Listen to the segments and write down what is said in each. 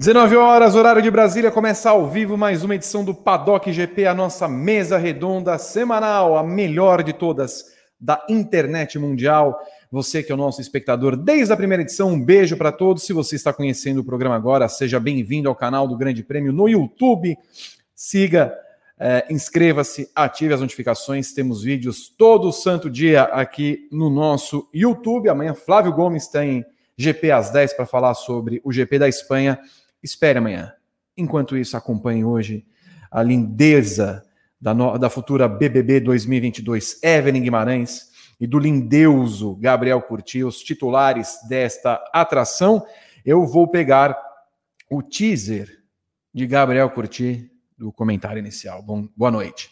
19 horas, horário de Brasília, começa ao vivo mais uma edição do Paddock GP, a nossa mesa redonda semanal, a melhor de todas da internet mundial. Você que é o nosso espectador desde a primeira edição, um beijo para todos. Se você está conhecendo o programa agora, seja bem-vindo ao canal do Grande Prêmio no YouTube. Siga, é, inscreva-se, ative as notificações. Temos vídeos todo santo dia aqui no nosso YouTube. Amanhã, Flávio Gomes tem GP às 10 para falar sobre o GP da Espanha. Espere amanhã. Enquanto isso, acompanhe hoje a lindeza da, no, da futura BBB 2022, Evelyn Guimarães, e do lindeuso Gabriel Curti, os titulares desta atração. Eu vou pegar o teaser de Gabriel Curti do comentário inicial. Bom, boa noite.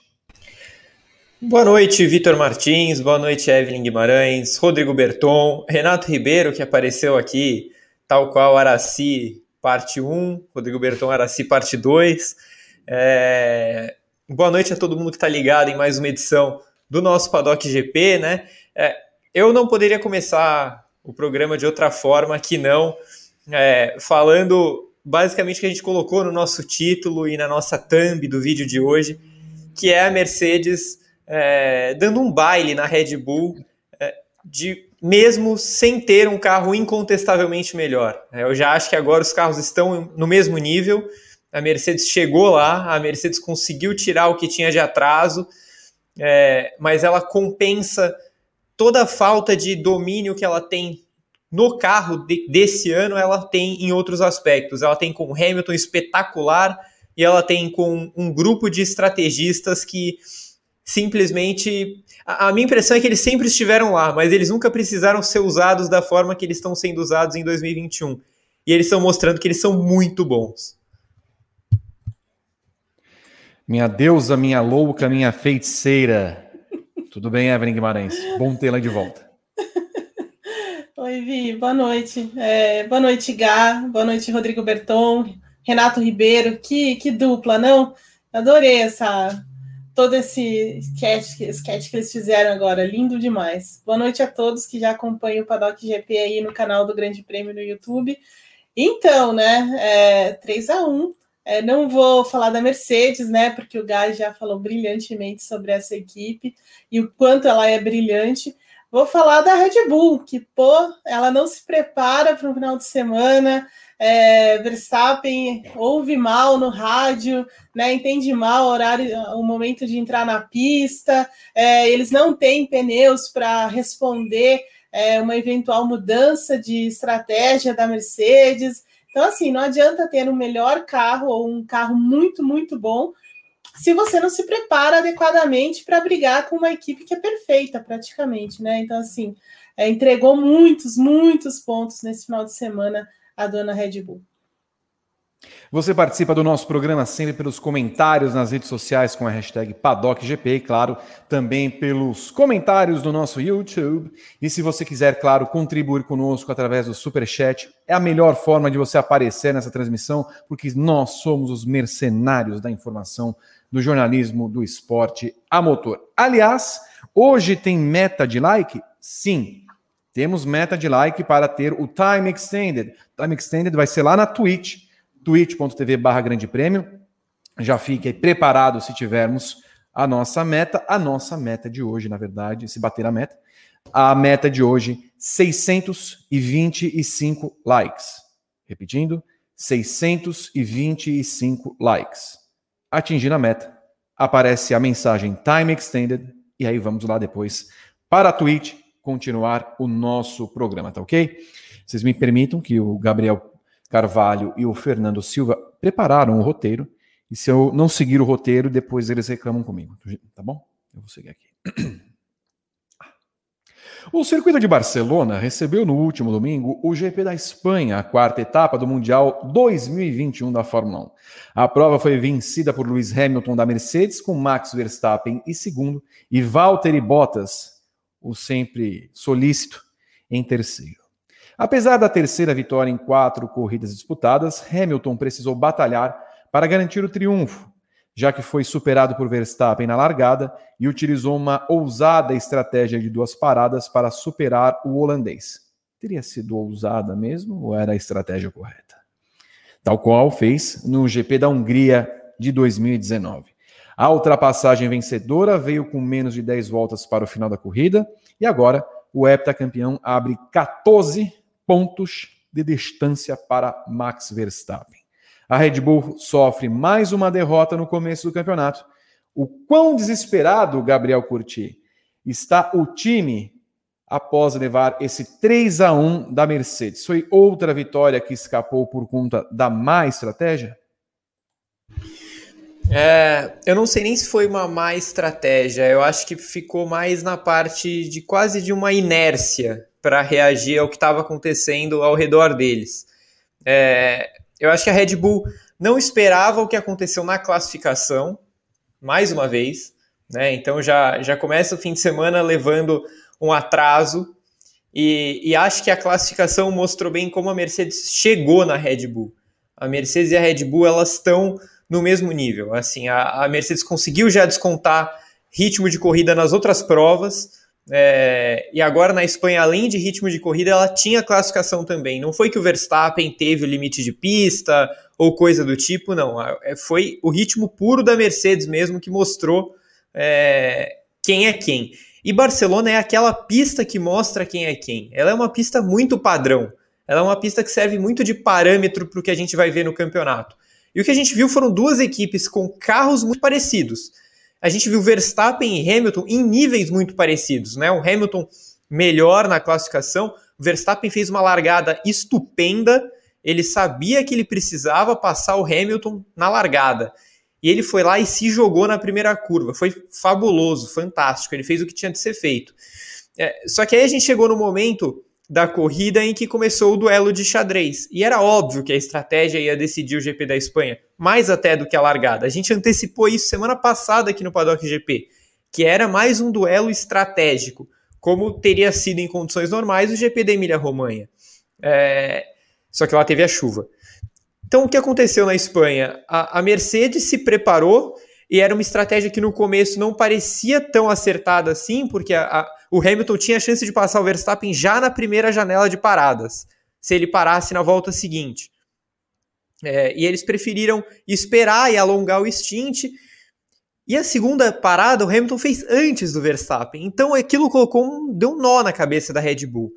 Boa noite, Vitor Martins. Boa noite, Evelyn Guimarães, Rodrigo Berton, Renato Ribeiro, que apareceu aqui, tal qual Araci parte 1, Rodrigo Berton Araci, parte 2. É... Boa noite a todo mundo que está ligado em mais uma edição do nosso Paddock GP, né? É, eu não poderia começar o programa de outra forma que não é, falando basicamente o que a gente colocou no nosso título e na nossa thumb do vídeo de hoje, que é a Mercedes é, dando um baile na Red Bull é, de mesmo sem ter um carro incontestavelmente melhor. É, eu já acho que agora os carros estão no mesmo nível. A Mercedes chegou lá, a Mercedes conseguiu tirar o que tinha de atraso, é, mas ela compensa toda a falta de domínio que ela tem no carro de, desse ano, ela tem em outros aspectos. Ela tem com Hamilton espetacular e ela tem com um grupo de estrategistas que simplesmente. A, a, minha impressão é que eles sempre estiveram lá, mas eles nunca precisaram ser usados da forma que eles estão sendo usados em 2021. E eles estão mostrando que eles são muito bons. Minha deusa, minha louca, minha feiticeira. Tudo bem, Evelyn Guimarães? Bom tê-la de volta. Oi, Vi, boa noite. É, boa noite, Gá. Boa noite, Rodrigo Berton, Renato Ribeiro. Que, que dupla, não? Adorei essa todo esse sketch, sketch que eles fizeram agora, lindo demais. Boa noite a todos que já acompanham o Paddock GP aí no canal do Grande Prêmio no YouTube. Então, né, é, 3 a 1 é, não vou falar da Mercedes, né, porque o Guy já falou brilhantemente sobre essa equipe e o quanto ela é brilhante. Vou falar da Red Bull, que, pô, ela não se prepara para um final de semana, é, Verstappen ouve mal no rádio, né, entende mal o horário, o momento de entrar na pista, é, eles não têm pneus para responder é, uma eventual mudança de estratégia da Mercedes. Então, assim, não adianta ter um melhor carro ou um carro muito, muito bom se você não se prepara adequadamente para brigar com uma equipe que é perfeita, praticamente, né? Então, assim, é, entregou muitos, muitos pontos nesse final de semana a dona Red Bull. Você participa do nosso programa sempre pelos comentários nas redes sociais com a hashtag PaddockGP e, claro, também pelos comentários do nosso YouTube. E se você quiser, claro, contribuir conosco através do Super Chat, é a melhor forma de você aparecer nessa transmissão, porque nós somos os mercenários da informação, do jornalismo, do esporte a motor. Aliás, hoje tem meta de like? Sim. Temos meta de like para ter o Time Extended. Time Extended vai ser lá na Twitch, twitch.tv barra grande prêmio. Já fique preparado se tivermos a nossa meta. A nossa meta de hoje, na verdade, se bater a meta. A meta de hoje, 625 likes. Repetindo, 625 likes. Atingindo a meta, aparece a mensagem Time Extended. E aí vamos lá depois para a Twitch continuar o nosso programa, tá ok? Vocês me permitam que o Gabriel Carvalho e o Fernando Silva prepararam o roteiro, e se eu não seguir o roteiro, depois eles reclamam comigo, tá bom? Eu vou seguir aqui. O circuito de Barcelona recebeu no último domingo o GP da Espanha, a quarta etapa do Mundial 2021 da Fórmula 1. A prova foi vencida por Lewis Hamilton da Mercedes, com Max Verstappen em segundo e Valtteri Bottas o sempre solícito, em terceiro. Apesar da terceira vitória em quatro corridas disputadas, Hamilton precisou batalhar para garantir o triunfo, já que foi superado por Verstappen na largada e utilizou uma ousada estratégia de duas paradas para superar o holandês. Teria sido ousada mesmo ou era a estratégia correta? tal qual fez no GP da Hungria de 2019. A ultrapassagem vencedora veio com menos de 10 voltas para o final da corrida e agora o heptacampeão abre 14 pontos de distância para Max Verstappen. A Red Bull sofre mais uma derrota no começo do campeonato. O quão desesperado, Gabriel Curti, está o time após levar esse 3 a 1 da Mercedes? Foi outra vitória que escapou por conta da má estratégia? É, eu não sei nem se foi uma má estratégia. Eu acho que ficou mais na parte de quase de uma inércia para reagir ao que estava acontecendo ao redor deles. É, eu acho que a Red Bull não esperava o que aconteceu na classificação, mais uma vez. Né? Então já, já começa o fim de semana levando um atraso. E, e acho que a classificação mostrou bem como a Mercedes chegou na Red Bull. A Mercedes e a Red Bull elas estão no mesmo nível. Assim, a, a Mercedes conseguiu já descontar ritmo de corrida nas outras provas. É, e agora na Espanha, além de ritmo de corrida, ela tinha classificação também. Não foi que o Verstappen teve o limite de pista ou coisa do tipo, não. É, foi o ritmo puro da Mercedes mesmo que mostrou é, quem é quem. E Barcelona é aquela pista que mostra quem é quem. Ela é uma pista muito padrão. Ela é uma pista que serve muito de parâmetro para o que a gente vai ver no campeonato. E o que a gente viu foram duas equipes com carros muito parecidos. A gente viu Verstappen e Hamilton em níveis muito parecidos, né? O Hamilton melhor na classificação, o Verstappen fez uma largada estupenda, ele sabia que ele precisava passar o Hamilton na largada. E ele foi lá e se jogou na primeira curva. Foi fabuloso, fantástico. Ele fez o que tinha de ser feito. É, só que aí a gente chegou no momento da corrida em que começou o duelo de xadrez. E era óbvio que a estratégia ia decidir o GP da Espanha, mais até do que a largada. A gente antecipou isso semana passada aqui no Paddock GP, que era mais um duelo estratégico, como teria sido em condições normais o GP da Emília-Romanha. É... Só que lá teve a chuva. Então, o que aconteceu na Espanha? A, a Mercedes se preparou e era uma estratégia que no começo não parecia tão acertada assim, porque a, a, o Hamilton tinha a chance de passar o Verstappen já na primeira janela de paradas, se ele parasse na volta seguinte. É, e eles preferiram esperar e alongar o stint. E a segunda parada o Hamilton fez antes do Verstappen. Então aquilo colocou um, deu um nó na cabeça da Red Bull.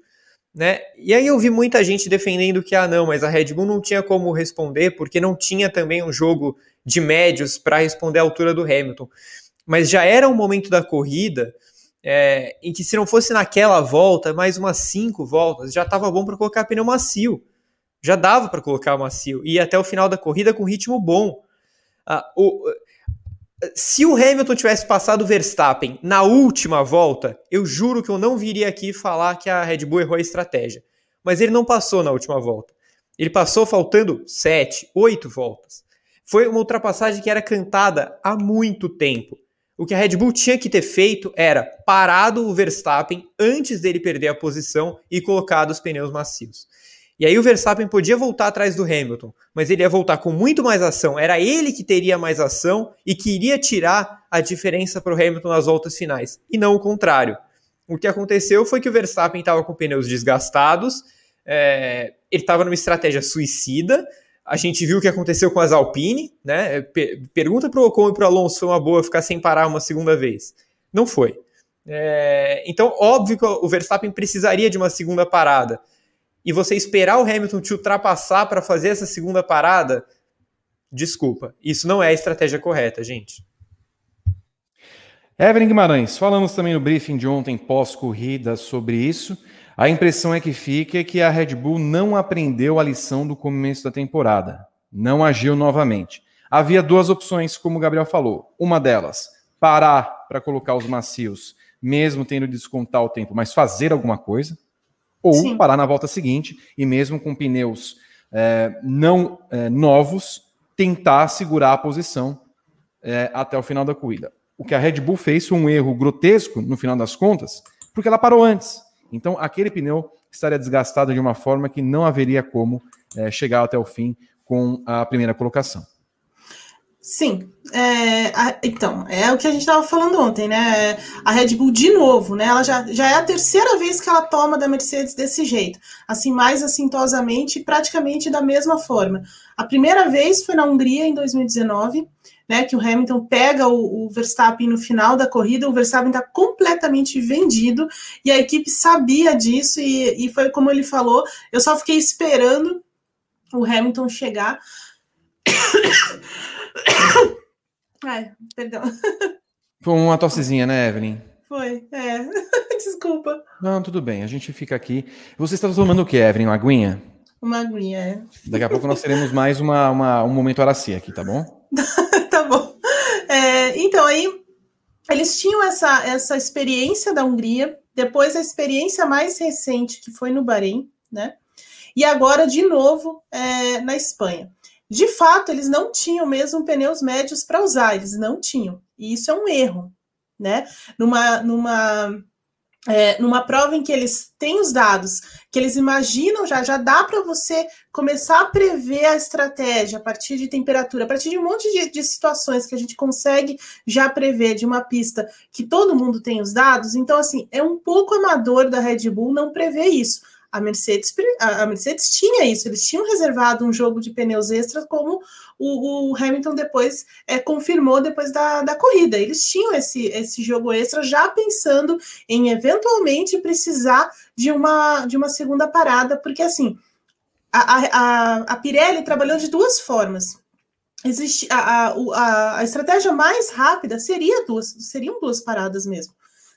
Né? E aí eu vi muita gente defendendo que, ah, não, mas a Red Bull não tinha como responder, porque não tinha também um jogo de médios para responder à altura do Hamilton. Mas já era um momento da corrida é, em que se não fosse naquela volta, mais umas cinco voltas, já estava bom para colocar pneu macio. Já dava para colocar macio. E até o final da corrida com ritmo bom. Ah, o, se o Hamilton tivesse passado o Verstappen na última volta, eu juro que eu não viria aqui falar que a Red Bull errou a estratégia. Mas ele não passou na última volta. Ele passou faltando sete, oito voltas. Foi uma ultrapassagem que era cantada há muito tempo. O que a Red Bull tinha que ter feito era parado o Verstappen antes dele perder a posição e colocado os pneus macios. E aí o Verstappen podia voltar atrás do Hamilton, mas ele ia voltar com muito mais ação. Era ele que teria mais ação e que iria tirar a diferença para o Hamilton nas voltas finais, e não o contrário. O que aconteceu foi que o Verstappen estava com pneus desgastados, é, ele estava numa estratégia suicida, a gente viu o que aconteceu com as Alpine, né? Pergunta para o Ocon e para o Alonso foi uma boa ficar sem parar uma segunda vez. Não foi. É, então, óbvio que o Verstappen precisaria de uma segunda parada. E você esperar o Hamilton te ultrapassar para fazer essa segunda parada, desculpa, isso não é a estratégia correta, gente. Evelyn Guimarães, falamos também no briefing de ontem pós-corrida sobre isso. A impressão é que fica é que a Red Bull não aprendeu a lição do começo da temporada, não agiu novamente. Havia duas opções, como o Gabriel falou. Uma delas, parar para colocar os macios, mesmo tendo de descontar o tempo, mas fazer alguma coisa. Ou Sim. parar na volta seguinte e, mesmo com pneus é, não é, novos, tentar segurar a posição é, até o final da corrida. O que a Red Bull fez foi um erro grotesco, no final das contas, porque ela parou antes. Então, aquele pneu estaria desgastado de uma forma que não haveria como é, chegar até o fim com a primeira colocação. Sim, é, a, então, é o que a gente estava falando ontem, né? A Red Bull, de novo, né? Ela já, já é a terceira vez que ela toma da Mercedes desse jeito, assim, mais assintosamente e praticamente da mesma forma. A primeira vez foi na Hungria, em 2019, né? Que o Hamilton pega o, o Verstappen no final da corrida, o Verstappen está completamente vendido e a equipe sabia disso, e, e foi como ele falou: eu só fiquei esperando o Hamilton chegar. Ai, perdão. Foi uma tossezinha, né, Evelyn? Foi, é. Desculpa. Não, tudo bem, a gente fica aqui. Você está tomando o que, Evelyn? Uma aguinha? Uma aguinha, é. Daqui a pouco nós teremos mais uma, uma um momento Aracia aqui, tá bom? tá bom. É, então, aí, eles tinham essa, essa experiência da Hungria, depois a experiência mais recente, que foi no Bahrein, né? E agora, de novo, é, na Espanha. De fato, eles não tinham mesmo pneus médios para usar, eles não tinham. E isso é um erro, né? Numa, numa, é, numa prova em que eles têm os dados, que eles imaginam já, já dá para você começar a prever a estratégia a partir de temperatura, a partir de um monte de, de situações que a gente consegue já prever de uma pista que todo mundo tem os dados. Então, assim, é um pouco amador da Red Bull não prever isso a Mercedes, a Mercedes tinha isso, eles tinham reservado um jogo de pneus extras, como o, o Hamilton depois é, confirmou depois da, da corrida. Eles tinham esse, esse jogo extra já pensando em eventualmente precisar de uma, de uma segunda parada, porque assim a, a, a Pirelli trabalhou de duas formas. Existe a, a, a, estratégia mais rápida seria duas, seriam duas paradas mesmo.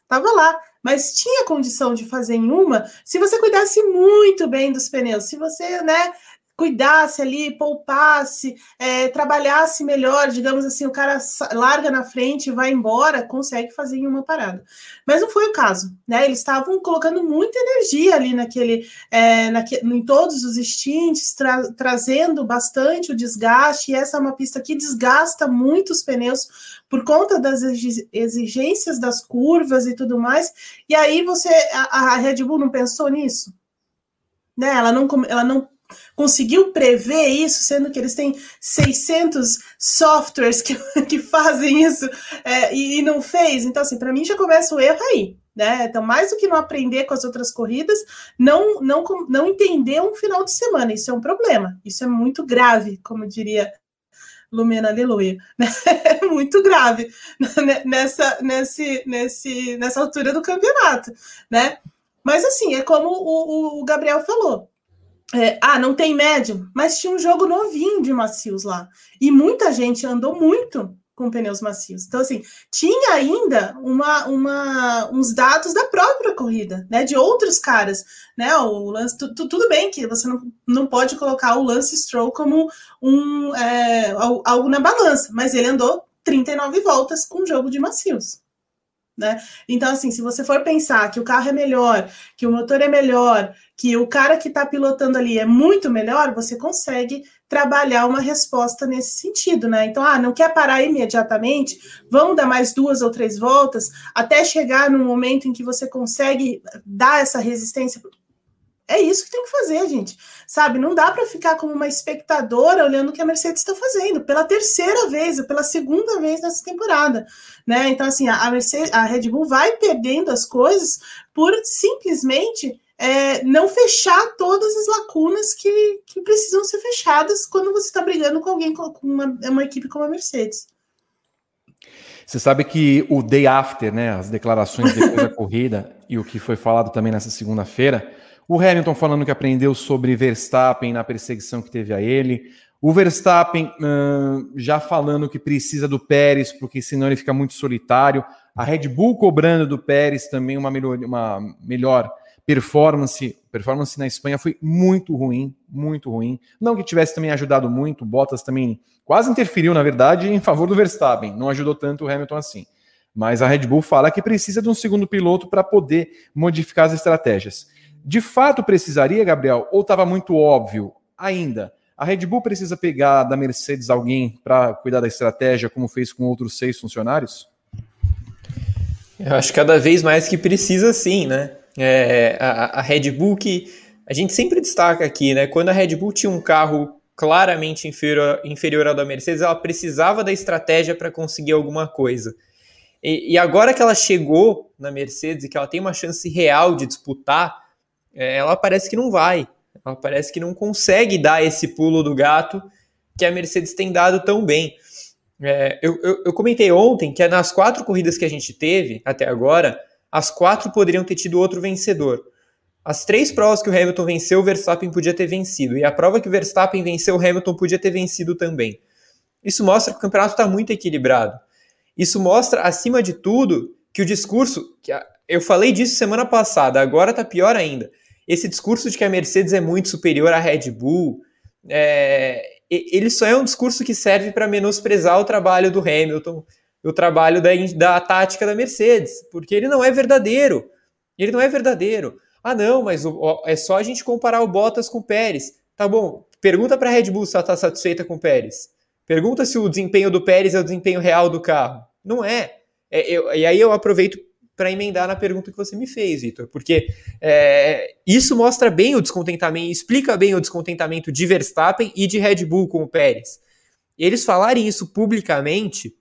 Tava lá, mas tinha condição de fazer em uma se você cuidasse muito bem dos pneus, se você, né, cuidasse ali, poupasse, é, trabalhasse melhor, digamos assim, o cara larga na frente e vai embora, consegue fazer em uma parada. Mas não foi o caso, né? Eles estavam colocando muita energia ali naquele, é, naque, em todos os stints, tra trazendo bastante o desgaste, e essa é uma pista que desgasta muito os pneus por conta das exigências das curvas e tudo mais. E aí você, a, a Red Bull não pensou nisso? Né? Ela não, ela não conseguiu prever isso, sendo que eles têm 600 softwares que, que fazem isso é, e, e, não fez. Então, assim, para mim já começa o erro aí. Né? Então, mais do que não aprender com as outras corridas, não, não, não entender um final de semana. Isso é um problema. Isso é muito grave, como diria Lumena Aleluia. É muito grave nessa, nesse, nesse, nessa altura do campeonato. Né? Mas, assim, é como o, o Gabriel falou é, ah, não tem médio, mas tinha um jogo novinho de macios lá. E muita gente andou muito com pneus macios. Então, assim, tinha ainda uma, uma, uns dados da própria corrida, né? De outros caras, né? O Lance, tu, tu, tudo bem que você não, não pode colocar o Lance Stroll como um, é, algo na balança, mas ele andou 39 voltas com um jogo de macios. Né? Então, assim, se você for pensar que o carro é melhor, que o motor é melhor, que o cara que está pilotando ali é muito melhor, você consegue trabalhar uma resposta nesse sentido, né? Então, ah, não quer parar imediatamente, vamos dar mais duas ou três voltas até chegar no momento em que você consegue dar essa resistência é isso que tem que fazer, gente. Sabe? Não dá para ficar como uma espectadora olhando o que a Mercedes está fazendo pela terceira vez, ou pela segunda vez nessa temporada, né? Então assim, a Mercedes, a Red Bull vai perdendo as coisas por simplesmente é, não fechar todas as lacunas que, que precisam ser fechadas quando você está brigando com alguém com uma, uma equipe como a Mercedes. Você sabe que o day after, né, as declarações depois da corrida e o que foi falado também nessa segunda-feira, o Hamilton falando que aprendeu sobre Verstappen na perseguição que teve a ele. O Verstappen uh, já falando que precisa do Pérez, porque senão ele fica muito solitário. A Red Bull cobrando do Pérez também uma melhor, uma melhor performance. Performance na Espanha foi muito ruim, muito ruim. Não que tivesse também ajudado muito, Bottas também quase interferiu, na verdade, em favor do Verstappen. Não ajudou tanto o Hamilton assim. Mas a Red Bull fala que precisa de um segundo piloto para poder modificar as estratégias. De fato precisaria, Gabriel, ou estava muito óbvio ainda? A Red Bull precisa pegar da Mercedes alguém para cuidar da estratégia, como fez com outros seis funcionários? Eu acho cada vez mais que precisa sim, né? É, a, a, Red Bull que a gente sempre destaca aqui, né? Quando a Red Bull tinha um carro claramente inferior, inferior ao da Mercedes, ela precisava da estratégia para conseguir alguma coisa. E, e, agora que ela chegou na Mercedes e que ela tem uma chance real de disputar, é, ela parece que não vai. Ela parece que não consegue dar esse pulo do gato que a Mercedes tem dado tão bem. É, eu, eu, eu, comentei ontem que nas quatro corridas que a gente teve até agora, as quatro poderiam ter tido outro vencedor. As três provas que o Hamilton venceu, o Verstappen podia ter vencido. E a prova que o Verstappen venceu, o Hamilton podia ter vencido também. Isso mostra que o campeonato está muito equilibrado. Isso mostra, acima de tudo, que o discurso. Que a, eu falei disso semana passada, agora está pior ainda. Esse discurso de que a Mercedes é muito superior à Red Bull, é, ele só é um discurso que serve para menosprezar o trabalho do Hamilton, o trabalho da, da tática da Mercedes, porque ele não é verdadeiro. Ele não é verdadeiro. Ah, não, mas o, é só a gente comparar o Bottas com o Pérez. Tá bom, pergunta para a Red Bull se ela está satisfeita com o Pérez. Pergunta se o desempenho do Pérez é o desempenho real do carro. Não é. é eu, e aí eu aproveito para emendar na pergunta que você me fez, Vitor, porque é, isso mostra bem o descontentamento, explica bem o descontentamento de Verstappen e de Red Bull com o Pérez. Eles falarem isso publicamente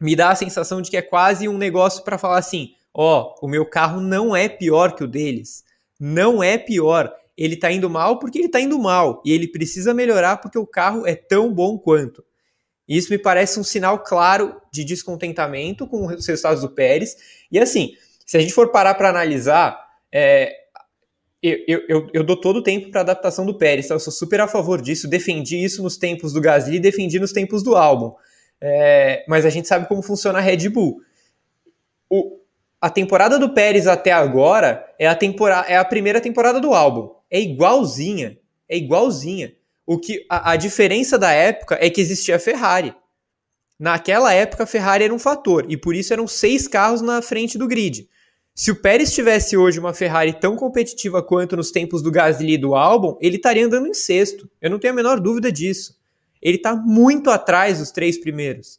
me dá a sensação de que é quase um negócio para falar assim: ó, oh, o meu carro não é pior que o deles, não é pior. Ele está indo mal porque ele está indo mal e ele precisa melhorar porque o carro é tão bom quanto. Isso me parece um sinal claro de descontentamento com os resultados do Pérez. E assim, se a gente for parar para analisar, é, eu, eu, eu, dou todo o tempo para adaptação do Pérez, tá? eu sou super a favor disso, defendi isso nos tempos do Gasly, defendi nos tempos do álbum. É, mas a gente sabe como funciona a Red Bull. O, a temporada do Pérez até agora é a, é a primeira temporada do álbum. É igualzinha. É igualzinha. O que a, a diferença da época é que existia a Ferrari. Naquela época, a Ferrari era um fator e por isso eram seis carros na frente do grid. Se o Pérez tivesse hoje uma Ferrari tão competitiva quanto nos tempos do Gasly e do Albon, ele estaria andando em sexto. Eu não tenho a menor dúvida disso. Ele está muito atrás dos três primeiros.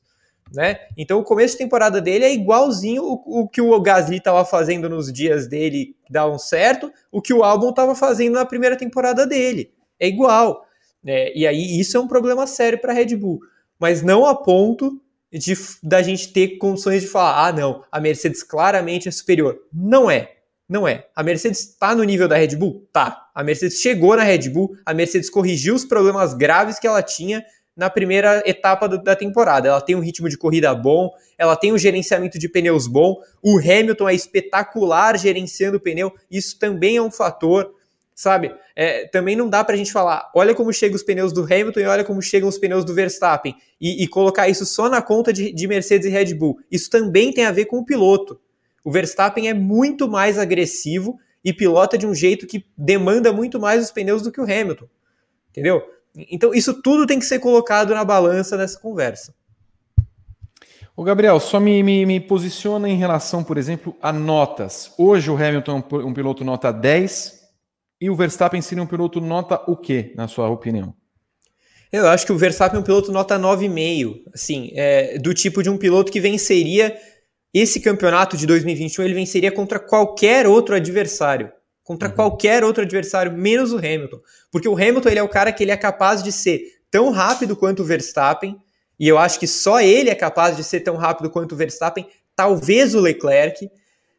Né? Então o começo de temporada dele é igualzinho o, o que o Gasly estava fazendo nos dias dele que davam certo, o que o Albon estava fazendo na primeira temporada dele. É igual. É, e aí isso é um problema sério para a Red Bull, mas não a ponto de da gente ter condições de falar, ah, não, a Mercedes claramente é superior. Não é. Não é. A Mercedes está no nível da Red Bull? Tá. A Mercedes chegou na Red Bull, a Mercedes corrigiu os problemas graves que ela tinha na primeira etapa do, da temporada. Ela tem um ritmo de corrida bom, ela tem um gerenciamento de pneus bom, o Hamilton é espetacular gerenciando o pneu, isso também é um fator sabe? É, também não dá para a gente falar, olha como chegam os pneus do Hamilton e olha como chegam os pneus do Verstappen e, e colocar isso só na conta de, de, Mercedes e Red Bull. Isso também tem a ver com o piloto. O Verstappen é muito mais agressivo e pilota de um jeito que demanda muito mais os pneus do que o Hamilton, entendeu? Então isso tudo tem que ser colocado na balança nessa conversa. O Gabriel, só me, me, me, posiciona em relação, por exemplo, a notas. Hoje o Hamilton é um piloto nota 10, e o Verstappen seria um piloto nota o quê, na sua opinião? Eu acho que o Verstappen é um piloto nota 9,5. Assim, é, do tipo de um piloto que venceria esse campeonato de 2021, ele venceria contra qualquer outro adversário. Contra uhum. qualquer outro adversário, menos o Hamilton. Porque o Hamilton ele é o cara que ele é capaz de ser tão rápido quanto o Verstappen, e eu acho que só ele é capaz de ser tão rápido quanto o Verstappen, talvez o Leclerc.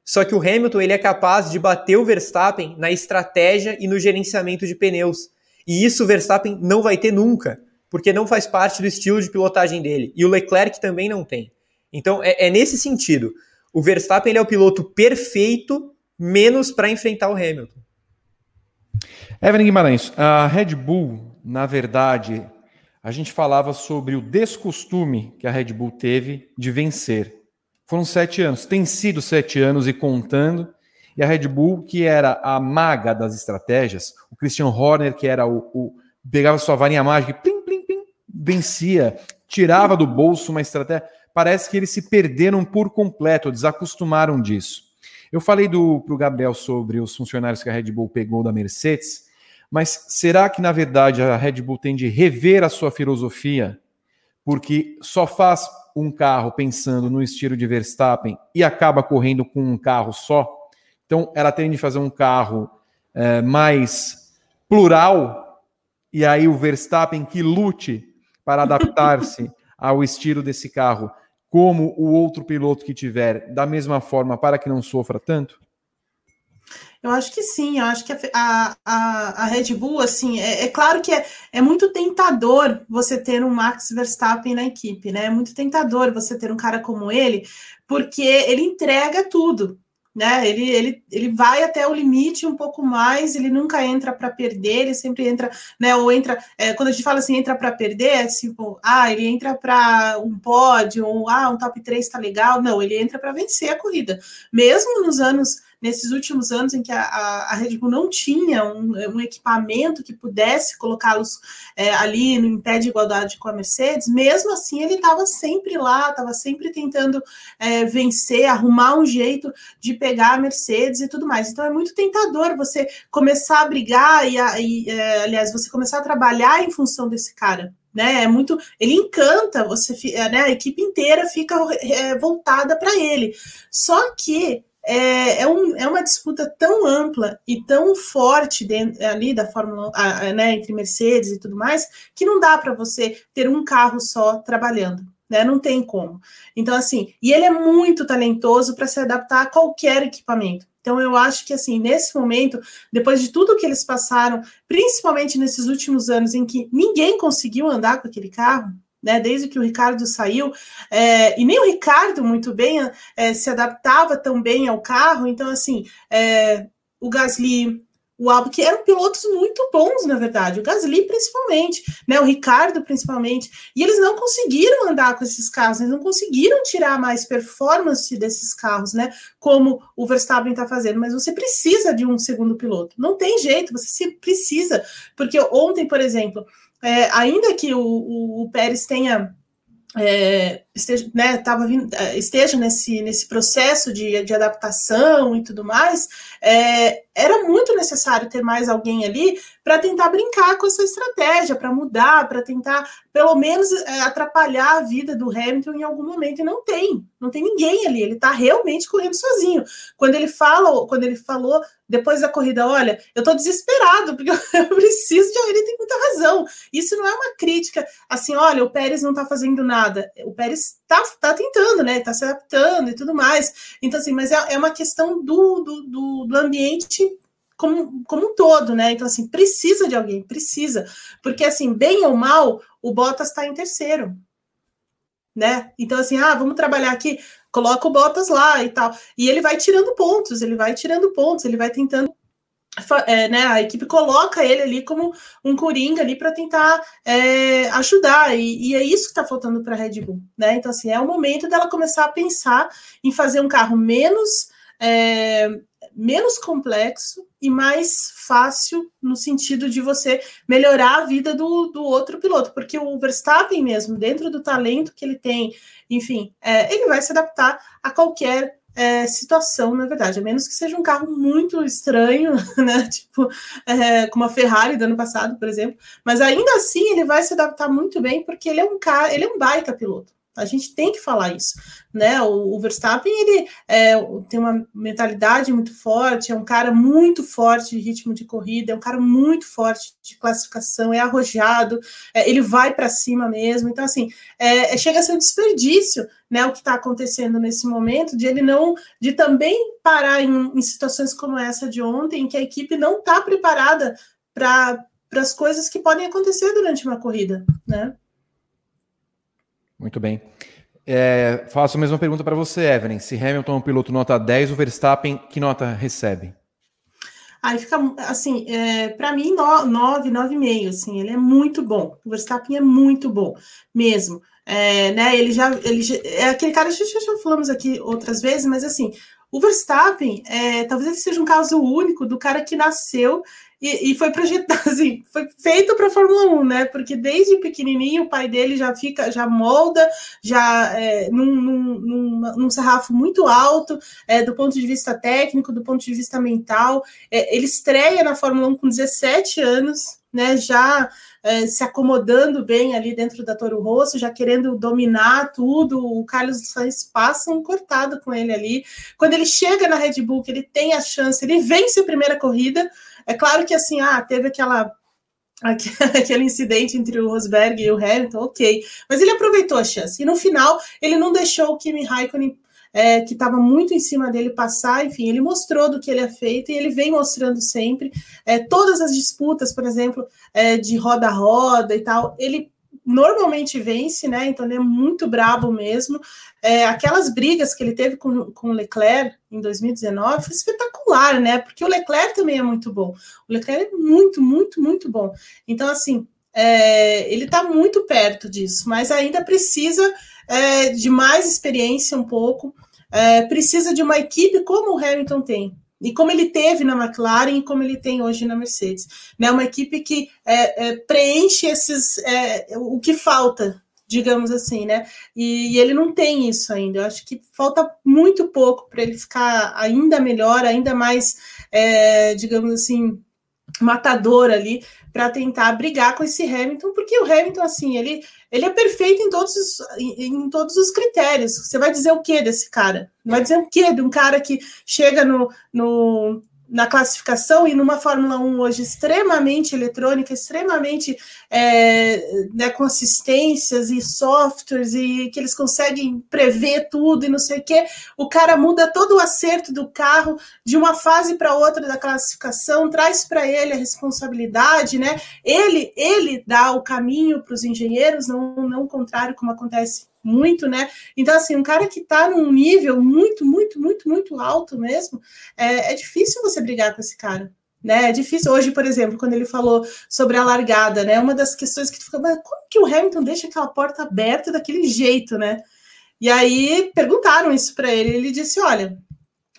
Só que o Hamilton ele é capaz de bater o Verstappen na estratégia e no gerenciamento de pneus. E isso o Verstappen não vai ter nunca, porque não faz parte do estilo de pilotagem dele. E o Leclerc também não tem. Então é, é nesse sentido. O Verstappen é o piloto perfeito, menos para enfrentar o Hamilton. Evelyn Guimarães, a Red Bull, na verdade, a gente falava sobre o descostume que a Red Bull teve de vencer. Foram sete anos, tem sido sete anos e contando. E a Red Bull, que era a maga das estratégias, o Christian Horner, que era o. o pegava sua varinha mágica e plim, plim, plim, vencia, tirava do bolso uma estratégia. Parece que eles se perderam por completo, desacostumaram disso. Eu falei para o Gabriel sobre os funcionários que a Red Bull pegou da Mercedes, mas será que, na verdade, a Red Bull tem de rever a sua filosofia? Porque só faz um carro pensando no estilo de Verstappen e acaba correndo com um carro só. Então, ela tem de fazer um carro é, mais plural e aí o Verstappen que lute para adaptar-se ao estilo desse carro, como o outro piloto que tiver, da mesma forma, para que não sofra tanto? Eu acho que sim, eu acho que a, a, a Red Bull, assim, é, é, claro que é, é muito tentador você ter um Max Verstappen na equipe, né? É muito tentador você ter um cara como ele, porque ele entrega tudo, né? Ele, ele, ele vai até o limite um pouco mais, ele nunca entra para perder, ele sempre entra, né? Ou entra, é, quando a gente fala assim, entra para perder, é tipo, ah, ele entra para um pódio, ou ah, um top 3 tá legal. Não, ele entra para vencer a corrida. Mesmo nos anos nesses últimos anos em que a, a, a Red Bull não tinha um, um equipamento que pudesse colocá-los é, ali em pé de igualdade com a Mercedes, mesmo assim ele estava sempre lá, estava sempre tentando é, vencer, arrumar um jeito de pegar a Mercedes e tudo mais. Então é muito tentador você começar a brigar e, e é, aliás, você começar a trabalhar em função desse cara né? É muito, ele encanta, você, né? A equipe inteira fica é, voltada para ele. Só que é, é, um, é uma disputa tão ampla e tão forte dentro, ali da Fórmula a, né, entre Mercedes e tudo mais, que não dá para você ter um carro só trabalhando. Né, não tem como. Então, assim, e ele é muito talentoso para se adaptar a qualquer equipamento. Então, eu acho que, assim, nesse momento, depois de tudo que eles passaram, principalmente nesses últimos anos em que ninguém conseguiu andar com aquele carro, né, desde que o Ricardo saiu, é, e nem o Ricardo muito bem é, se adaptava tão bem ao carro, então assim, é, o Gasly, o Albon, que eram pilotos muito bons, na verdade, o Gasly principalmente, né, o Ricardo principalmente, e eles não conseguiram andar com esses carros, eles não conseguiram tirar mais performance desses carros, né, como o Verstappen está fazendo, mas você precisa de um segundo piloto, não tem jeito, você precisa, porque ontem, por exemplo, é, ainda que o, o, o Pérez tenha é, esteja, né, tava vindo, é, esteja nesse, nesse processo de, de adaptação e tudo mais, é, era muito necessário ter mais alguém ali para tentar brincar com essa estratégia, para mudar, para tentar, pelo menos, é, atrapalhar a vida do Hamilton em algum momento. E não tem, não tem ninguém ali, ele está realmente correndo sozinho. Quando ele fala, quando ele falou depois da corrida, olha, eu estou desesperado, porque eu preciso de. Ele tem muita razão. Isso não é uma crítica assim, olha, o Pérez não está fazendo nada. O Pérez está tá tentando, né? Está se adaptando e tudo mais. Então, assim, mas é, é uma questão do, do, do, ambiente como, como um todo, né? Então, assim, precisa de alguém, precisa. Porque, assim, bem ou mal, o Bottas está em terceiro. Né? Então, assim, ah, vamos trabalhar aqui, coloca o Bottas lá e tal. E ele vai tirando pontos, ele vai tirando pontos, ele vai tentando é, né, a equipe coloca ele ali como um coringa ali para tentar é, ajudar, e, e, é isso que está faltando para a Red Bull, né? Então, assim, é o momento dela começar a pensar em fazer um carro menos. É, menos complexo e mais fácil no sentido de você melhorar a vida do, do outro piloto, porque o Verstappen mesmo, dentro do talento que ele tem, enfim, é, ele vai se adaptar a qualquer é, situação, na verdade, a menos que seja um carro muito estranho, né? Tipo, é, como a Ferrari do ano passado, por exemplo. Mas ainda assim ele vai se adaptar muito bem, porque ele é um cara, ele é um baita piloto. A gente tem que falar isso, né? O, o Verstappen ele é, tem uma mentalidade muito forte, é um cara muito forte de ritmo de corrida, é um cara muito forte de classificação, é arrojado, é, ele vai para cima mesmo. Então assim, é, é, chega a ser um desperdício, né? O que está acontecendo nesse momento de ele não, de também parar em, em situações como essa de ontem, em que a equipe não está preparada para para as coisas que podem acontecer durante uma corrida, né? Muito bem. É, faço a mesma pergunta para você, Evelyn. Se Hamilton é um piloto nota 10, o Verstappen, que nota recebe? Aí fica, assim, é, para mim, 9, 9,5, assim, ele é muito bom. O Verstappen é muito bom, mesmo. É, né, ele já, ele já, é aquele cara, já, já falamos aqui outras vezes, mas assim, o Verstappen, é, talvez ele seja um caso único do cara que nasceu e, e foi projetado, assim, foi feito para Fórmula 1, né? Porque desde pequenininho o pai dele já fica, já molda, já é, num, num, num, num, sarrafo muito alto, é, do ponto de vista técnico, do ponto de vista mental. É, ele estreia na Fórmula 1 com 17 anos, né? Já é, se acomodando bem ali dentro da Toro Rosso, já querendo dominar tudo. O Carlos Sainz passa um cortado com ele ali. Quando ele chega na Red Bull, ele tem a chance, ele vence a primeira corrida. É claro que assim, ah, teve aquela aquele incidente entre o Rosberg e o Hamilton, ok. Mas ele aproveitou a chance. E no final, ele não deixou o Kimi Raikkonen, é, que estava muito em cima dele, passar. Enfim, ele mostrou do que ele é feito e ele vem mostrando sempre. É, todas as disputas, por exemplo, é, de roda a roda e tal, ele normalmente vence, né? Então ele é muito brabo mesmo. É, aquelas brigas que ele teve com, com o Leclerc em 2019 foi espetacular, né? Porque o Leclerc também é muito bom. O Leclerc é muito, muito, muito bom. Então, assim, é, ele está muito perto disso, mas ainda precisa é, de mais experiência um pouco. É, precisa de uma equipe como o Hamilton tem, e como ele teve na McLaren e como ele tem hoje na Mercedes. Né? Uma equipe que é, é, preenche esses é, o que falta, digamos assim, né? E, e, ele não tem isso ainda. Eu acho que falta muito pouco para ele ficar ainda melhor, ainda mais, é, digamos assim, matador ali para tentar brigar com esse Hamilton, porque o Hamilton, assim, ele, ele é perfeito em todos, os, em, em todos os critérios. Você vai dizer o que desse cara? Vai dizer o que de um cara que chega no, no, na classificação e numa Fórmula 1 hoje extremamente eletrônica, extremamente é, né, consistências e softwares e que eles conseguem prever tudo e não sei o que, o cara muda todo o acerto do carro de uma fase para outra da classificação, traz para ele a responsabilidade, né? Ele ele dá o caminho para os engenheiros, não, não o contrário como acontece muito, né? Então, assim, um cara que está num nível muito, muito, muito, muito alto mesmo, é, é difícil você brigar com esse cara. Né? É difícil. Hoje, por exemplo, quando ele falou sobre a largada, né? Uma das questões que tu fica, mas como que o Hamilton deixa aquela porta aberta daquele jeito, né? E aí perguntaram isso para ele. Ele disse: olha,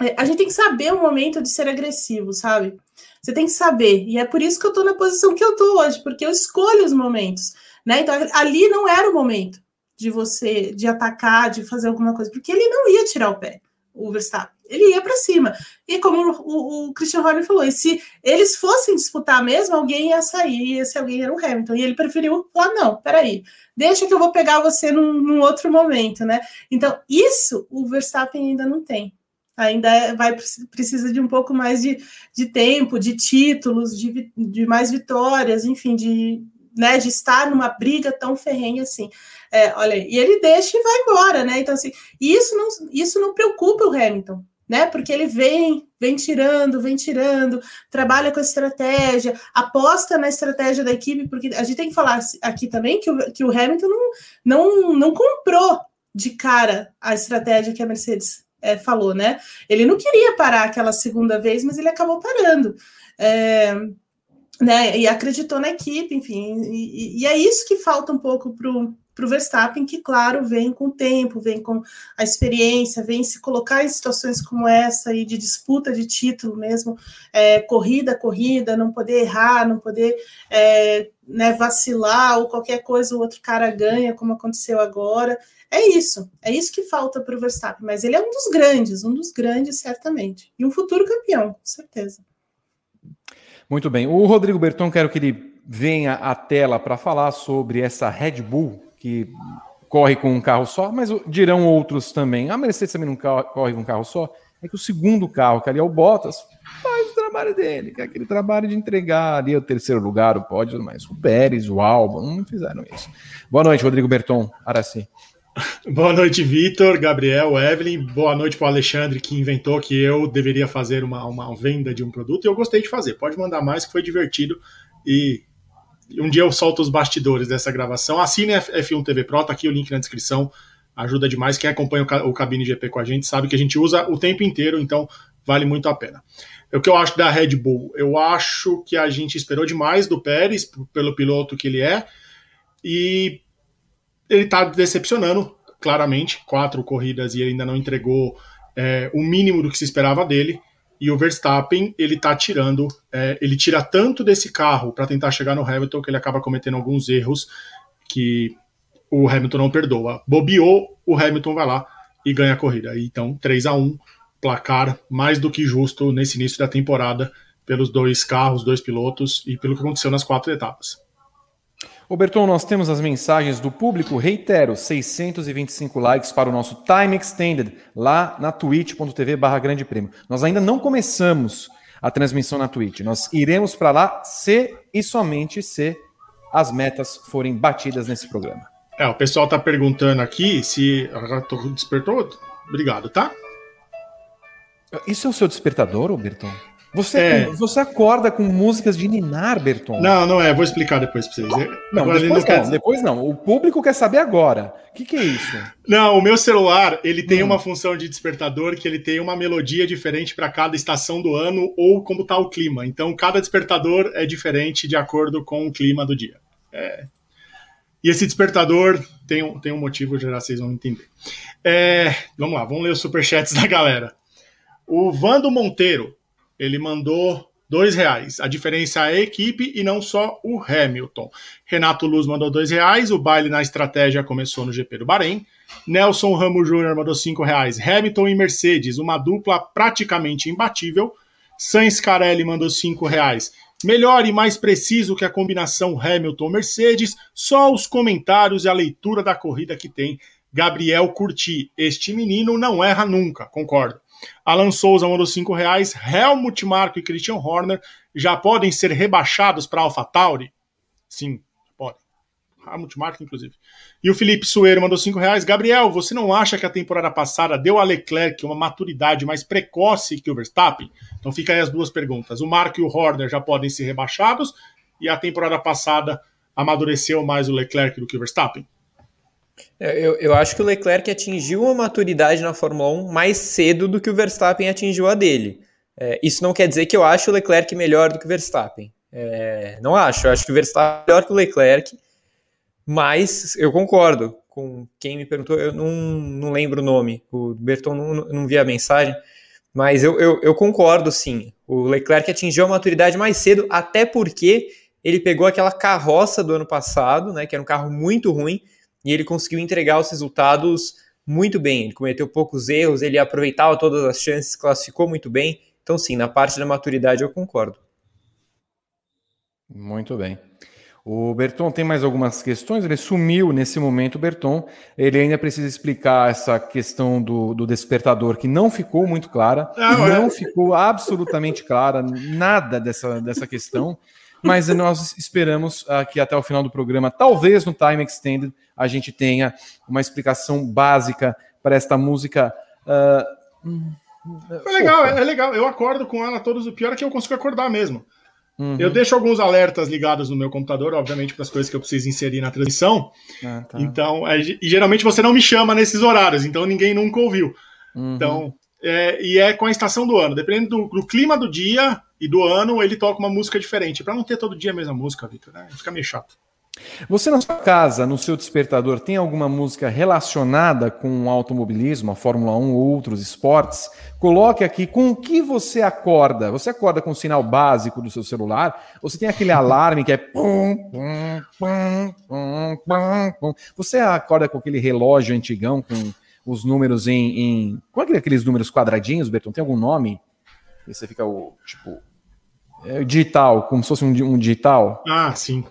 é, a gente tem que saber o momento de ser agressivo, sabe? Você tem que saber. E é por isso que eu tô na posição que eu tô hoje, porque eu escolho os momentos, né? Então ali não era o momento de você de atacar, de fazer alguma coisa, porque ele não ia tirar o pé, o Verstappen. Ele ia para cima. E como o, o, Christian Horner falou, e se eles fossem disputar mesmo, alguém ia sair, e esse alguém era o Hamilton. E ele preferiu falar: não, peraí, deixa que eu vou pegar você num, num outro momento, né? Então, isso o Verstappen ainda não tem ainda é, vai precisa de um pouco mais de, de tempo, de títulos, de, de mais vitórias, enfim, de, né, de estar numa briga tão ferrenha assim. É, olha, e ele deixa e vai embora, né? Então, assim, isso não, isso não preocupa o Hamilton, né? Porque ele vem, vem tirando, vem tirando, trabalha com a estratégia, aposta na estratégia da equipe, porque a gente tem que falar aqui também que o, que o Hamilton não, não, não comprou de cara a estratégia que a Mercedes é, falou, né? Ele não queria parar aquela segunda vez, mas ele acabou parando. É, né, e acreditou na equipe, enfim, e, e é isso que falta um pouco para o Verstappen, que, claro, vem com o tempo, vem com a experiência, vem se colocar em situações como essa aí de disputa de título mesmo, é, corrida corrida, não poder errar, não poder é, né, vacilar ou qualquer coisa o outro cara ganha, como aconteceu agora. É isso, é isso que falta para o Verstappen, mas ele é um dos grandes, um dos grandes, certamente, e um futuro campeão, com certeza. Muito bem. O Rodrigo Berton, quero que ele venha à tela para falar sobre essa Red Bull que corre com um carro só, mas dirão outros também. A Mercedes também não corre com um carro só. É que o segundo carro, que ali é o Bottas, faz o trabalho dele, que é aquele trabalho de entregar ali o terceiro lugar, o pódio, mas o Pérez, o Alba, não fizeram isso. Boa noite, Rodrigo Berton, Araci. Boa noite, Vitor, Gabriel, Evelyn. Boa noite para o Alexandre, que inventou que eu deveria fazer uma, uma venda de um produto. E eu gostei de fazer. Pode mandar mais, que foi divertido. E um dia eu solto os bastidores dessa gravação. Assine a F1 TV Pro, tá aqui o link na descrição. Ajuda demais. Quem acompanha o Cabine GP com a gente sabe que a gente usa o tempo inteiro, então vale muito a pena. O que eu acho da Red Bull? Eu acho que a gente esperou demais do Pérez, pelo piloto que ele é. E ele está decepcionando, claramente. Quatro corridas e ele ainda não entregou é, o mínimo do que se esperava dele. E o Verstappen, ele está tirando, é, ele tira tanto desse carro para tentar chegar no Hamilton que ele acaba cometendo alguns erros que o Hamilton não perdoa. Bobeou, o Hamilton vai lá e ganha a corrida. Então, 3 a 1 placar mais do que justo nesse início da temporada pelos dois carros, dois pilotos e pelo que aconteceu nas quatro etapas. Roberto, nós temos as mensagens do público. Reitero, 625 likes para o nosso Time Extended lá na twitch.tv barra Grande Prêmio. Nós ainda não começamos a transmissão na Twitch. Nós iremos para lá se e somente se as metas forem batidas nesse programa. É, o pessoal está perguntando aqui se. Despertou? Obrigado, tá? Isso é o seu despertador, Berton? Você, é. você acorda com músicas de Ninar, Berton? Não, não é. Vou explicar depois pra vocês. Não, agora depois não, não depois não. O público quer saber agora. O que, que, é isso? Não, o meu celular, ele tem hum. uma função de despertador que ele tem uma melodia diferente para cada estação do ano ou como tá o clima. Então, cada despertador é diferente de acordo com o clima do dia. É. E esse despertador tem um, tem um motivo, já vocês vão entender. É, vamos lá, vamos ler os superchats da galera. O Vando Monteiro, ele mandou dois reais. A diferença é a equipe e não só o Hamilton. Renato Luz mandou dois reais. O baile na estratégia começou no GP do Bahrein. Nelson Ramos Júnior mandou cinco reais. Hamilton e Mercedes, uma dupla praticamente imbatível. Sainz Carelli mandou cinco reais. Melhor e mais preciso que a combinação Hamilton-Mercedes, só os comentários e a leitura da corrida que tem. Gabriel Curti, este menino não erra nunca, concordo. Alan Souza mandou 5 reais. Helmut Marko e Christian Horner já podem ser rebaixados para AlphaTauri? Sim, podem. Helmut Marko, inclusive. E o Felipe Sueiro mandou 5 reais. Gabriel, você não acha que a temporada passada deu a Leclerc uma maturidade mais precoce que o Verstappen? Então fica aí as duas perguntas. O Marko e o Horner já podem ser rebaixados e a temporada passada amadureceu mais o Leclerc do que o Verstappen? É, eu, eu acho que o Leclerc atingiu uma maturidade na Fórmula 1 mais cedo do que o Verstappen atingiu a dele. É, isso não quer dizer que eu acho o Leclerc melhor do que o Verstappen. É, não acho. Eu acho que o Verstappen é melhor que o Leclerc, mas eu concordo com quem me perguntou. Eu não, não lembro o nome. O Berton não, não vi a mensagem. Mas eu, eu, eu concordo sim. O Leclerc atingiu a maturidade mais cedo, até porque ele pegou aquela carroça do ano passado, né, que era um carro muito ruim, e ele conseguiu entregar os resultados muito bem. Ele cometeu poucos erros, ele aproveitava todas as chances, classificou muito bem. Então, sim, na parte da maturidade eu concordo. Muito bem. O Berton tem mais algumas questões, ele sumiu nesse momento, Berton. Ele ainda precisa explicar essa questão do, do despertador, que não ficou muito clara, não, não é. ficou absolutamente clara, nada dessa, dessa questão. Mas nós esperamos uh, que até o final do programa, talvez no Time Extended, a gente tenha uma explicação básica para esta música. Uh, é legal, é, é, legal. Eu acordo com ela todos. O pior é que eu consigo acordar mesmo. Uhum. Eu deixo alguns alertas ligados no meu computador, obviamente, para as coisas que eu preciso inserir na transmissão. Ah, tá. Então, é, e geralmente você não me chama nesses horários, então ninguém nunca ouviu. Uhum. Então, é, e é com a estação do ano. Dependendo do, do, clima do dia e do ano, ele toca uma música diferente. Para não ter todo dia a mesma música, Victor, né? fica meio chato. Você na sua casa, no seu despertador, tem alguma música relacionada com o automobilismo, a Fórmula 1 ou outros esportes? Coloque aqui com o que você acorda. Você acorda com o sinal básico do seu celular? Ou você tem aquele alarme que é pum, pum, pum, pum, pum, pum. Você acorda com aquele relógio antigão com os números em. em... Qual é aqueles números quadradinhos, Berton? Tem algum nome? E você fica o tipo. É, digital, como se fosse um, um digital. Ah, sim.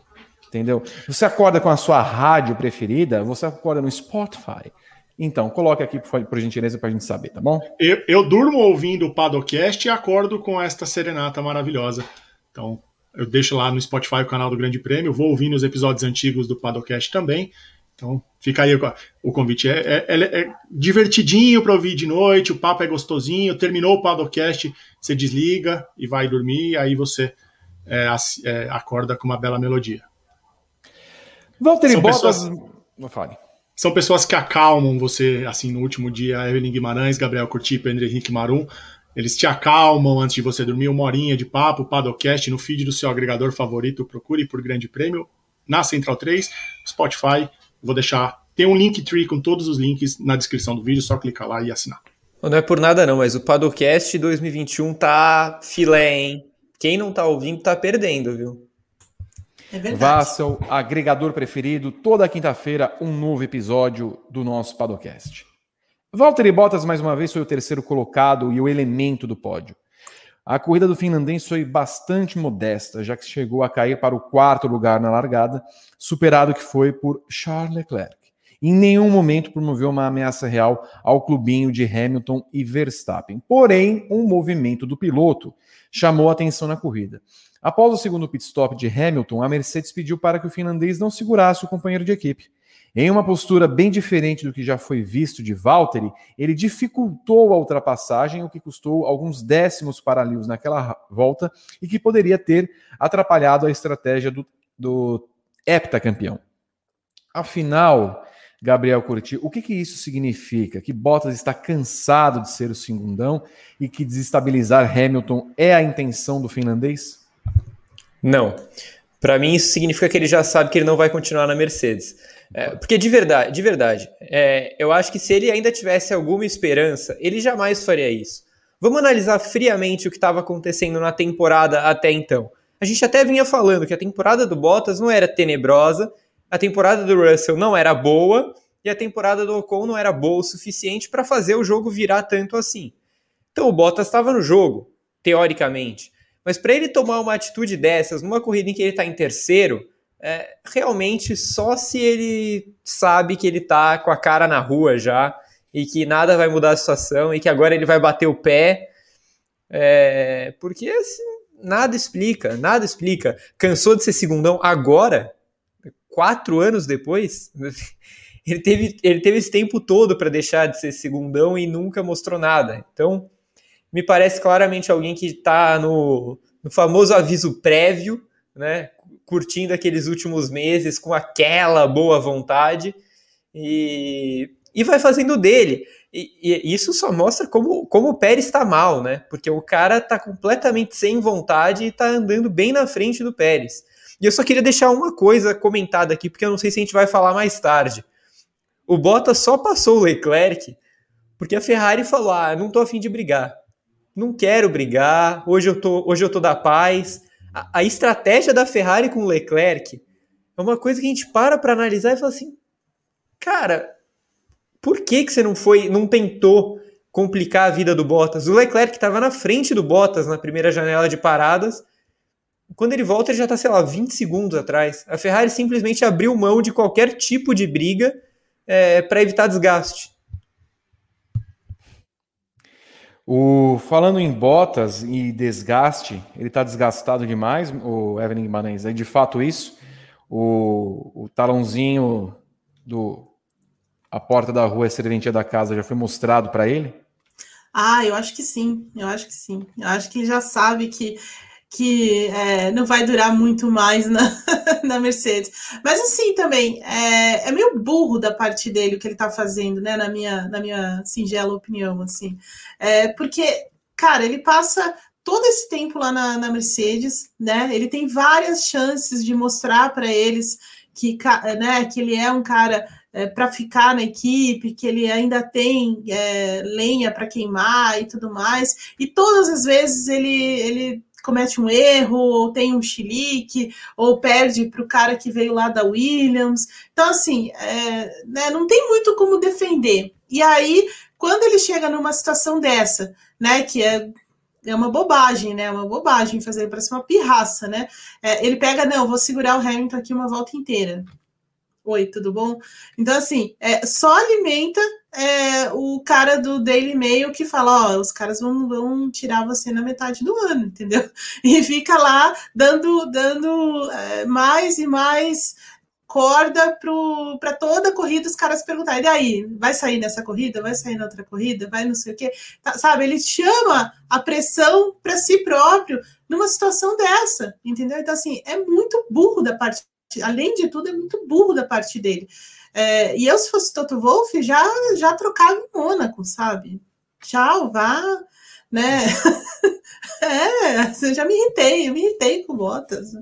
Entendeu? Você acorda com a sua rádio preferida, você acorda no Spotify. Então, coloque aqui, por, por gentileza, para a gente saber, tá bom? Eu, eu durmo ouvindo o Padocast e acordo com esta serenata maravilhosa. Então, eu deixo lá no Spotify o canal do Grande Prêmio, vou ouvindo os episódios antigos do Padocast também. Então, fica aí o, o convite. É, é, é divertidinho para ouvir de noite, o papo é gostosinho. Terminou o Padocast, você desliga e vai dormir, aí você é, é acorda com uma bela melodia. Valtteri São Bottas... Pessoas... São pessoas que acalmam você, assim, no último dia, Evelyn Guimarães, Gabriel Curti, Pedro Henrique Marum, eles te acalmam antes de você dormir, uma horinha de papo, Padocast, no feed do seu agregador favorito, procure por Grande Prêmio, na Central 3, Spotify, vou deixar, tem um link tree com todos os links na descrição do vídeo, só clicar lá e assinar. Não é por nada não, mas o Padocast 2021 tá filé, hein? Quem não tá ouvindo tá perdendo, viu? É Vá ao seu agregador preferido, toda quinta-feira, um novo episódio do nosso Padocast. Valtteri Bottas, mais uma vez, foi o terceiro colocado e o elemento do pódio. A corrida do finlandês foi bastante modesta, já que chegou a cair para o quarto lugar na largada, superado que foi por Charles Leclerc. Em nenhum momento promoveu uma ameaça real ao clubinho de Hamilton e Verstappen. Porém, um movimento do piloto chamou atenção na corrida. Após o segundo pit stop de Hamilton, a Mercedes pediu para que o finlandês não segurasse o companheiro de equipe. Em uma postura bem diferente do que já foi visto de Valtteri, ele dificultou a ultrapassagem, o que custou alguns décimos para Lewis naquela volta e que poderia ter atrapalhado a estratégia do, do heptacampeão. Afinal, Gabriel Curti, o que, que isso significa? Que Bottas está cansado de ser o segundão e que desestabilizar Hamilton é a intenção do finlandês? Não. Para mim, isso significa que ele já sabe que ele não vai continuar na Mercedes. É, porque de verdade, de verdade, é, eu acho que se ele ainda tivesse alguma esperança, ele jamais faria isso. Vamos analisar friamente o que estava acontecendo na temporada até então. A gente até vinha falando que a temporada do Bottas não era tenebrosa, a temporada do Russell não era boa e a temporada do Ocon não era boa o suficiente para fazer o jogo virar tanto assim. Então o Bottas estava no jogo, teoricamente. Mas para ele tomar uma atitude dessas numa corrida em que ele está em terceiro, é, realmente só se ele sabe que ele tá com a cara na rua já e que nada vai mudar a situação e que agora ele vai bater o pé. É, porque assim, nada explica, nada explica. Cansou de ser segundão agora, quatro anos depois. Ele teve, ele teve esse tempo todo para deixar de ser segundão e nunca mostrou nada. Então, me parece claramente alguém que está no, no famoso aviso prévio, né? Curtindo aqueles últimos meses com aquela boa vontade e, e vai fazendo dele. E, e, isso só mostra como, como o Pérez está mal, né? Porque o cara está completamente sem vontade e está andando bem na frente do Pérez. E eu só queria deixar uma coisa comentada aqui, porque eu não sei se a gente vai falar mais tarde. O Bottas só passou o Leclerc porque a Ferrari falou: ah, não tô afim de brigar. Não quero brigar, hoje eu tô, hoje eu tô da paz a, estratégia da Ferrari com o Leclerc é uma coisa que a gente para para analisar e fala assim, cara, por que que você não foi, não tentou complicar a vida do Bottas? O Leclerc estava na frente do Bottas na primeira janela de paradas. Quando ele volta, ele já está, sei lá, 20 segundos atrás. A Ferrari simplesmente abriu mão de qualquer tipo de briga é, para evitar desgaste. O, falando em botas e desgaste, ele está desgastado demais, o Evelyn Guimarães. É de fato isso? O, o talãozinho do a porta da rua, a serventia da casa, já foi mostrado para ele? Ah, eu acho que sim, eu acho que sim. Eu acho que já sabe que que é, não vai durar muito mais na, na Mercedes. Mas assim também, é, é, meio burro da parte dele o que ele está fazendo, né? Na minha, na minha singela opinião, assim. É, porque, cara, ele passa todo esse tempo lá na, na Mercedes, né? Ele tem várias chances de mostrar para eles que, né, que ele é um cara é, para ficar na equipe, que ele ainda tem é, lenha para queimar e tudo mais. E todas as vezes ele, ele comete um erro, ou tem um chilique, ou perde para o cara que veio lá da Williams. Então, assim, é, né, não tem muito como defender. E aí, quando ele chega numa situação dessa, né, que é é uma bobagem, né? Uma bobagem fazer parece uma pirraça, né? É, ele pega, não, vou segurar o Hamilton aqui uma volta inteira. Oi, tudo bom? Então, assim, é, só alimenta é, o cara do Daily Mail que fala: ó, os caras vão, vão tirar você na metade do ano, entendeu? E fica lá dando, dando é, mais e mais corda para toda corrida os caras perguntarem: e daí, vai sair nessa corrida? Vai sair na outra corrida? Vai não sei o quê? Tá, sabe? Ele chama a pressão para si próprio numa situação dessa, entendeu? Então, assim, é muito burro da parte além de tudo, é muito burro da parte dele. É, e eu, se fosse Toto Wolff, já, já trocava em Mônaco, sabe? Tchau, vá, né? é, já me irritei, eu me irritei com Bottas.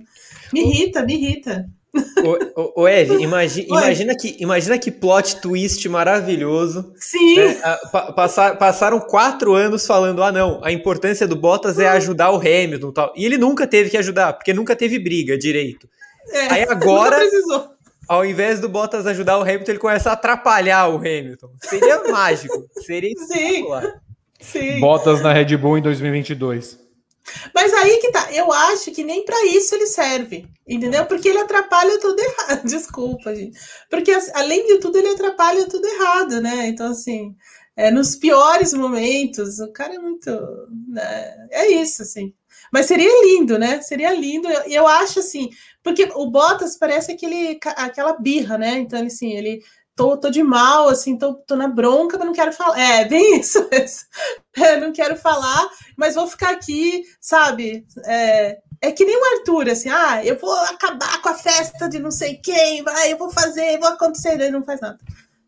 Me irrita, me irrita. O, o Eve, imagi, imagina, que, imagina que plot twist maravilhoso. Sim. Né? Passar, passaram quatro anos falando: ah, não, a importância do Bottas é ajudar o Hamilton tal. E ele nunca teve que ajudar, porque nunca teve briga direito. É, Aí agora, ao invés do Bottas ajudar o Hamilton, ele começa a atrapalhar o Hamilton. Seria mágico. Seria espetacular. Sim. Bottas na Red Bull em 2022. Mas aí que tá, eu acho que nem para isso ele serve, entendeu? Porque ele atrapalha tudo errado. Desculpa, gente. Porque, além de tudo, ele atrapalha tudo errado, né? Então, assim, é, nos piores momentos, o cara é muito. Né? É isso, assim. Mas seria lindo, né? Seria lindo. E eu, eu, acho assim, porque o Bottas parece aquele, aquela birra, né? Então, assim, ele. Tô, tô de mal, assim, tô, tô na bronca, mas não quero falar. É, bem isso mesmo. É, não quero falar, mas vou ficar aqui, sabe? É, é que nem o Arthur, assim, ah, eu vou acabar com a festa de não sei quem, vai, eu vou fazer, vou acontecer, ele não faz nada.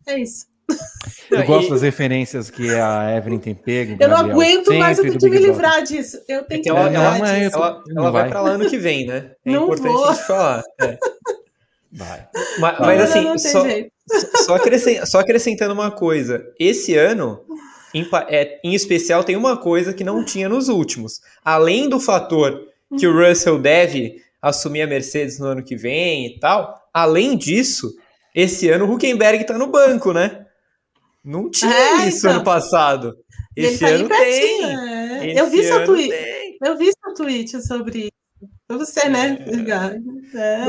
É isso. Eu gosto das referências que a Evelyn tem pego. Eu não aguento mais, eu tenho que me livrar disso. Eu tenho que ela, ela, ela, ela, ela vai para lá ano que vem, né? É não importante vou. a gente falar. É. Vai. Mas, mas assim, não, não só, só, acrescent, só, acrescentando uma coisa. Esse ano, em, é, em especial, tem uma coisa que não tinha nos últimos. Além do fator que o Russell deve assumir a Mercedes no ano que vem e tal, além disso, esse ano o Huckenberg está no banco, né? Não tinha é, isso então. ano passado. Esse tá ano tem. É. Eu vi seu tweet. Eu vi seu tweet sobre isso. Você, né? É. é.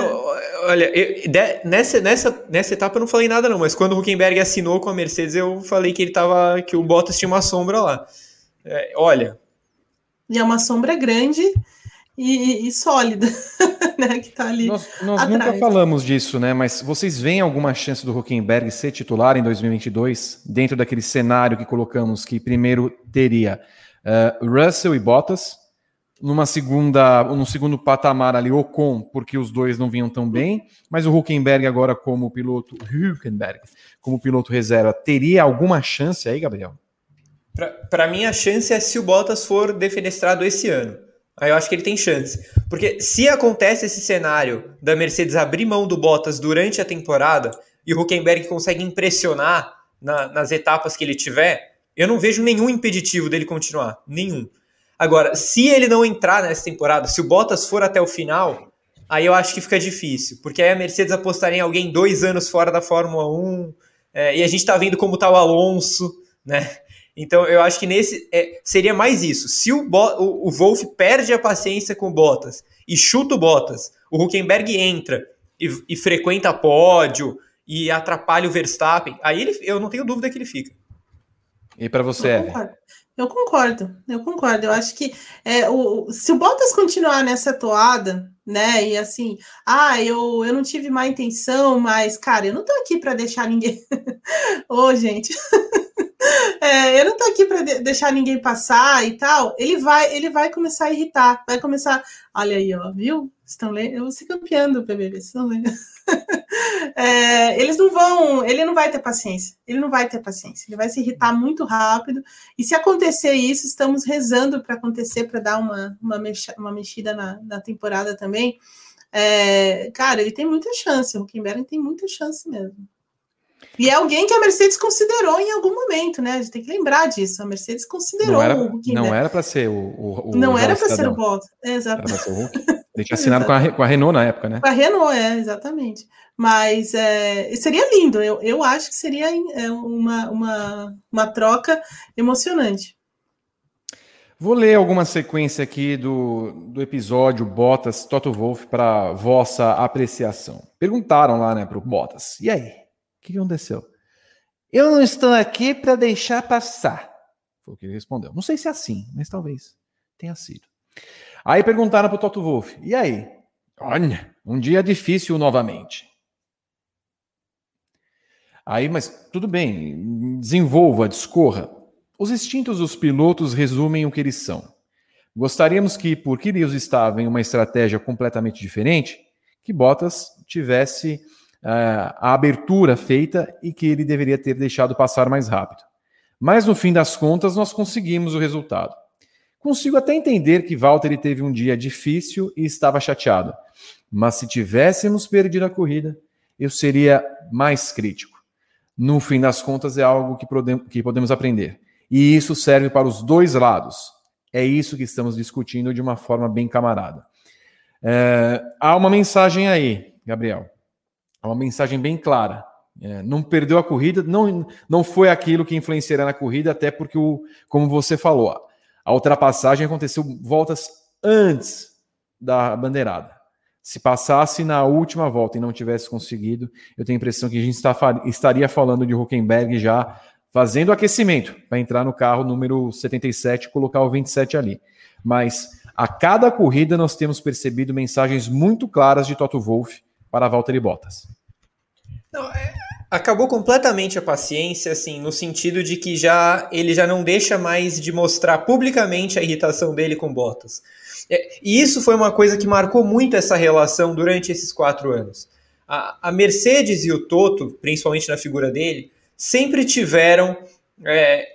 Olha, eu, de, nessa, nessa, nessa etapa eu não falei nada, não, mas quando o Huckenberg assinou com a Mercedes, eu falei que ele tava. que o Bottas tinha uma sombra lá. É, olha. E é uma sombra grande e, e sólida, né? Que tá ali. Nós, nós nunca falamos disso, né? Mas vocês veem alguma chance do Huckenberg ser titular em 2022, dentro daquele cenário que colocamos que primeiro teria uh, Russell e Bottas, numa segunda, no segundo patamar ali Ocon, porque os dois não vinham tão bem, mas o Huckenberg agora como piloto Huckenberg, como piloto reserva, teria alguma chance aí, Gabriel? Para mim a chance é se o Bottas for defenestrado esse ano. Aí eu acho que ele tem chance. Porque se acontece esse cenário da Mercedes abrir mão do Bottas durante a temporada e o Huckenberg consegue impressionar na, nas etapas que ele tiver, eu não vejo nenhum impeditivo dele continuar. Nenhum. Agora, se ele não entrar nessa temporada, se o Bottas for até o final, aí eu acho que fica difícil. Porque aí a Mercedes apostaria em alguém dois anos fora da Fórmula 1. É, e a gente tá vendo como tá o Alonso, né? Então eu acho que nesse é, seria mais isso. Se o, Bo, o, o Wolf perde a paciência com o Bottas e chuta o Bottas, o Huckenberg entra e, e frequenta pódio e atrapalha o Verstappen, aí ele, eu não tenho dúvida que ele fica. E para você, eu concordo. eu concordo, eu concordo. Eu acho que é, o, se o Bottas continuar nessa toada, né? E assim, ah, eu, eu não tive má intenção, mas, cara, eu não tô aqui para deixar ninguém. Ô, oh, gente. É, eu não tô aqui para de deixar ninguém passar e tal. Ele vai, ele vai começar a irritar, vai começar. Olha aí, ó, viu? Estão lendo? Eu vou ser campeão do PBB, estão lendo? É, eles não vão, ele não vai ter paciência, ele não vai ter paciência, ele vai se irritar muito rápido. E se acontecer isso, estamos rezando para acontecer, para dar uma, uma, mexa, uma mexida na, na temporada também. É, cara, ele tem muita chance, o Huckenberg tem muita chance mesmo. E é alguém que a Mercedes considerou em algum momento, né? A gente tem que lembrar disso. A Mercedes considerou não era, o Hulk. Não era para ser o, o, o, Não era para ser o Bottas. Exato. Ele tinha assinado com a, com a Renault na época, né? Com a Renault, é, exatamente. Mas é, seria lindo. Eu, eu acho que seria é, uma, uma, uma troca emocionante. Vou ler alguma sequência aqui do, do episódio Bottas Toto Wolff para vossa apreciação. Perguntaram lá, né, para o Bottas. E aí? Que aconteceu? Eu não estou aqui para deixar passar. Foi o que ele respondeu. Não sei se é assim, mas talvez tenha sido. Aí perguntaram para o Toto Wolff: e aí? Olha, um dia difícil novamente. Aí, mas tudo bem, desenvolva, discorra. Os instintos dos pilotos resumem o que eles são. Gostaríamos que, porque eles estavam em uma estratégia completamente diferente, que Bottas tivesse a abertura feita e que ele deveria ter deixado passar mais rápido. Mas no fim das contas, nós conseguimos o resultado. Consigo até entender que Valtteri teve um dia difícil e estava chateado, mas se tivéssemos perdido a corrida, eu seria mais crítico. No fim das contas, é algo que podemos aprender. E isso serve para os dois lados. É isso que estamos discutindo de uma forma bem camarada. É, há uma mensagem aí, Gabriel. É uma mensagem bem clara. É, não perdeu a corrida, não, não foi aquilo que influenciará na corrida, até porque, o, como você falou, a ultrapassagem aconteceu voltas antes da bandeirada. Se passasse na última volta e não tivesse conseguido, eu tenho a impressão que a gente está, estaria falando de Huckenberg já fazendo aquecimento para entrar no carro número 77 e colocar o 27 ali. Mas a cada corrida nós temos percebido mensagens muito claras de Toto Wolff para Valtteri Bottas. Não, é, acabou completamente a paciência, assim, no sentido de que já ele já não deixa mais de mostrar publicamente a irritação dele com Bottas. É, e isso foi uma coisa que marcou muito essa relação durante esses quatro anos. A, a Mercedes e o Toto, principalmente na figura dele, sempre tiveram é,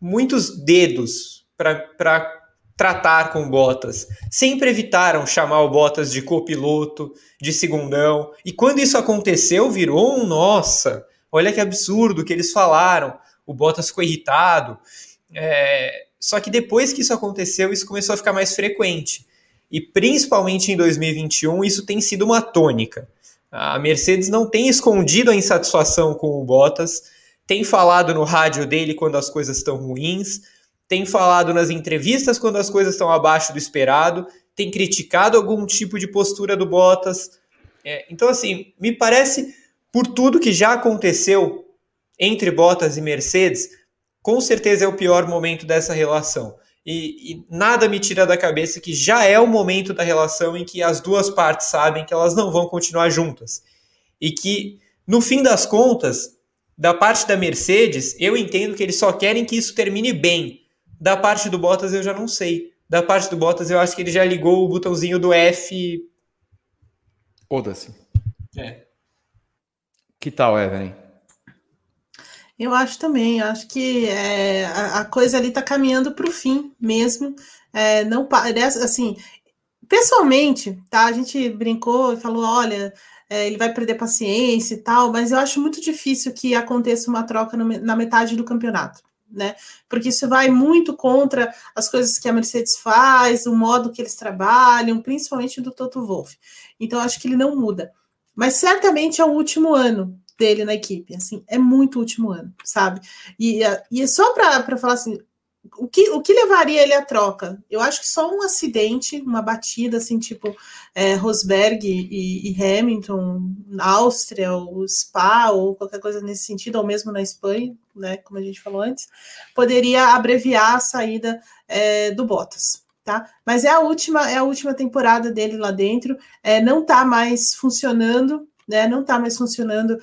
muitos dedos para tratar com Bottas. Sempre evitaram chamar o Bottas de copiloto, de segundão. E quando isso aconteceu, virou um nossa, olha que absurdo que eles falaram. O Bottas ficou irritado. É, só que depois que isso aconteceu, isso começou a ficar mais frequente. E principalmente em 2021, isso tem sido uma tônica. A Mercedes não tem escondido a insatisfação com o Bottas, tem falado no rádio dele quando as coisas estão ruins, tem falado nas entrevistas quando as coisas estão abaixo do esperado, tem criticado algum tipo de postura do Bottas. É, então, assim, me parece, por tudo que já aconteceu entre Bottas e Mercedes, com certeza é o pior momento dessa relação. E, e, nada me tira da cabeça que já é o momento da relação em que as duas partes sabem que elas não vão continuar juntas. E que, no fim das contas, da parte da Mercedes, eu entendo que eles só querem que isso termine bem. Da parte do Bottas, eu já não sei. Da parte do Bottas, eu acho que ele já ligou o botãozinho do F. Foda-se. É. Que tal, Evelyn? Eu acho também, acho que é, a, a, coisa ali está caminhando para o fim mesmo. É, não parece assim. Pessoalmente, tá? A gente brincou e falou: olha, é, ele vai perder paciência e tal, mas eu acho muito difícil que aconteça uma troca no, na metade do campeonato. Né? Porque isso vai muito contra as coisas que a Mercedes faz, o modo que eles trabalham, principalmente do Toto Wolff. Então acho que ele não muda. Mas certamente é o último ano dele na equipe. Assim, é muito último ano, sabe? E, e é só para falar assim, o que, o que levaria ele à troca? Eu acho que só um acidente, uma batida, assim, tipo é, Rosberg e, e, Hamilton Áustria, ou Spa, ou qualquer coisa nesse sentido, ou mesmo na Espanha, né, como a gente falou antes, poderia abreviar a saída é, do Bottas. Tá? Mas é a última, é a última temporada dele lá dentro, é, não está mais funcionando né? Não está mais funcionando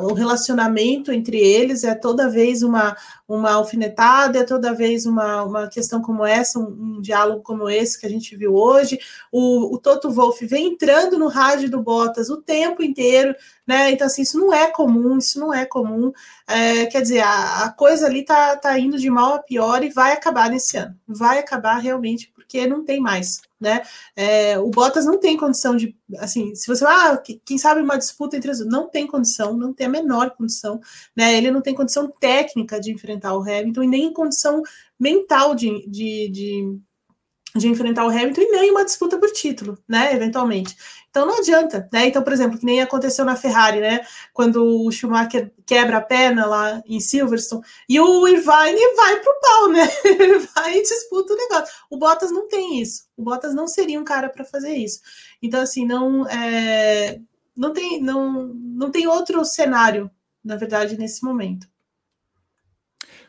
o relacionamento entre eles, é toda vez uma, uma alfinetada, é toda vez uma, uma questão como essa, um, um diálogo como esse que a gente viu hoje. O, o Toto Wolff vem entrando no rádio do Bottas o tempo inteiro, né? Então, assim, isso não é comum, isso não é comum. É, quer dizer, a, a, coisa ali tá, tá indo de mal a pior e vai acabar nesse ano. Vai acabar realmente, porque não tem mais né? É, o Bottas não tem condição de, assim, se você, ah, quem sabe uma disputa entre os não tem condição, não tem a menor condição, né? Ele não tem condição técnica de enfrentar o Hamilton e nem condição mental de, de, de de enfrentar o Hamilton e nem uma disputa por título, né, eventualmente. Então não adianta, né? Então, por exemplo, que nem aconteceu na Ferrari, né? Quando o Schumacher quebra a perna lá em Silverstone e o Irvine vai pro pau, né? Ele vai e disputa o negócio. O Bottas não tem isso. O Bottas não seria um cara para fazer isso. Então, assim, não é, não tem não não tem outro cenário, na verdade, nesse momento.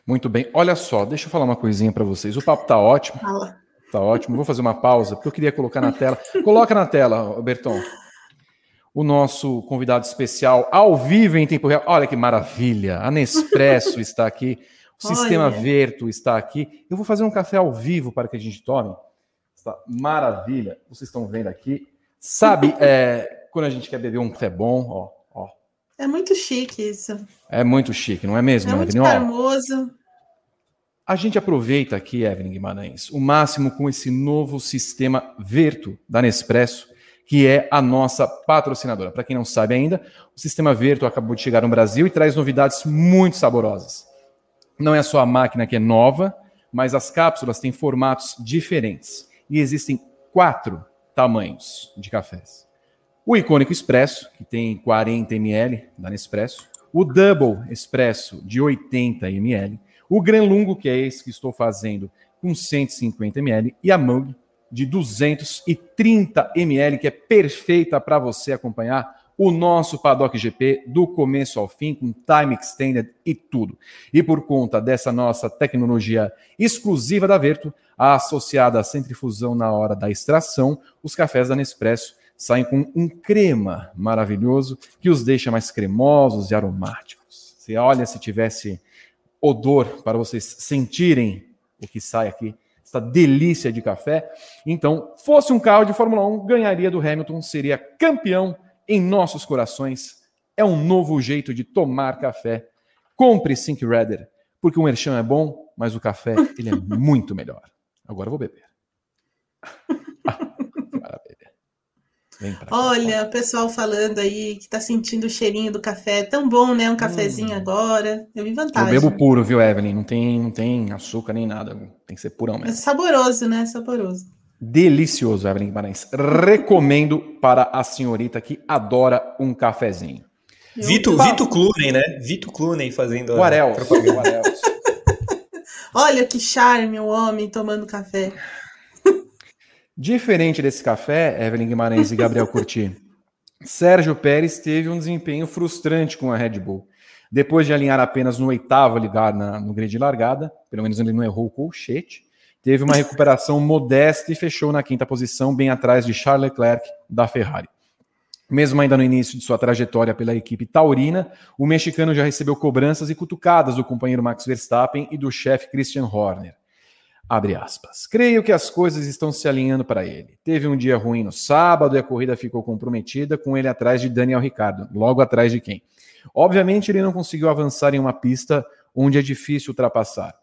Muito bem. Olha só, deixa eu falar uma coisinha para vocês. O papo tá ótimo. Fala. Tá ótimo. Vou fazer uma pausa, porque eu queria colocar na tela. Coloca na tela, Berton. O nosso convidado especial, ao vivo em tempo real. Olha que maravilha! A Nespresso está aqui. O Olha. Sistema Verto está aqui. Eu vou fazer um café ao vivo para que a gente tome. Está maravilha. Vocês estão vendo aqui. Sabe, é, quando a gente quer beber um café bom, ó, ó. É muito chique isso. É muito chique, não é mesmo? É muito charmoso. A gente aproveita aqui, Evelyn Guimarães, o máximo com esse novo sistema Verto da Nespresso, que é a nossa patrocinadora. Para quem não sabe ainda, o sistema Verto acabou de chegar no Brasil e traz novidades muito saborosas. Não é só a máquina que é nova, mas as cápsulas têm formatos diferentes e existem quatro tamanhos de cafés. O icônico Expresso, que tem 40 ml da Nespresso, o Double Expresso de 80 ml o Gran Lungo, que é esse que estou fazendo, com 150 ml, e a Mug, de 230 ml, que é perfeita para você acompanhar o nosso Paddock GP do começo ao fim, com time extended e tudo. E por conta dessa nossa tecnologia exclusiva da Verto, associada à centrifusão na hora da extração, os cafés da Nespresso saem com um crema maravilhoso que os deixa mais cremosos e aromáticos. Você olha se tivesse odor para vocês sentirem o que sai aqui, essa delícia de café. Então, fosse um carro de Fórmula 1, ganharia do Hamilton, seria campeão em nossos corações. É um novo jeito de tomar café. Compre Sync Redder, porque o merchan é bom, mas o café ele é muito melhor. Agora eu vou beber. Olha, o pessoal falando aí que tá sentindo o cheirinho do café. Tão bom, né? Um cafezinho hum. agora. Eu vi vantagem. Eu bebo puro, viu, Evelyn? Não tem, não tem açúcar nem nada. Tem que ser purão mesmo. É saboroso, né? Saboroso. Delicioso, Evelyn Guimarães. Recomendo para a senhorita que adora um cafezinho. Vito, Vito Clooney, né? Vito Clooney fazendo o Arel. Olha que charme o homem tomando café. Diferente desse café, Evelyn Guimarães e Gabriel Curti, Sérgio Pérez teve um desempenho frustrante com a Red Bull. Depois de alinhar apenas no oitavo lugar na, no grid de largada, pelo menos ele não errou o colchete, teve uma recuperação modesta e fechou na quinta posição, bem atrás de Charles Leclerc da Ferrari. Mesmo ainda no início de sua trajetória pela equipe taurina, o mexicano já recebeu cobranças e cutucadas do companheiro Max Verstappen e do chefe Christian Horner. Abre aspas. Creio que as coisas estão se alinhando para ele. Teve um dia ruim no sábado e a corrida ficou comprometida com ele atrás de Daniel Ricardo. Logo atrás de quem? Obviamente, ele não conseguiu avançar em uma pista onde é difícil ultrapassar.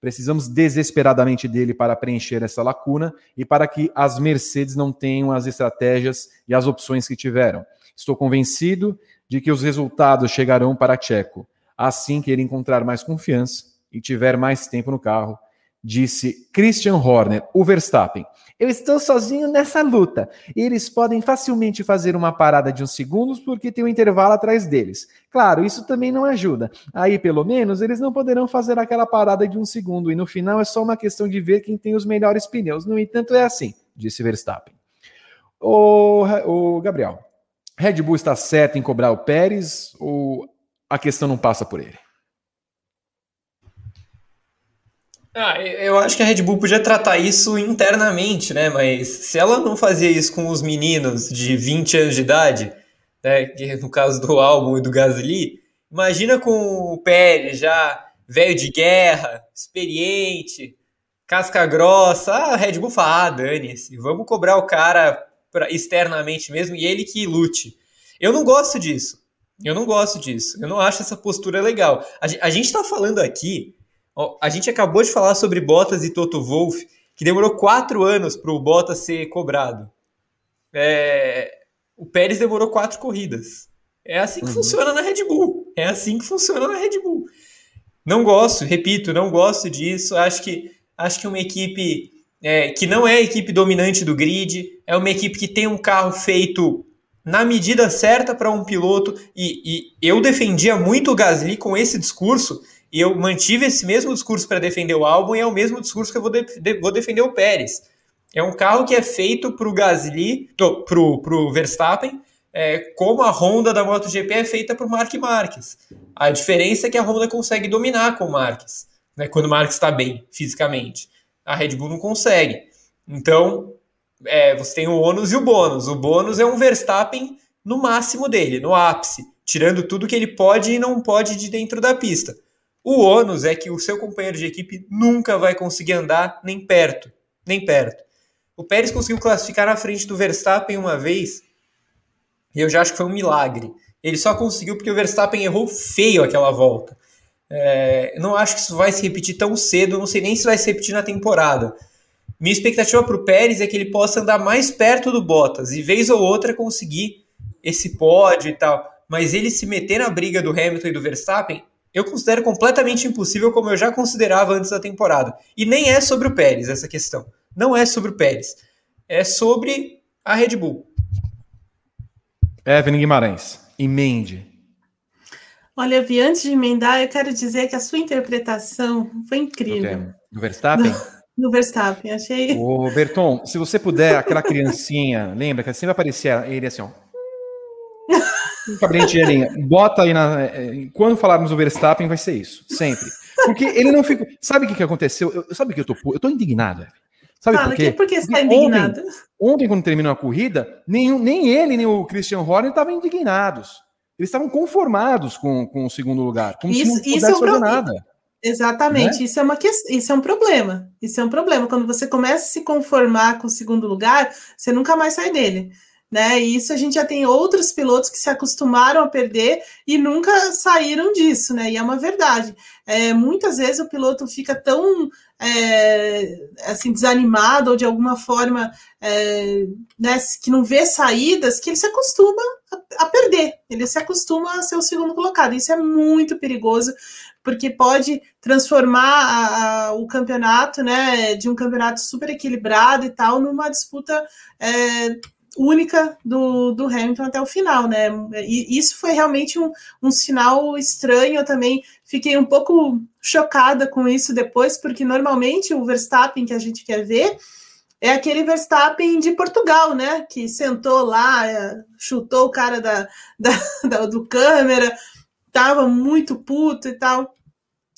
Precisamos desesperadamente dele para preencher essa lacuna e para que as Mercedes não tenham as estratégias e as opções que tiveram. Estou convencido de que os resultados chegarão para Checo assim que ele encontrar mais confiança e tiver mais tempo no carro disse Christian Horner, o Verstappen. Eu estou sozinho nessa luta. Eles podem facilmente fazer uma parada de uns segundos porque tem um intervalo atrás deles. Claro, isso também não ajuda. Aí, pelo menos, eles não poderão fazer aquela parada de um segundo e no final é só uma questão de ver quem tem os melhores pneus. No entanto, é assim, disse Verstappen. O, o Gabriel, Red Bull está certo em cobrar o Pérez ou a questão não passa por ele? Ah, eu acho que a Red Bull podia tratar isso internamente, né? Mas se ela não fazia isso com os meninos de 20 anos de idade, né? Que no caso do álbum e do Gasly, imagina com o Pérez já velho de guerra, experiente, casca grossa. Ah, a Red Bull fala, ah, dane-se, vamos cobrar o cara pra, externamente mesmo e ele que lute. Eu não gosto disso. Eu não gosto disso. Eu não acho essa postura legal. A, a gente está falando aqui a gente acabou de falar sobre Bottas e Toto Wolff, que demorou quatro anos para o Bottas ser cobrado. É... O Pérez demorou quatro corridas. É assim que uhum. funciona na Red Bull. É assim que funciona na Red Bull. Não gosto, repito, não gosto disso. Acho que acho que uma equipe é, que não é a equipe dominante do grid, é uma equipe que tem um carro feito na medida certa para um piloto. E, e eu defendia muito o Gasly com esse discurso e eu mantive esse mesmo discurso para defender o álbum e é o mesmo discurso que eu vou, de, de, vou defender o Pérez. É um carro que é feito para o Gasly, para o Verstappen, é, como a Honda da MotoGP é feita para o Mark Marques. A diferença é que a Honda consegue dominar com o Marques, né, quando o Marques está bem fisicamente. A Red Bull não consegue. Então, é, você tem o ônus e o bônus. O bônus é um Verstappen no máximo dele, no ápice, tirando tudo que ele pode e não pode de dentro da pista. O ônus é que o seu companheiro de equipe nunca vai conseguir andar nem perto, nem perto. O Pérez conseguiu classificar na frente do Verstappen uma vez, e eu já acho que foi um milagre. Ele só conseguiu porque o Verstappen errou feio aquela volta. É, não acho que isso vai se repetir tão cedo, não sei nem se vai se repetir na temporada. Minha expectativa para o Pérez é que ele possa andar mais perto do Bottas e vez ou outra conseguir esse pódio e tal. Mas ele se meter na briga do Hamilton e do Verstappen eu considero completamente impossível, como eu já considerava antes da temporada. E nem é sobre o Pérez essa questão. Não é sobre o Pérez. É sobre a Red Bull. Evelyn Guimarães, emende. Olha, Vi, antes de emendar, eu quero dizer que a sua interpretação foi incrível. Do Verstappen? no Verstappen, achei. Ô, Berton, se você puder, aquela criancinha, lembra que sempre aparecia ele assim, ó. De gelinha. Bota aí na. É, quando falarmos do Verstappen, vai ser isso. Sempre. Porque ele não fica. Sabe o que, que aconteceu? Eu, sabe que eu tô. Eu tô indignado. Sabe Fala, por quê? Por que você está indignado? Ontem, ontem, quando terminou a corrida, nem, nem ele, nem o Christian Horner estavam indignados. Eles estavam conformados com, com o segundo lugar. Como isso, se não isso é um nada. Exatamente, né? isso, é uma que... isso é um problema. Isso é um problema. Quando você começa a se conformar com o segundo lugar, você nunca mais sai dele né? E isso a gente já tem outros pilotos que se acostumaram a perder e nunca saíram disso, né? E é uma verdade. É, muitas vezes o piloto fica tão é, assim desanimado ou de alguma forma é, né, que não vê saídas que ele se acostuma a, a perder. Ele se acostuma a ser o segundo colocado. Isso é muito perigoso porque pode transformar a, a, o campeonato, né, de um campeonato super equilibrado e tal, numa disputa é, única do, do Hamilton até o final, né? E isso foi realmente um, um sinal estranho. Eu também fiquei um pouco chocada com isso depois, porque normalmente o Verstappen que a gente quer ver é aquele Verstappen de Portugal, né? Que sentou lá, é, chutou o cara da, da, da do câmera, tava muito puto e tal.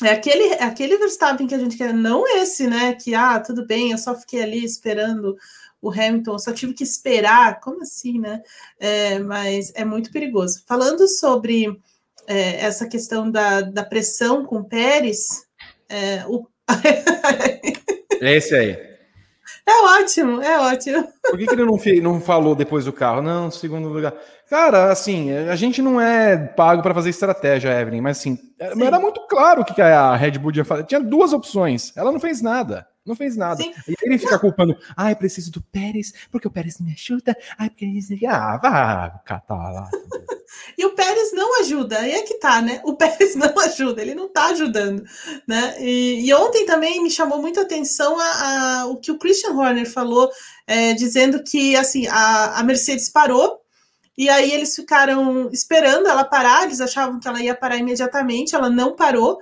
É aquele, é aquele Verstappen que a gente quer, não esse, né? Que, ah, tudo bem, eu só fiquei ali esperando o Hamilton, só tive que esperar, como assim, né? É, mas é muito perigoso. Falando sobre é, essa questão da, da pressão com o Pérez, é, o... é esse aí. É ótimo, é ótimo. Por que, que ele não, não falou depois do carro? Não, segundo lugar. Cara, assim, a gente não é pago para fazer estratégia, Evelyn, mas assim, Sim. era muito claro o que a Red Bull ia fazer. Tinha duas opções, ela não fez nada. Não fez nada. Sim. E ele fica culpando, ai, ah, preciso do Pérez, porque o Pérez não me ajuda. Ai, porque ele. Ah, vá catar lá. e o Pérez não ajuda, aí é que tá, né? O Pérez não ajuda, ele não tá ajudando, né? E, e ontem também me chamou muita atenção a, a, o que o Christian Horner falou, é, dizendo que assim a, a Mercedes parou e aí eles ficaram esperando ela parar, eles achavam que ela ia parar imediatamente, ela não parou.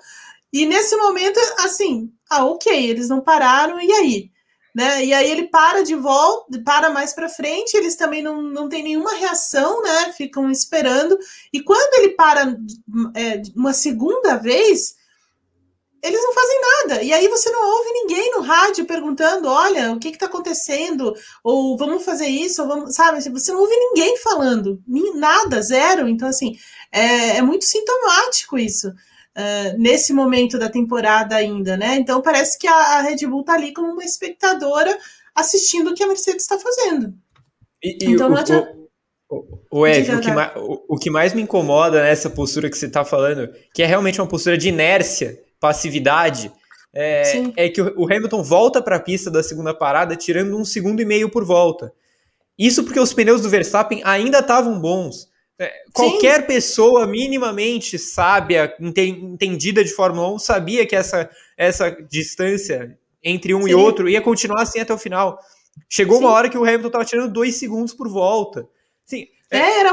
E nesse momento, assim, ah, ok, eles não pararam, e aí? Né? E aí ele para de volta, para mais para frente, eles também não, não têm nenhuma reação, né? Ficam esperando. E quando ele para é, uma segunda vez, eles não fazem nada. E aí você não ouve ninguém no rádio perguntando: olha, o que está acontecendo? Ou vamos fazer isso, ou vamos, sabe? Você não ouve ninguém falando, nada, zero. Então, assim, é, é muito sintomático isso uh, nesse momento da temporada ainda, né? Então parece que a, a Red Bull está ali como uma espectadora assistindo o que a Mercedes está fazendo. E, e então o, não adianta. O, o, Ed, o, que mais, o, o, que mais me incomoda nessa postura que você está falando, que é realmente uma postura de inércia, passividade, é, é que o Hamilton volta para a pista da segunda parada tirando um segundo e meio por volta. Isso porque os pneus do Verstappen ainda estavam bons. É, qualquer Sim. pessoa minimamente sábia, entendida de Fórmula 1, sabia que essa, essa distância entre um Sim. e outro ia continuar assim até o final. Chegou Sim. uma hora que o Hamilton estava tirando dois segundos por volta. Sim, é, é era,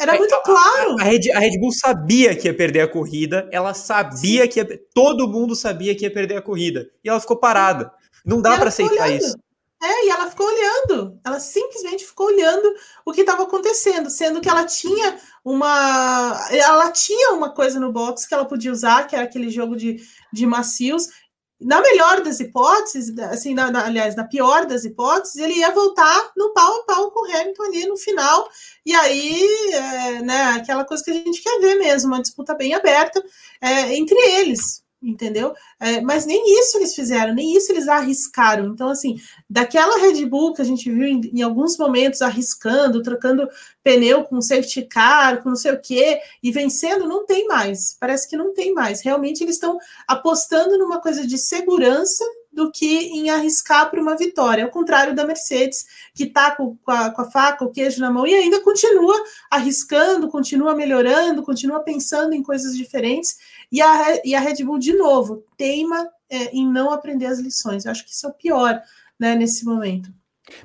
era é, muito claro. A, Red, a, Red, Bull sabia que ia perder a corrida, ela sabia que ia, todo mundo sabia que ia perder a corrida e ela ficou parada. Não dá para aceitar isso. É, e ela ficou olhando, ela simplesmente ficou olhando o que estava acontecendo, sendo que ela tinha uma. Ela tinha uma coisa no box que ela podia usar, que era aquele jogo de, de macios. Na melhor das hipóteses, assim, na, na, aliás, na pior das hipóteses, ele ia voltar no pau a pau com o Hamilton ali no final, e aí, é, né, aquela coisa que a gente quer ver mesmo, uma disputa bem aberta é, entre eles, entendeu? É, mas nem isso eles fizeram, nem isso eles arriscaram. Então, assim, daquela Red Bull que a gente viu em, em alguns momentos arriscando, trocando pneu com safety car, com não sei o quê, e vencendo, não tem mais. Parece que não tem mais. Realmente eles estão apostando numa coisa de segurança do que em arriscar para uma vitória. Ao contrário da Mercedes, que está com, com, a faca, o queijo na mão e ainda continua arriscando, continua melhorando, continua pensando em coisas diferentes. E a, e a Red Bull, de novo, teima é, em não aprender as lições. Eu acho que isso é o pior né, nesse momento.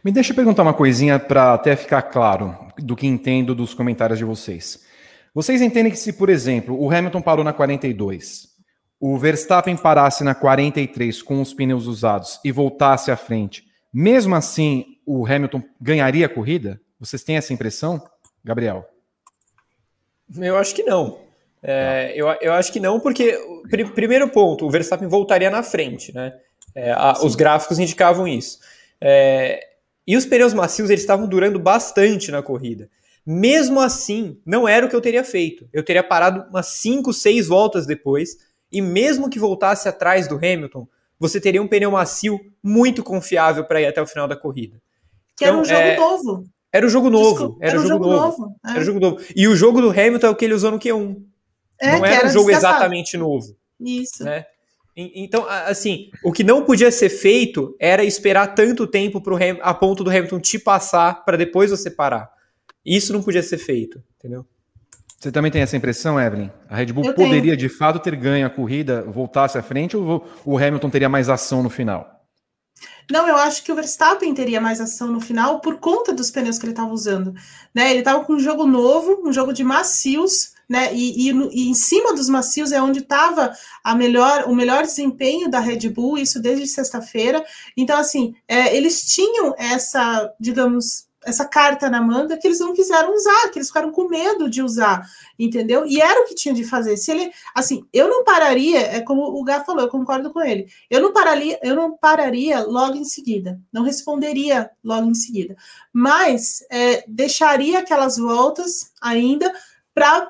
Me deixa eu perguntar uma coisinha para até ficar claro do que entendo dos comentários de vocês. Vocês entendem que se, por exemplo, o Hamilton parou na 42, o Verstappen parasse na 43 com os pneus usados e voltasse à frente, mesmo assim o Hamilton ganharia a corrida? Vocês têm essa impressão, Gabriel? Eu acho que não. É, eu, eu acho que não, porque, pr primeiro ponto, o Verstappen voltaria na frente, né? É, a, os gráficos indicavam isso. É, e os pneus macios eles estavam durando bastante na corrida. Mesmo assim, não era o que eu teria feito. Eu teria parado umas 5, 6 voltas depois, e mesmo que voltasse atrás do Hamilton, você teria um pneu macio muito confiável para ir até o final da corrida. Que então, era um jogo é, novo. Era o jogo novo. Desculpa, era, era o jogo, jogo novo. novo. É. Era o jogo novo. E o jogo do Hamilton é o que ele usou no Q1. É, não era, era um jogo exatamente novo. Isso. Né? Então, assim, o que não podia ser feito era esperar tanto tempo pro Ham, a ponto do Hamilton te passar para depois você parar. Isso não podia ser feito, entendeu? Você também tem essa impressão, Evelyn? A Red Bull Eu poderia tenho. de fato ter ganho a corrida, voltasse à frente, ou o Hamilton teria mais ação no final? Não, eu acho que o Verstappen teria mais ação no final por conta dos pneus que ele estava usando. Né? Ele estava com um jogo novo, um jogo de macios, né? E, e, e, em cima dos macios é onde estava a melhor, o melhor desempenho da Red Bull, isso desde sexta-feira. Então, assim, é, eles tinham essa, digamos, essa carta na manga que eles não quiseram usar, que eles ficaram com medo de usar, entendeu? E era o que tinha de fazer. Se ele, assim, eu não pararia, é como o Gá falou, eu concordo com ele. Eu não pararia, eu não pararia logo em seguida, não responderia logo em seguida, mas é, deixaria aquelas voltas ainda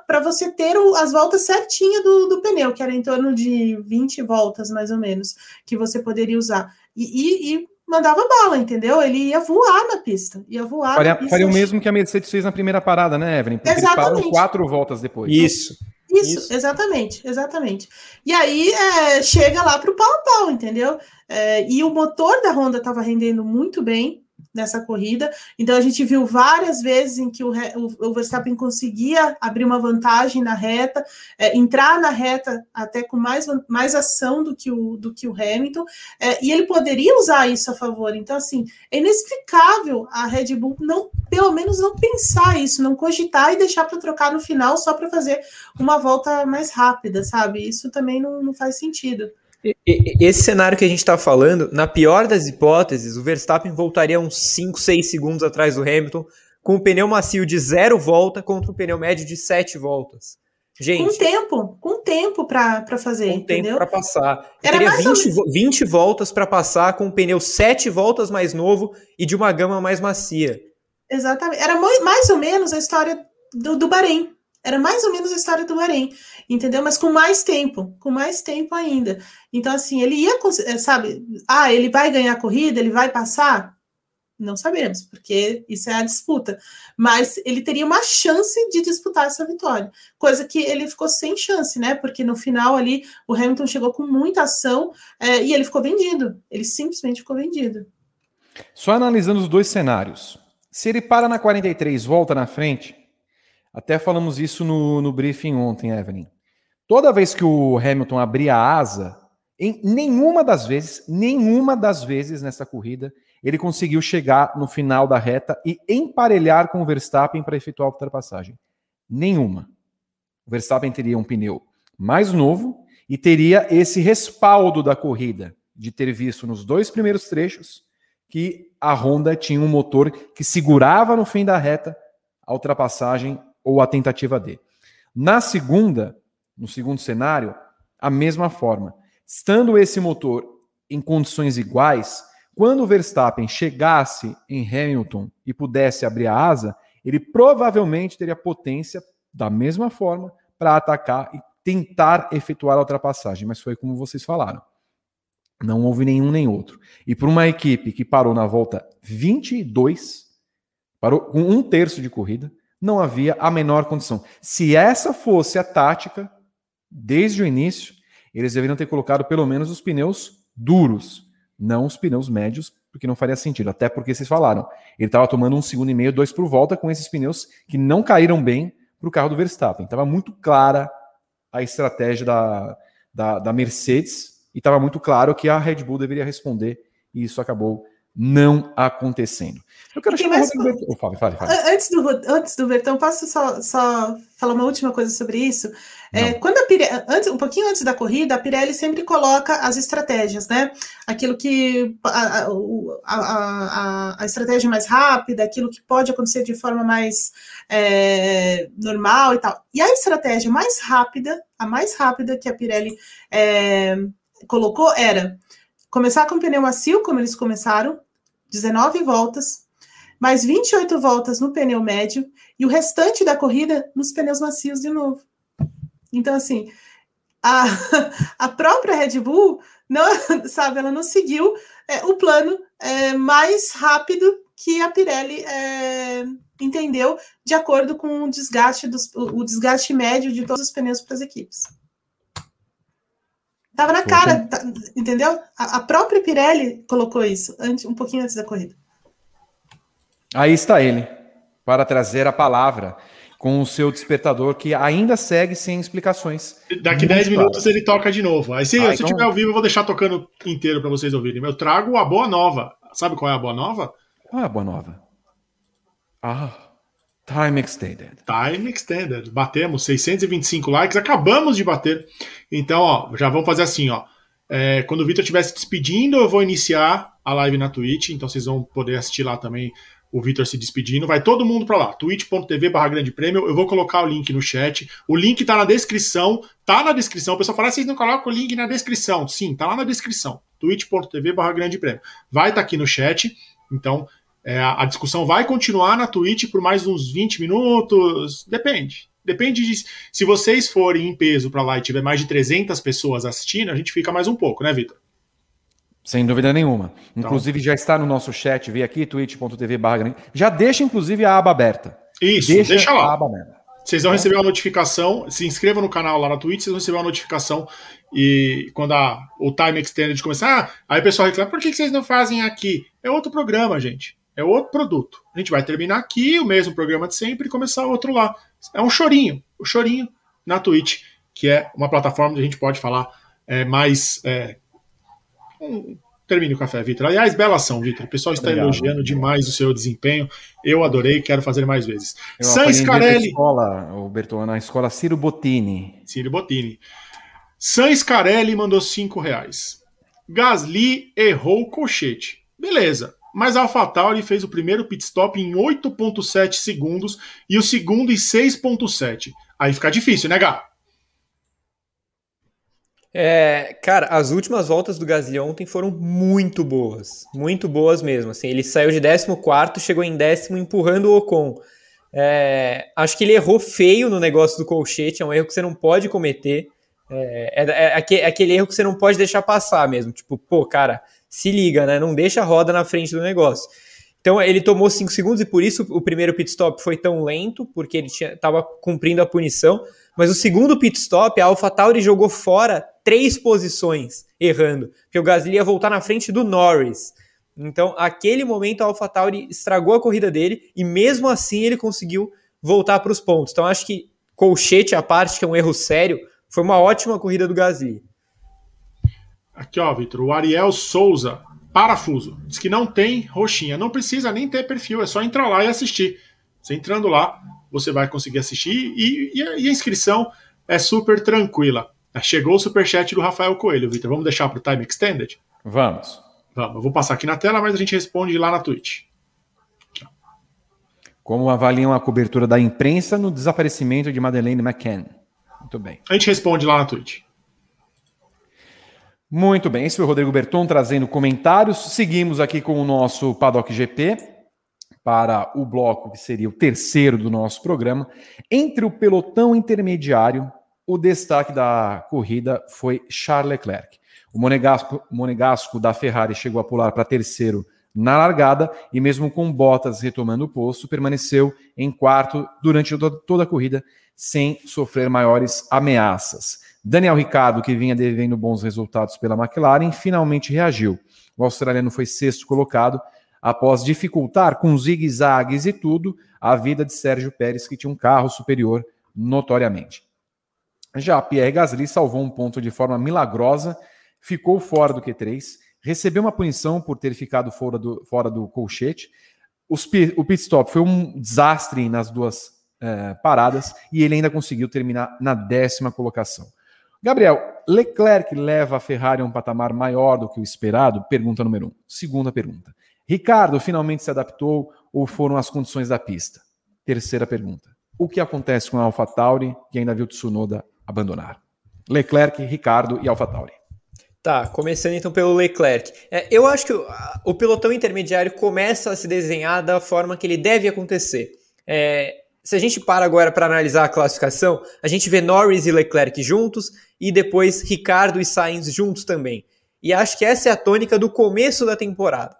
para você ter o, as voltas certinhas do, do pneu, que era em torno de 20 voltas, mais ou menos, que você poderia usar. E, e, e mandava bala, entendeu? Ele ia voar na pista. Ia voar. Faria, pista. faria o mesmo que a Mercedes fez na primeira parada, né, Evelyn? Porque exatamente. eles quatro voltas depois. Isso. Isso, Isso, exatamente, exatamente. E aí é, chega lá para o pau a pau, entendeu? É, e o motor da Honda estava rendendo muito bem, nessa corrida. Então a gente viu várias vezes em que o, o, Verstappen conseguia abrir uma vantagem na reta, é, entrar na reta até com mais, mais ação do que o, do que o Hamilton, é, e ele poderia usar isso a favor. Então, assim, é inexplicável a Red Bull não, pelo menos, não pensar isso, não cogitar e deixar para trocar no final só para fazer uma volta mais rápida, sabe? Isso também não, não faz sentido. Esse cenário que a gente está falando, na pior das hipóteses, o Verstappen voltaria uns 5, 6 segundos atrás do Hamilton, com um pneu macio de zero volta contra um pneu médio de 7 voltas. Gente, com tempo, com tempo para fazer, com entendeu? tempo para passar. Era teria 20, 20 voltas para passar com um pneu 7 voltas mais novo e de uma gama mais macia. Exatamente. Era mais ou menos a história do, do Bahrein. Era mais ou menos a história do Bahrein, entendeu? Mas com mais tempo, com mais tempo ainda. Então, assim, ele ia, eh, sabe, ah, ele vai ganhar a corrida, ele vai passar? Não sabemos, porque isso é a disputa. Mas ele teria uma chance de disputar essa vitória, coisa que ele ficou sem chance, né? Porque no final ali o Hamilton chegou com muita ação é, e ele ficou vendido. Ele simplesmente ficou vendido. Só analisando os dois cenários. Se ele para na 43, volta na frente, até falamos isso no, no briefing ontem, Evelyn. Toda vez que o Hamilton abria a asa, em nenhuma das vezes, nenhuma das vezes nessa corrida, ele conseguiu chegar no final da reta e emparelhar com o Verstappen para efetuar a ultrapassagem. Nenhuma. O Verstappen teria um pneu mais novo e teria esse respaldo da corrida, de ter visto nos dois primeiros trechos que a Honda tinha um motor que segurava no fim da reta a ultrapassagem ou a tentativa de. Na segunda, no segundo cenário, a mesma forma. Estando esse motor em condições iguais, quando o Verstappen chegasse em Hamilton e pudesse abrir a asa, ele provavelmente teria potência da mesma forma para atacar e tentar efetuar a ultrapassagem, mas foi como vocês falaram. Não houve nenhum nem outro. E para uma equipe que parou na volta 22, parou com um terço de corrida, não havia a menor condição. Se essa fosse a tática, desde o início, eles deveriam ter colocado pelo menos os pneus duros, não os pneus médios, porque não faria sentido. Até porque vocês falaram, ele estava tomando um segundo e meio, dois por volta com esses pneus que não caíram bem para o carro do Verstappen. Estava muito clara a estratégia da, da, da Mercedes e estava muito claro que a Red Bull deveria responder e isso acabou não acontecendo. Eu quero chamar mais... o Rodrigo Bertão. Fale, fale, fale. Antes, do, antes do Bertão, posso só, só falar uma última coisa sobre isso? É, quando a antes, um pouquinho antes da corrida, a Pirelli sempre coloca as estratégias, né? Aquilo que a, a, a, a estratégia mais rápida, aquilo que pode acontecer de forma mais é, normal e tal. E a estratégia mais rápida, a mais rápida que a Pirelli é, colocou era começar com pneu macio, como eles começaram, 19 voltas, mais 28 voltas no pneu médio e o restante da corrida nos pneus macios de novo. Então, assim, a, a própria Red Bull, não, sabe, ela não seguiu é, o plano é, mais rápido que a Pirelli é, entendeu, de acordo com o desgaste, dos, o desgaste médio de todos os pneus para as equipes. Tava na cara, tá, entendeu? A, a, própria Pirelli colocou isso antes, um pouquinho antes da corrida. Aí está ele, para trazer a palavra com o seu despertador que ainda segue sem explicações. Daqui 10 minutos ele toca de novo. Aí se, ah, se então... tiver ao vivo, eu vou deixar tocando inteiro para vocês ouvirem. Eu trago a boa nova. Sabe qual é a boa nova? Qual é a boa nova? Ah, Time Extended. Time Extended. Batemos 625 likes, acabamos de bater. Então, ó, já vamos fazer assim, ó. É, quando o Vitor estiver se despedindo, eu vou iniciar a live na Twitch, então vocês vão poder assistir lá também o Vitor se despedindo. Vai todo mundo para lá, twitch.tv grande prêmio. Eu vou colocar o link no chat. O link tá na descrição. Tá na descrição. O pessoal fala, ah, vocês não colocam o link na descrição. Sim, tá lá na descrição. twitch.tv grande prêmio. Vai estar tá aqui no chat. Então, é, a discussão vai continuar na Twitch por mais uns 20 minutos. Depende. Depende de se vocês forem em peso para lá e tiver mais de 300 pessoas assistindo, a gente fica mais um pouco, né, Vitor? Sem dúvida nenhuma. Então, inclusive já está no nosso chat, vem aqui, twitch.tv Já deixa, inclusive, a aba aberta. Isso, deixa, deixa lá. Vocês vão receber uma notificação, se inscrevam no canal lá na Twitch, vocês vão receber uma notificação e quando a, o time extended começar, ah, aí o pessoal reclama, por que vocês não fazem aqui? É outro programa, gente. É outro produto. A gente vai terminar aqui, o mesmo programa de sempre, e começar outro lá. É um chorinho, o um chorinho na Twitch, que é uma plataforma onde a gente pode falar é, mais é, termine o café, Vitor. Aliás, bela ação, Vitor. O pessoal está Obrigado, elogiando demais o seu desempenho. Eu adorei, quero fazer mais vezes. Eu San Scarelli. Escola, o Bertone, na escola Ciro Bottini. Ciro Bottini. San Scarelli mandou 5 reais. Gasly errou o colchete. Beleza. Mas a AlphaTauri fez o primeiro pit stop em 8.7 segundos e o segundo em 6.7. Aí fica difícil, né, Gá? É, cara, as últimas voltas do Gasly ontem foram muito boas. Muito boas mesmo. Assim, ele saiu de 14, chegou em décimo empurrando o Ocon. É, acho que ele errou feio no negócio do colchete, é um erro que você não pode cometer. É, é, é, é aquele erro que você não pode deixar passar mesmo. Tipo, pô, cara, se liga, né? Não deixa a roda na frente do negócio. Então ele tomou 5 segundos e por isso o primeiro pit stop foi tão lento, porque ele estava cumprindo a punição. Mas o segundo pit stop, a AlphaTauri jogou fora três posições, errando, porque o Gasly ia voltar na frente do Norris. Então, aquele momento, a AlphaTauri estragou a corrida dele e mesmo assim ele conseguiu voltar para os pontos. Então, acho que colchete à parte, que é um erro sério, foi uma ótima corrida do Gasly. Aqui, ó, Vitor, o Ariel Souza, parafuso, diz que não tem roxinha, não precisa nem ter perfil, é só entrar lá e assistir. Você entrando lá, você vai conseguir assistir e, e, a, e a inscrição é super tranquila. Chegou o superchat do Rafael Coelho, Vitor. Vamos deixar para o Time Extended? Vamos. Vamos. Eu vou passar aqui na tela, mas a gente responde lá na Twitch. Como avaliam a cobertura da imprensa no desaparecimento de Madeleine McCann? Muito bem. A gente responde lá na Twitch. Muito bem, esse foi o Rodrigo Berton trazendo comentários. Seguimos aqui com o nosso Paddock GP para o bloco que seria o terceiro do nosso programa. Entre o pelotão intermediário, o destaque da corrida foi Charles Leclerc. O monegasco, monegasco da Ferrari chegou a pular para terceiro na largada e, mesmo com Bottas retomando o posto, permaneceu em quarto durante toda a corrida sem sofrer maiores ameaças. Daniel Ricciardo, que vinha devendo bons resultados pela McLaren, finalmente reagiu. O australiano foi sexto colocado após dificultar com zigue-zagues e tudo a vida de Sérgio Pérez, que tinha um carro superior notoriamente. Já Pierre Gasly salvou um ponto de forma milagrosa, ficou fora do Q3 recebeu uma punição por ter ficado fora do, fora do colchete. Os, o pit stop foi um desastre nas duas é, paradas e ele ainda conseguiu terminar na décima colocação. Gabriel, Leclerc leva a Ferrari a um patamar maior do que o esperado? Pergunta número um. Segunda pergunta. Ricardo finalmente se adaptou ou foram as condições da pista? Terceira pergunta. O que acontece com a AlphaTauri, que ainda viu Tsunoda abandonar? Leclerc, Ricardo e AlphaTauri. Tá, começando então pelo Leclerc. É, eu acho que o, o, pelotão intermediário começa a se desenhar da forma que ele deve acontecer. É, se a gente para agora para analisar a classificação, a gente vê Norris e Leclerc juntos e depois Ricardo e Sainz juntos também. E acho que essa é a tônica do começo da temporada.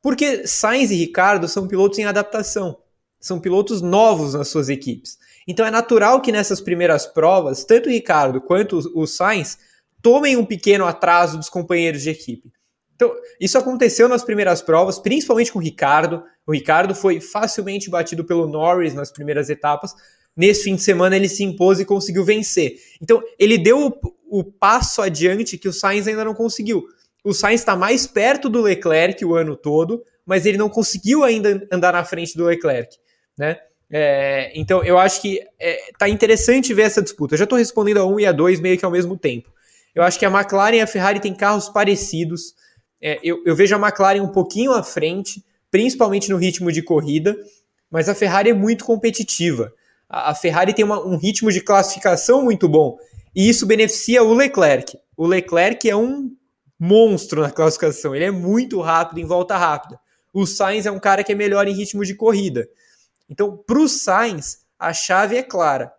Porque Sainz e Ricardo são pilotos em adaptação, são pilotos novos nas suas equipes. Então é natural que nessas primeiras provas, tanto o Ricardo quanto o Sainz tomem um pequeno atraso dos companheiros de equipe. Então, isso aconteceu nas primeiras provas, principalmente com o Ricardo. O Ricardo foi facilmente batido pelo Norris nas primeiras etapas. Nesse fim de semana ele se impôs e conseguiu vencer. Então, ele deu o, o passo adiante que o Sainz ainda não conseguiu o Sainz está mais perto do Leclerc o ano todo, mas ele não conseguiu ainda andar na frente do Leclerc, né? É, então eu acho que é, tá interessante ver essa disputa. Eu já estou respondendo a um e a dois meio que ao mesmo tempo. Eu acho que a McLaren e a Ferrari têm carros parecidos. É, eu, eu vejo a McLaren um pouquinho à frente, principalmente no ritmo de corrida, mas a Ferrari é muito competitiva. A, Ferrari tem uma, um ritmo de classificação muito bom e isso beneficia o Leclerc. O Leclerc é um monstro na classificação. Ele é muito rápido em volta rápida. O Sainz é um cara que é melhor em ritmo de corrida. Então, para o Sainz, a chave é clara.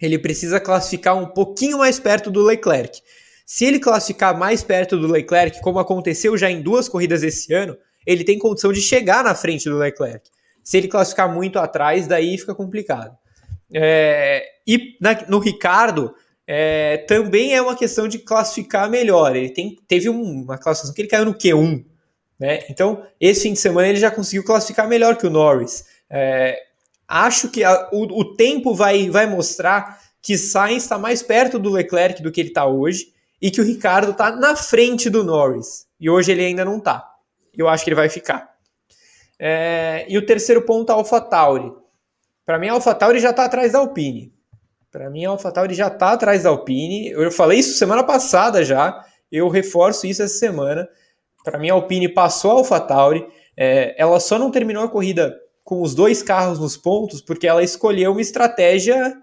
Ele precisa classificar um pouquinho mais perto do Leclerc. Se ele classificar mais perto do Leclerc, como aconteceu já em duas corridas esse ano, ele tem condição de chegar na frente do Leclerc. Se ele classificar muito atrás, daí fica complicado. É, e na, no Ricardo, é, também é uma questão de classificar melhor. Ele tem, teve uma classificação que ele caiu no Q1. Né? Então, esse fim de semana ele já conseguiu classificar melhor que o Norris. É, acho que a, o, o, tempo vai, vai mostrar que Sainz está mais perto do Leclerc do que ele está hoje e que o Ricardo está na frente do Norris. E hoje ele ainda não está. Eu acho que ele vai ficar. É, e o terceiro ponto, a AlphaTauri. Para mim, a AlphaTauri já está atrás da Alpine. Para mim, a AlphaTauri já está atrás da Alpine. Eu falei isso semana passada já. Eu reforço isso essa semana. Para mim, a Alpine passou a AlphaTauri. É, ela só não terminou a corrida com os dois carros nos pontos porque ela escolheu uma estratégia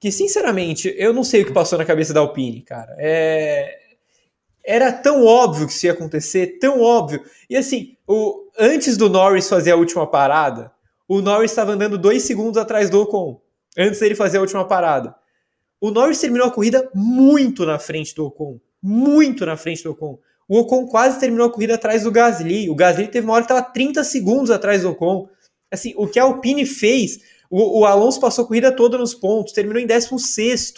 que, sinceramente, eu não sei o que passou na cabeça da Alpine, cara. É, era tão óbvio que isso ia acontecer, tão óbvio. E assim, o, antes do Norris fazer a última parada, o Norris estava andando dois segundos atrás do Ocon antes dele fazer a última parada. O Norris terminou a corrida muito na frente do Ocon. Muito na frente do Ocon. O Ocon quase terminou a corrida atrás do Gasly. O Gasly teve uma hora que estava 30 segundos atrás do Ocon. Assim, o que a Alpine fez, o, o Alonso passou a corrida toda nos pontos, terminou em 16.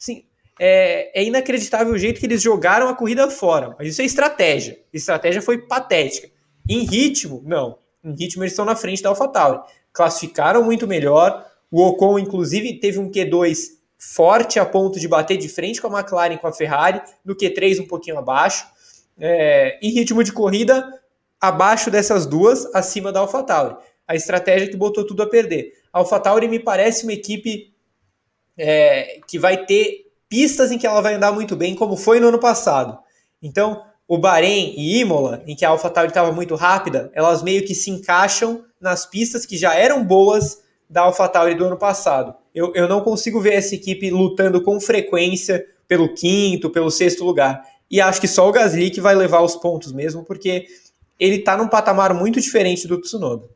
Assim, é, é, inacreditável o jeito que eles jogaram a corrida fora. Mas isso é estratégia. A estratégia foi patética. Em ritmo, não. Em ritmo eles estão na frente da AlphaTauri. Classificaram muito melhor. O Ocon, inclusive, teve um Q2 forte a ponto de bater de frente com a McLaren com a Ferrari, no Q3 um pouquinho abaixo. É, em ritmo de corrida, abaixo dessas duas, acima da AlphaTauri. A estratégia que botou tudo a perder. A AlphaTauri me parece uma equipe é, que vai ter pistas em que ela vai andar muito bem, como foi no ano passado. Então, o Bahrein e Imola, em que a AlphaTauri estava muito rápida, elas meio que se encaixam nas pistas que já eram boas da AlphaTauri do ano passado. Eu, eu não consigo ver essa equipe lutando com frequência pelo quinto, pelo sexto lugar. E acho que só o Gasly que vai levar os pontos mesmo, porque ele está num patamar muito diferente do Tsunoda.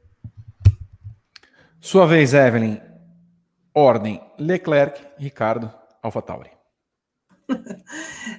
Sua vez, Evelyn. Ordem: Leclerc, Ricardo, AlphaTauri.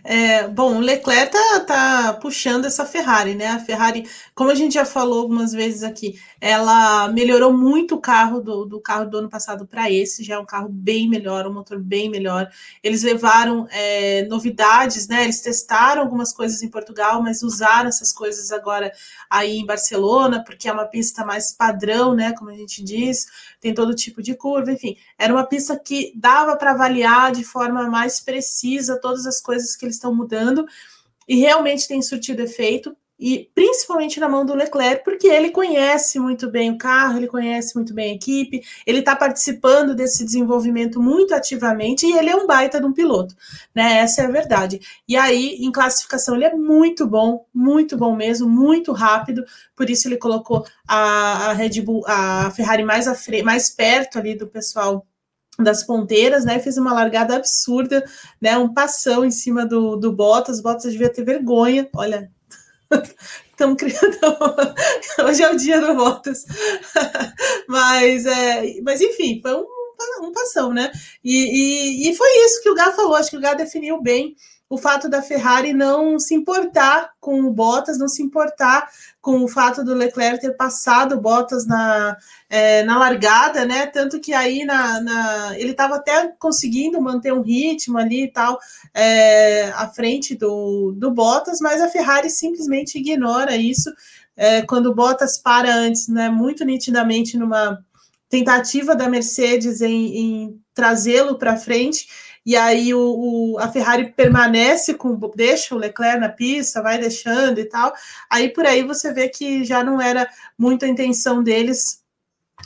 É, bom, o Leclerc tá, tá, puxando essa Ferrari, né? A Ferrari, como a gente já falou algumas vezes aqui, ela melhorou muito o carro do, do carro do ano passado para esse, já é um carro bem melhor, um motor bem melhor. Eles levaram é, novidades, né? Eles testaram algumas coisas em Portugal, mas usaram essas coisas agora aí em Barcelona, porque é uma pista mais padrão, né? Como a gente diz, tem todo tipo de curva, enfim, era uma pista que dava para avaliar de forma mais precisa todas as coisas que eles estão mudando. e realmente tem surtido efeito e principalmente na mão do Leclerc, porque ele conhece muito bem o carro, ele conhece muito bem a equipe, ele está participando desse desenvolvimento muito ativamente e ele é um baita de um piloto, né? Essa é a verdade. E aí, em classificação, ele é muito bom, muito bom mesmo, muito rápido, por isso ele colocou a, Red Bull, a Ferrari mais, a mais perto ali do pessoal das ponteiras, né? Fez uma largada absurda, né? Um passão em cima do, do Bottas. Bottas devia ter vergonha. Olha, Estamos criando. Hoje é o dia do Bottas. mas, é, mas, enfim, foi um, um passão, né? E, e, e, foi isso que o Gá falou. Acho que o Gá definiu bem o fato da Ferrari não se importar com o Bottas, não se importar com o fato do Leclerc ter passado o Bottas na, é, na largada, né? Tanto que aí na, na ele estava até conseguindo manter um ritmo ali e tal é, à frente do, do Bottas, mas a Ferrari simplesmente ignora isso. É, quando o Bottas para antes, né? Muito nitidamente numa tentativa da Mercedes em, em trazê-lo para frente e aí o, o, a Ferrari permanece com, deixa o Leclerc na pista, vai deixando e tal. Aí por aí você vê que já não era muito a intenção deles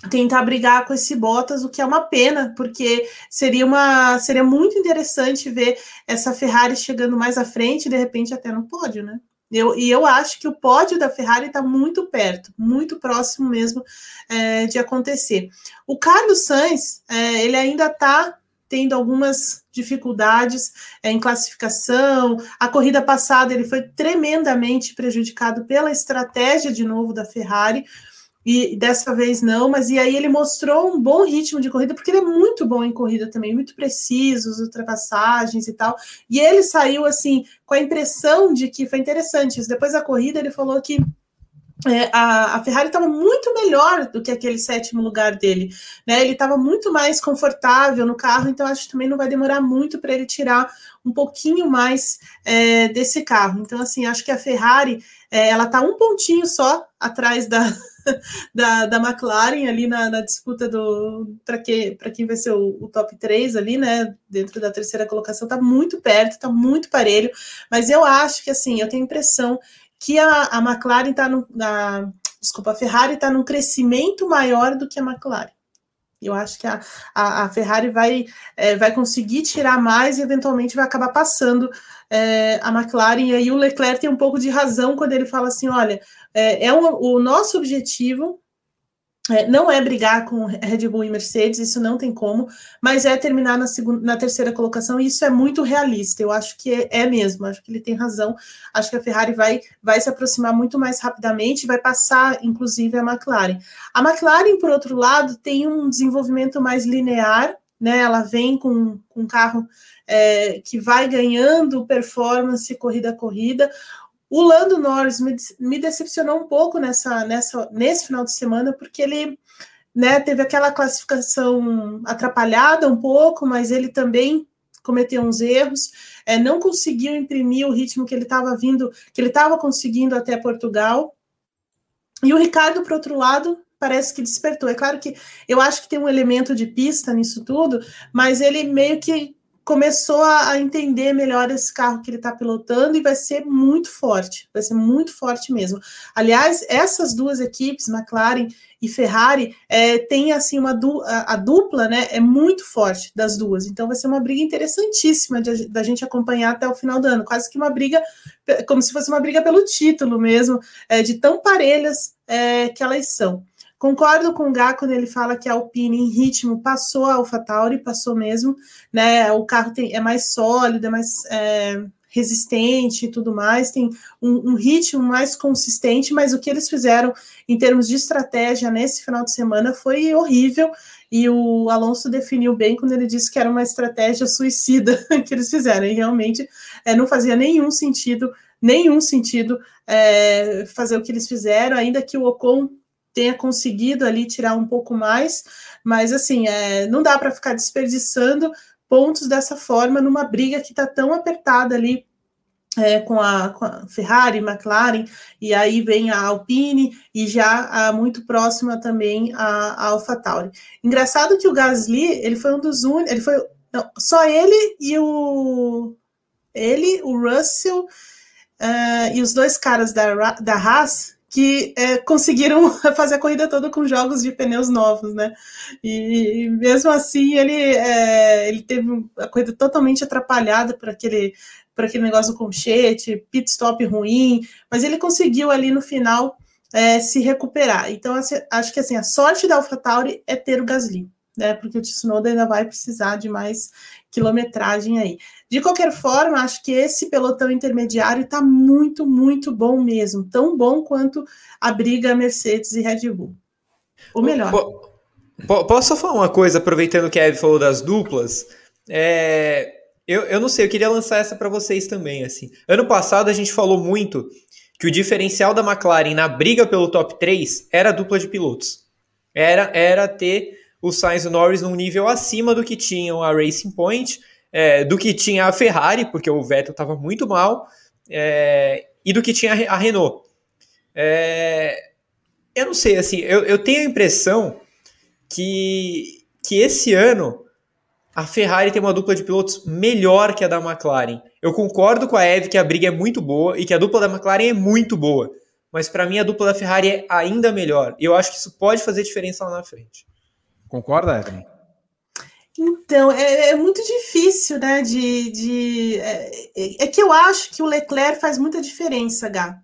tentar brigar com esse Bottas, o que é uma pena, porque seria uma seria muito interessante ver essa Ferrari chegando mais à frente, de repente até no pódio, né? Eu, e eu acho que o pódio da Ferrari está muito perto, muito próximo mesmo é, de acontecer. O Carlos Sainz, é, ele ainda está tendo algumas dificuldades é, em classificação. A corrida passada ele foi tremendamente prejudicado pela estratégia de novo da Ferrari. E dessa vez não, mas e aí ele mostrou um bom ritmo de corrida, porque ele é muito bom em corrida também, muito preciso, as ultrapassagens e tal. E ele saiu assim com a impressão de que foi interessante. Depois da corrida, ele falou que é, a, a, Ferrari estava muito melhor do que aquele sétimo lugar dele, né? Ele estava muito mais confortável no carro, então acho que também não vai demorar muito para ele tirar um pouquinho mais é, desse carro. Então, assim, acho que a Ferrari é, ela está um pontinho só atrás da, da, da McLaren ali na, na disputa do para que, quem vai ser o, o, top 3 ali, né? Dentro da terceira colocação, está muito perto, está muito parelho, mas eu acho que assim, eu tenho impressão que a, a McLaren está no. A, desculpa, a Ferrari está num crescimento maior do que a McLaren. Eu acho que a, a, a Ferrari vai, é, vai conseguir tirar mais e eventualmente vai acabar passando é, a McLaren. E aí o Leclerc tem um pouco de razão quando ele fala assim: olha, é, é um, o nosso objetivo é, não é brigar com Red Bull e Mercedes, isso não tem como, mas é terminar na, segunda, na terceira colocação, e isso é muito realista. Eu acho que é, é, mesmo, acho que ele tem razão. Acho que a Ferrari vai, vai se aproximar muito mais rapidamente, vai passar, inclusive, a McLaren. A McLaren, por outro lado, tem um desenvolvimento mais linear, né? Ela vem com, com um carro é, que vai ganhando performance corrida a corrida. O Lando Norris me, me decepcionou um pouco nessa, nessa, nesse final de semana, porque ele né, teve aquela classificação atrapalhada um pouco, mas ele também cometeu uns erros, é, não conseguiu imprimir o ritmo que ele estava vindo, que ele estava conseguindo até Portugal. E o Ricardo, por outro lado, parece que despertou. É claro que eu acho que tem um elemento de pista nisso tudo, mas ele meio que começou a, entender melhor esse carro que ele está pilotando e vai ser muito forte, vai ser muito forte mesmo. Aliás, essas duas equipes, McLaren e Ferrari, é, tem assim uma du a, a, dupla, né? É muito forte das duas. Então vai ser uma briga interessantíssima de, da gente acompanhar até o final do ano, quase que uma briga, como se fosse uma briga pelo título mesmo, é, de tão parelhas é, que elas são. Concordo com o Gá quando ele fala que a Alpine em ritmo passou a AlphaTauri, passou mesmo, né? O carro tem, é mais sólido, é mais é, resistente e tudo mais, tem um, um, ritmo mais consistente, mas o que eles fizeram em termos de estratégia nesse final de semana foi horrível. E o Alonso definiu bem quando ele disse que era uma estratégia suicida que eles fizeram. E realmente é, não fazia nenhum sentido, nenhum sentido é, fazer o que eles fizeram, ainda que o Ocon tenha conseguido ali tirar um pouco mais, mas assim, é, não dá para ficar desperdiçando pontos dessa forma numa briga que está tão apertada ali é, com, a, com, a, Ferrari, McLaren, e aí vem a Alpine, e já a, muito próxima também a, a AlphaTauri. Engraçado que o Gasly, ele foi um dos únicos, ele foi, não, só ele e o, ele, o Russell, uh, e os dois caras da, da Haas que é, conseguiram fazer a corrida toda com jogos de pneus novos, né? E, e mesmo assim ele, é, ele teve a corrida totalmente atrapalhada por aquele, por aquele negócio do conchete, pit stop ruim, mas ele conseguiu ali no final é, se recuperar. Então, assim, acho que assim, a sorte da AlphaTauri é ter o Gasly, né? Porque o Tsunoda ainda vai precisar de mais quilometragem aí. De qualquer forma, acho que esse pelotão intermediário está muito, muito bom mesmo. Tão bom quanto a briga Mercedes e Red Bull. Ou melhor. Posso só falar uma coisa, aproveitando que a Eve falou das duplas? É, eu, eu não sei, eu queria lançar essa para vocês também. assim. Ano passado a gente falou muito que o diferencial da McLaren na briga pelo top 3 era a dupla de pilotos. Era, era ter o Sainz e o Norris num nível acima do que tinham a Racing Point, é, do que tinha a Ferrari, porque o Vettel estava muito mal, é, e do que tinha a Renault. É, eu não sei, assim, eu, eu tenho a impressão que, que esse ano a Ferrari tem uma dupla de pilotos melhor que a da McLaren. Eu concordo com a Eve que a briga é muito boa e que a dupla da McLaren é muito boa, mas para mim a dupla da Ferrari é ainda melhor. Eu acho que isso pode fazer diferença lá na frente. Concorda, Evelyn? Então, é, é, muito difícil, né? De, de é, é, que eu acho que o Leclerc faz muita diferença, Gá.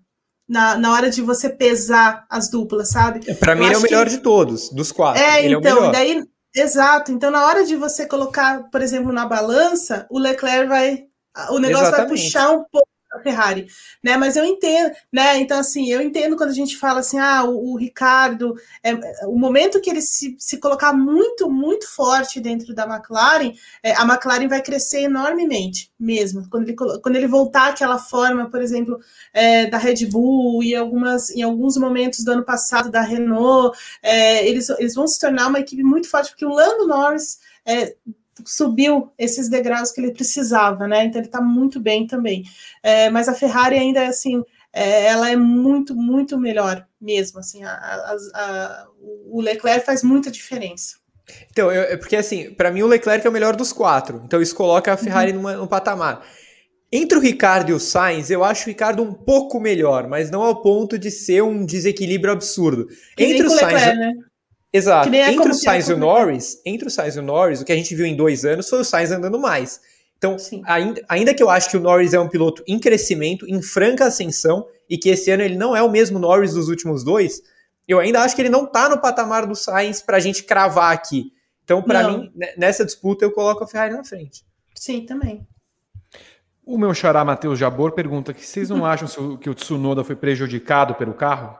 Na, na hora de você pesar as duplas, sabe? É, Para mim, ele é o melhor que... de todos, dos quatro. É, ele então, é daí. Exato. Então, na hora de você colocar, por exemplo, na balança, o Leclerc vai. O negócio Exatamente. vai puxar um pouco a Ferrari, né? Mas eu entendo, né? Então, assim, eu entendo quando a gente fala assim, ah, o, o Ricardo, é, o momento que ele se, se colocar muito, muito forte dentro da McLaren, é, a McLaren vai crescer enormemente, mesmo. Quando ele, quando ele voltar àquela forma, por exemplo, é, da Red Bull e algumas, em alguns momentos do ano passado da Renault, é, eles, eles vão se tornar uma equipe muito forte, porque o Lando Norris é, subiu esses degraus que ele precisava, né? Então ele está muito bem também. É, mas a Ferrari ainda assim, é, ela é muito, muito melhor mesmo. Assim, a, a, a, o Leclerc faz muita diferença. Então, eu, é porque assim, para mim o Leclerc é o melhor dos quatro. Então isso coloca a Ferrari uhum. numa, num patamar. Entre o Ricardo e o Sainz, eu acho o Ricardo um pouco melhor, mas não ao ponto de ser um desequilíbrio absurdo. Que Entre o Sainz, Leclerc, né? Exato. Entre o Sainz e o Norris, entre o Sainz e o Norris, o que a gente viu em dois anos foi o Sainz andando mais. Então, ainda, ainda que eu acho que o Norris é um piloto em crescimento, em franca ascensão, e que esse ano ele não é o mesmo Norris dos últimos dois, eu ainda acho que ele não tá no patamar do Sainz pra gente cravar aqui. Então, para mim, nessa disputa, eu coloco a Ferrari na frente. Sim, também. O meu xará Matheus Jabor pergunta que vocês não acham que o Tsunoda foi prejudicado pelo carro?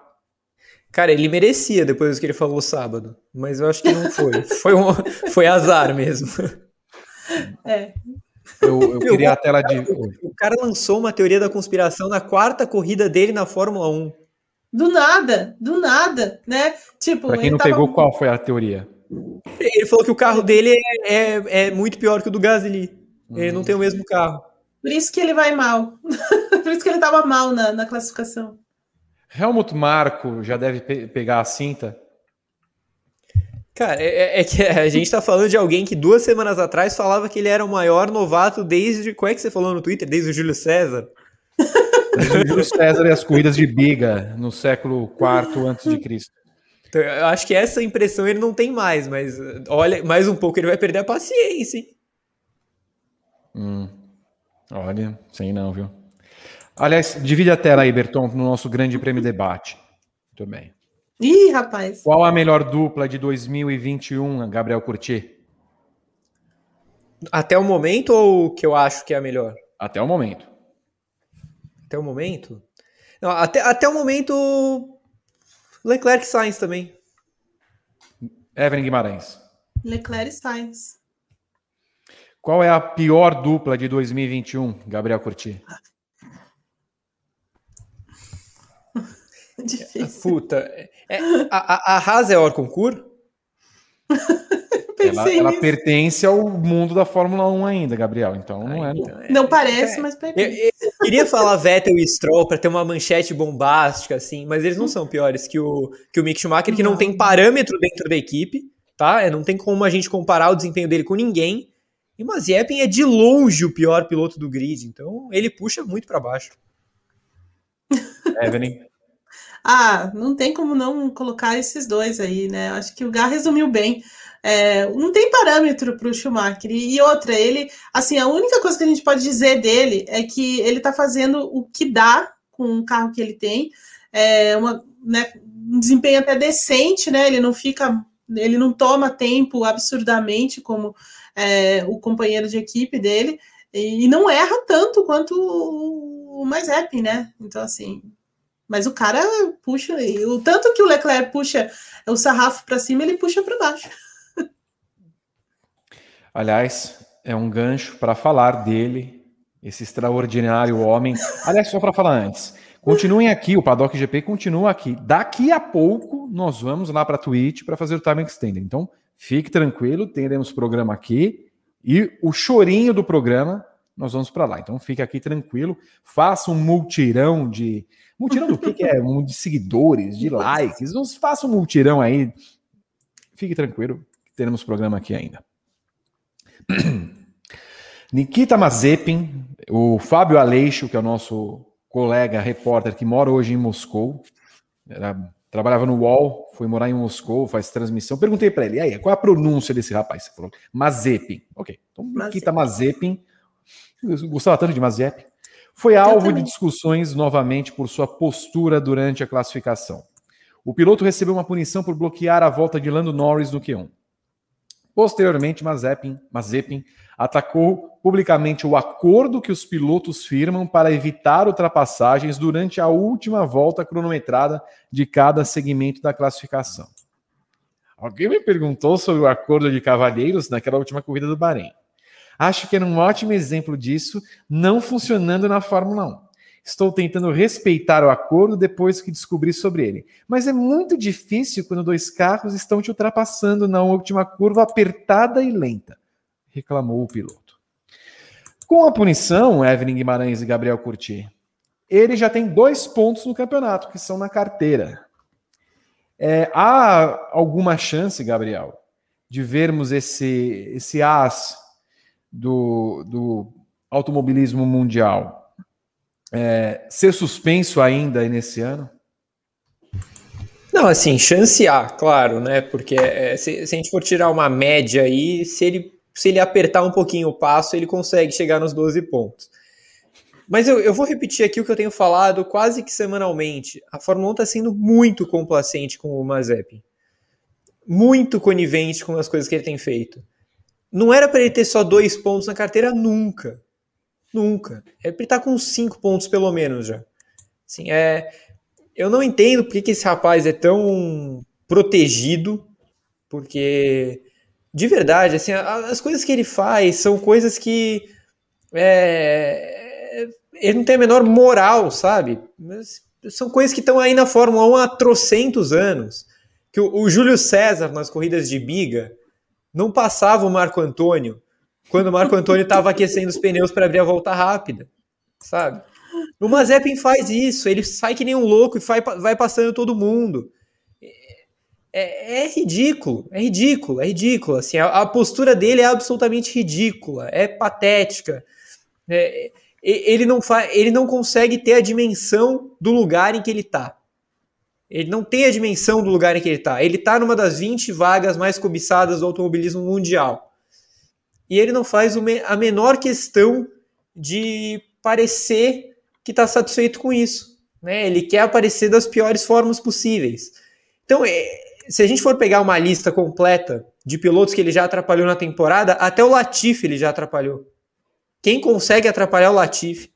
Cara, ele merecia depois do que ele falou sábado, mas eu acho que não foi. foi, um, foi azar mesmo. É. Eu, eu queria Meu, a tela de. O cara lançou uma teoria da conspiração na quarta corrida dele na Fórmula 1. Do nada, do nada, né? Tipo, pra quem não tava... pegou, qual foi a teoria? Ele falou que o carro dele é, é, é muito pior que o do Gasly. Hum. Ele não tem o mesmo carro. Por isso que ele vai mal. Por isso que ele tava mal na, na classificação. Helmut Marco já deve pe pegar a cinta? Cara, é, é, é, que a gente tá falando de alguém que duas semanas atrás falava que ele era o maior novato desde. Qual é que você falou no Twitter? Desde o Júlio César? Desde o Júlio César e as corridas de biga no século IV a.C. Então, eu acho que essa impressão ele não tem mais, mas olha, mais um pouco ele vai perder a paciência. Hein? Hum, olha, sei não, viu? Aliás, divide a tela aí, Berton, no nosso grande prêmio debate. Muito bem. Ih, rapaz. Qual a melhor dupla de 2021, Gabriel Curti? Até o momento ou que eu acho que é a melhor? Até o momento. Até o momento? Não, até, até o momento, Leclerc e Sainz também. Evelyn Guimarães. Leclerc e Sainz. Qual é a pior dupla de 2021, Gabriel Curti? Difícil. Puta. É, a, a, a Haas é Orconcourt? ela, ela pertence ao mundo da Fórmula 1 ainda, Gabriel. Então não é. Então, é não parece, é, mas pertence. Eu, eu, queria falar Vettel e Stroll para ter uma manchete bombástica, assim, mas eles não são piores que o, que o Mick Schumacher, que não, não tem parâmetro dentro da equipe, tá? É, não tem como a gente comparar o desempenho dele com ninguém. E o Mazepin é de longe o pior piloto do grid, então ele puxa muito para baixo. Evelyn. Ah, não tem como não colocar esses dois aí, né? Acho que o Gá resumiu bem. É, não tem parâmetro para o Schumacher. E outra, ele, assim, a única coisa que a gente pode dizer dele é que ele está fazendo o que dá com o carro que ele tem, é uma, né, um desempenho até decente, né? Ele não fica, ele não toma tempo absurdamente como é, o companheiro de equipe dele e, e não erra tanto quanto o, o mais happy, né? Então, assim, mas o cara puxa, o tanto que o Leclerc puxa o sarrafo para cima, ele puxa para baixo. Aliás, é um gancho para falar dele, esse extraordinário homem. Aliás, só para falar antes, continuem aqui, o Paddock GP continua aqui. Daqui a pouco nós vamos lá para a Twitch para fazer o time extender. Então, fique tranquilo, teremos programa aqui e o chorinho do programa nós vamos para lá. Então, fique aqui tranquilo, faça um multirão de multirão do que, que é? Um de seguidores, de likes. Nos faça um multirão aí. Fique tranquilo, teremos programa aqui ainda. Nikita Mazepin, o Fábio Aleixo, que é o nosso colega repórter que mora hoje em Moscou, era, trabalhava no UOL, foi morar em Moscou, faz transmissão. Perguntei para ele, aí, qual é a pronúncia desse rapaz? Você falou, Mazepin. Ok, então Nikita Mazepin, gostava tanto de Mazepin, foi alvo de discussões novamente por sua postura durante a classificação. O piloto recebeu uma punição por bloquear a volta de Lando Norris no Q1. Posteriormente, Mazepin, Mazepin atacou publicamente o acordo que os pilotos firmam para evitar ultrapassagens durante a última volta cronometrada de cada segmento da classificação. Alguém me perguntou sobre o acordo de cavalheiros naquela última corrida do Bahrein. Acho que era um ótimo exemplo disso não funcionando na Fórmula 1. Estou tentando respeitar o acordo depois que descobri sobre ele. Mas é muito difícil quando dois carros estão te ultrapassando na última curva apertada e lenta, reclamou o piloto. Com a punição, Evelyn Guimarães e Gabriel Curti, ele já tem dois pontos no campeonato, que são na carteira. É, há alguma chance, Gabriel, de vermos esse, esse as do, do automobilismo mundial é, ser suspenso ainda nesse ano? Não, assim, chance há, claro, né? Porque é, se, se, a gente for tirar uma média aí, se ele, se ele apertar um pouquinho o passo, ele consegue chegar nos 12 pontos. Mas eu, eu vou repetir aqui o que eu tenho falado quase que semanalmente. A Fórmula 1 está sendo muito complacente com o Mazepin. Muito conivente com as coisas que ele tem feito. Não era para ele ter só dois pontos na carteira nunca. Nunca. É ele tá com cinco pontos pelo menos já. Assim, é, eu não entendo por que esse rapaz é tão protegido, porque de verdade, assim, as coisas que ele faz são coisas que é, ele não tem a menor moral, sabe? Mas são coisas que estão aí na Fórmula 1 há trocentos anos. Que o, o Júlio César, nas corridas de biga, não passava o Marco Antônio quando o Marco Antônio estava aquecendo os pneus para abrir a volta rápida, sabe? O Mazepin faz isso, ele sai que nem um louco e vai, vai passando todo mundo. É, é, ridículo, é ridículo, é ridículo. Assim, a, a, postura dele é absolutamente ridícula, é patética. É, ele, não ele não consegue ter a dimensão do lugar em que ele está. Ele não tem a dimensão do lugar em que ele está. Ele está numa das 20 vagas mais cobiçadas do automobilismo mundial e ele não faz a menor questão de parecer que está satisfeito com isso. Né? Ele quer aparecer das piores formas possíveis. Então, é, se a gente for pegar uma lista completa de pilotos que ele já atrapalhou na temporada, até o Latifi ele já atrapalhou. Quem consegue atrapalhar o Latifi?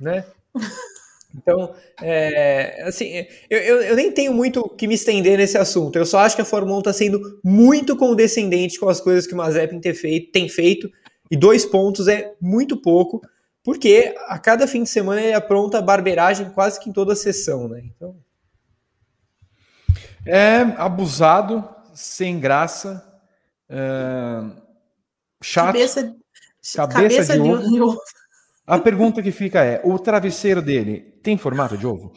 Né? Então, é, assim, eu, eu, eu, nem tenho muito que me estender nesse assunto. Eu só acho que a Fórmula 1 está sendo muito condescendente com as coisas que o Mazepin tem feito, tem feito, e dois pontos é muito pouco, porque a cada fim de semana ele apronta barbeiragem quase que em toda a sessão, né? Então... É abusado, sem graça, é... chato. Cabeça, cabeça, cabeça de, ovo. de ovo. A pergunta que fica é: o travesseiro dele tem formato de ovo?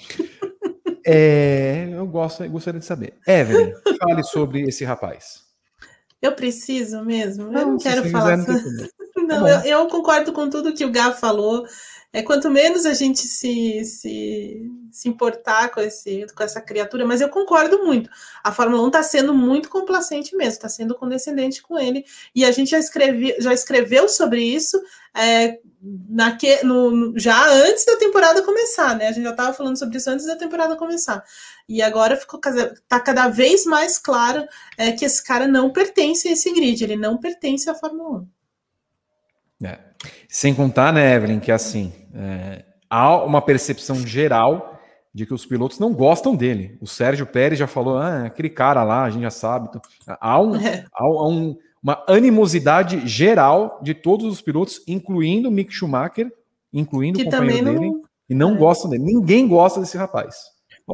É, eu gosto, gostaria de saber. Evelyn, fale sobre esse rapaz. Eu preciso mesmo? Não, eu não quero falar. Quiser, não, não tá eu, eu, concordo com tudo que o Gá falou. É, quanto menos a gente se, se, se importar com, esse, com essa criatura, mas eu concordo muito. A Fórmula 1 está sendo muito complacente mesmo, está sendo condescendente com ele. E a gente já, escrevi, já escreveu sobre isso é, naque, no, já antes da temporada começar, né? A gente já estava falando sobre isso antes da temporada começar. E agora ficou tá cada vez mais claro é, que esse cara não pertence a esse grid, ele não pertence à Fórmula 1. É. Sem contar, né, Evelyn, que assim, é, há uma percepção geral de que os pilotos não gostam dele. O Sérgio Pérez já falou, ah, aquele cara lá, a gente já sabe. Então, há, um, é. há um, uma animosidade geral de todos os pilotos, incluindo Mick Schumacher, incluindo que o companheiro dele, não... e não é. gostam dele. Ninguém gosta desse rapaz.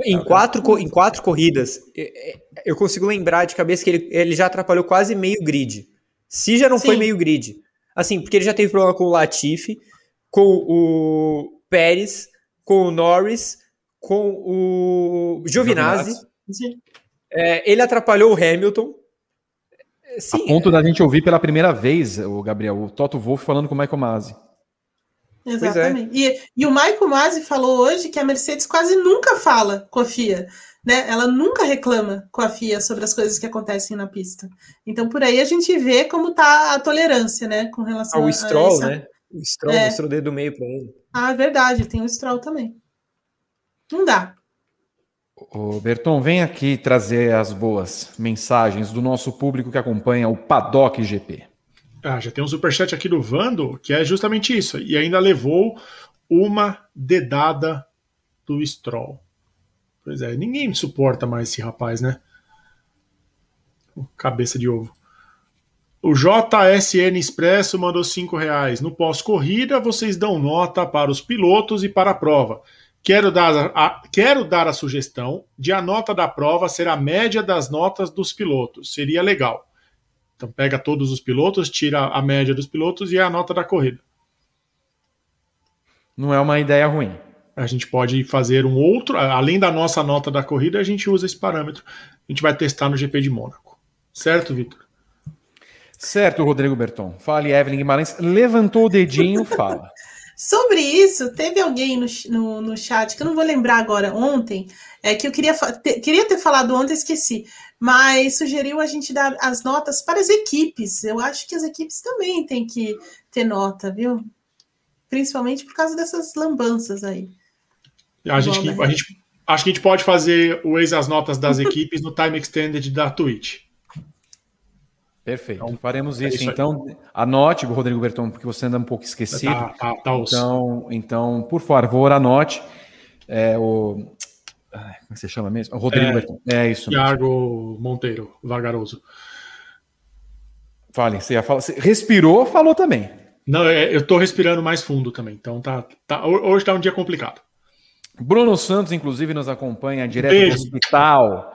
Em quatro, em quatro corridas, eu consigo lembrar de cabeça que ele, ele já atrapalhou quase meio grid. Se já não Sim. foi meio grid. Assim, porque ele já teve problema com o Latifi, com o Pérez, com o Norris, com o Giovinazzi. É, ele atrapalhou o Hamilton. Sim, a ponto é... da gente ouvir pela primeira vez, o Gabriel, o Toto Wolff falando com o Michael Masi. É. Exatamente. É. E, e o Michael Masi falou hoje que a Mercedes quase nunca fala com a FIA. Né? Ela nunca reclama com a FIA sobre as coisas que acontecem na pista. Então, por aí a gente vê como está a tolerância, né? Com relação ah, o Stroll, essa... né? O Stroll é. mostrou o dedo do meio para ele. Ah, é verdade, tem o Stroll também. Não dá. O Berton, vem aqui trazer as boas mensagens do nosso público que acompanha o Paddock GP. Ah, já tem um superchat aqui do Vando, que é justamente isso. E ainda levou uma dedada do Stroll. Pois é, ninguém suporta mais esse rapaz, né? Cabeça de ovo. O JSN Expresso mandou cinco reais. No pós-corrida, vocês dão nota para os pilotos e para a prova. Quero dar a, quero dar a sugestão de a nota da prova ser a média das notas dos pilotos. Seria legal. Então pega todos os pilotos, tira a média dos pilotos e a nota da corrida. Não é uma ideia ruim. A gente pode fazer um outro, além da nossa nota da corrida, a gente usa esse parâmetro. A gente vai testar no GP de Mônaco. Certo, Vitor? Certo, Rodrigo Berton. Fale, Evelyn Guimarães. Levantou o dedinho, fala. Sobre isso, teve alguém no, no, no, chat, que eu não vou lembrar agora, ontem, é que eu queria, te, queria ter falado ontem, esqueci, mas sugeriu a gente dar as notas para as equipes. Eu acho que as equipes também têm que ter nota, viu? Principalmente por causa dessas lambanças aí. A gente, que, a gente, acho que a gente pode fazer o ex as notas das equipes no time extended da Twitch. Perfeito. Então, Faremos isso. É isso então, anote, Rodrigo Berton, porque você anda um pouco esquecido. Tá, tá, tá então, então, por favor, anote. É, o... Como é você chama mesmo? Rodrigo é, Berton. É isso. Tiago mesmo. Monteiro, vagaroso. Fale, você ia falar. Você respirou, falou também. Não, é, eu estou respirando mais fundo também. Então, tá, tá, hoje está um dia complicado. Bruno Santos, inclusive, nos acompanha direto Beijo. do hospital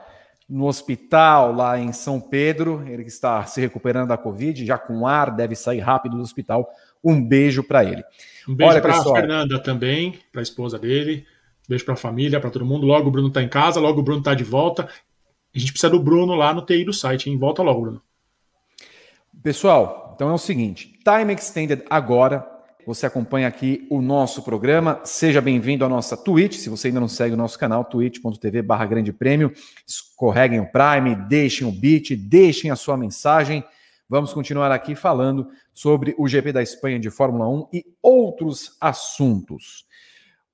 no hospital lá em São Pedro. Ele está se recuperando da Covid, já com ar, deve sair rápido do hospital. Um beijo para ele. Um beijo para a Fernanda também, para a esposa dele. Um beijo para a família, para todo mundo. Logo o Bruno está em casa, logo o Bruno está de volta. A gente precisa do Bruno lá no TI do site, hein? Volta logo, Bruno. Pessoal, então é o seguinte: Time Extended agora você acompanha aqui o nosso programa. Seja bem-vindo à nossa Twitch. Se você ainda não segue o nosso canal, twitch.tv barra grande prêmio, escorreguem o Prime, deixem o beat, deixem a sua mensagem. Vamos continuar aqui falando sobre o GP da Espanha de Fórmula 1 e outros assuntos.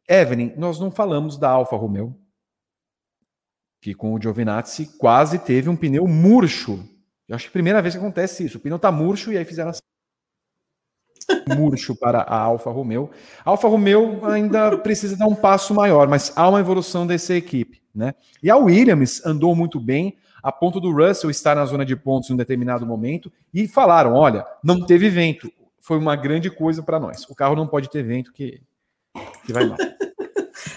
Evelyn, nós não falamos da Alfa Romeo, que com o Giovinazzi quase teve um pneu murcho. Eu acho que é a primeira vez que acontece isso. O pneu tá murcho e aí fizeram assim murcho para a Alfa Romeo. A Alfa Romeo ainda precisa dar um passo maior, mas há uma evolução dessa equipe, né? E a Williams andou muito bem, a ponto do Russell estar na zona de pontos em um determinado momento e falaram: olha, não teve vento. Foi uma grande coisa para nós. O carro não pode ter vento que, que vai mal.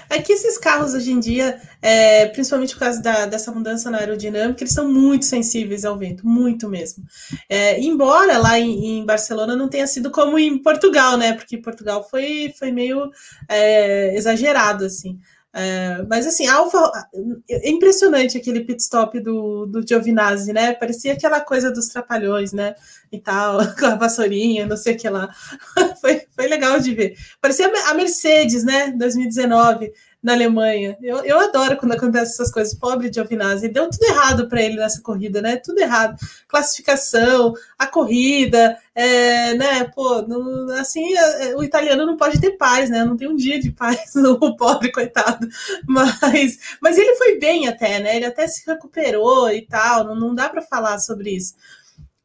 É que esses carros hoje em dia, é, principalmente por causa da, dessa mudança na aerodinâmica, eles são muito sensíveis ao vento, muito mesmo. É, embora lá em, em, Barcelona não tenha sido como em Portugal, né? Porque Portugal foi, foi meio é, exagerado, assim. É, mas assim, Alfa, é impressionante aquele pit stop do, do Giovinazzi, né? Parecia aquela coisa dos trapalhões, né? E tal, com a vassourinha, não sei o que lá. foi, foi legal de ver. Parecia a Mercedes, né? 2019 na Alemanha. Eu, eu adoro quando acontecem essas coisas. Pobre Giovinazzi, deu tudo errado para ele nessa corrida, né? Tudo errado. Classificação, a corrida, é, né? Pô, não, assim, é, o italiano não pode ter paz, né? Não tem um dia de paz, o pobre coitado. Mas, mas ele foi bem até, né? Ele até se recuperou e tal. Não, não dá para falar sobre isso.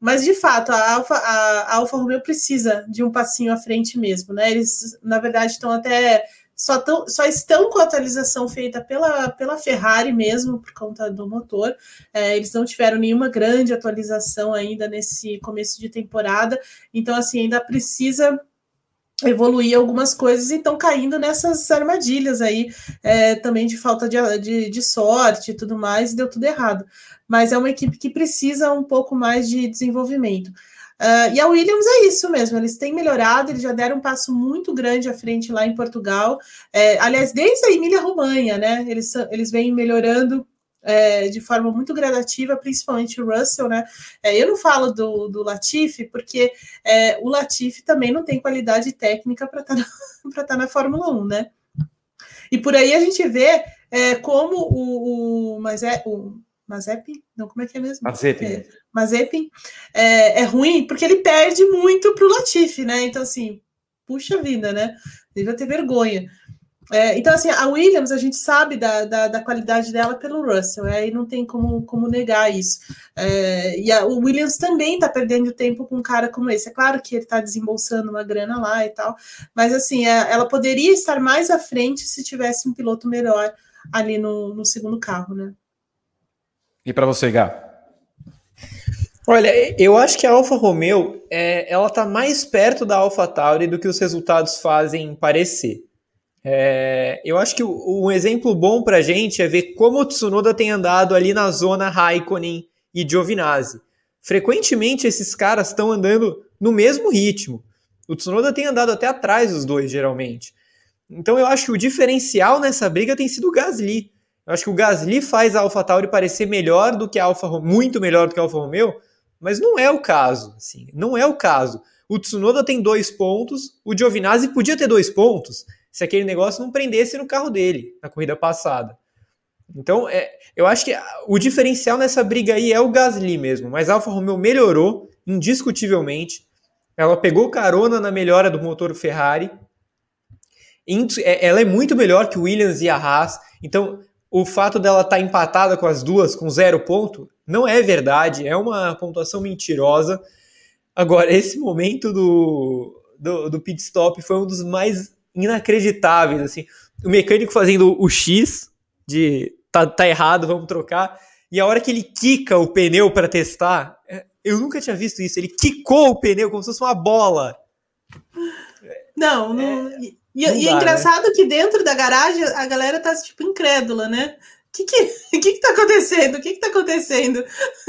Mas, de fato, a Alfa, a Alfa Romeo precisa de um passinho à frente mesmo, né? Eles, na verdade, estão até só, tão, só estão com a atualização feita pela, pela Ferrari mesmo, por conta do motor. É, eles não tiveram nenhuma grande atualização ainda nesse começo de temporada, então, assim, ainda precisa evoluir algumas coisas e estão caindo nessas armadilhas aí, é, também de falta de, de, de, sorte e tudo mais, deu tudo errado. Mas é uma equipe que precisa um pouco mais de desenvolvimento. Uh, e a Williams é isso mesmo, eles têm melhorado, eles já deram um passo muito grande à frente lá em Portugal. É, aliás, desde a Emília-Romanha, né? Eles, eles vêm melhorando é, de forma muito gradativa, principalmente o Russell, né? É, eu não falo do, do Latifi, porque é, o Latifi também não tem qualidade técnica para estar tá estar tá na Fórmula 1, né? E por aí a gente vê é, como o, o, mas é o Mazepin? Não, como é que é mesmo? Mazepin. É, Mazepin é, é ruim porque ele perde muito para o Latifi, né? Então, assim, puxa vida, né? Devia ter vergonha. É, então, assim, a Williams, a gente sabe da, da, da, qualidade dela pelo Russell, aí é, não tem como, como negar isso. É, e a, o Williams também está perdendo tempo com um cara como esse. É claro que ele está desembolsando uma grana lá e tal, mas, assim, é, ela poderia estar mais à frente se tivesse um piloto melhor ali no, no segundo carro, né? E para você, Gá? Olha, eu acho que a Alfa Romeo é, ela está mais perto da Alfa Tauri do que os resultados fazem parecer. É, eu acho que um exemplo bom para gente é ver como o Tsunoda tem andado ali na zona Raikkonen e Giovinazzi. Frequentemente esses caras estão andando no mesmo ritmo. O Tsunoda tem andado até atrás dos dois, geralmente. Então eu acho que o diferencial nessa briga tem sido o Gasly. Eu acho que o Gasly faz a AlphaTauri parecer melhor do que a Alfa muito melhor do que a Alfa Romeo, mas não é o caso, assim, não é o caso. O Tsunoda tem dois pontos, o Giovinazzi podia ter dois pontos se aquele negócio não prendesse no carro dele na corrida passada. Então, é, eu acho que o diferencial nessa briga aí é o Gasly mesmo, mas a Alfa Romeo melhorou indiscutivelmente. Ela pegou carona na melhora do motor Ferrari. É, ela é muito melhor que o Williams e a Haas. Então, o fato dela estar tá empatada com as duas, com zero ponto, não é verdade, é uma pontuação mentirosa. Agora, esse momento do, do, do pit stop foi um dos mais inacreditáveis. Assim. O mecânico fazendo o X de tá, tá errado, vamos trocar. E a hora que ele quica o pneu para testar, é, eu nunca tinha visto isso. Ele quicou o pneu como se fosse uma bola. Não, não. É... E, e é engraçado né? que dentro da garagem a galera tá, tipo, incrédula, né? O que que, que que tá acontecendo? O que que tá acontecendo?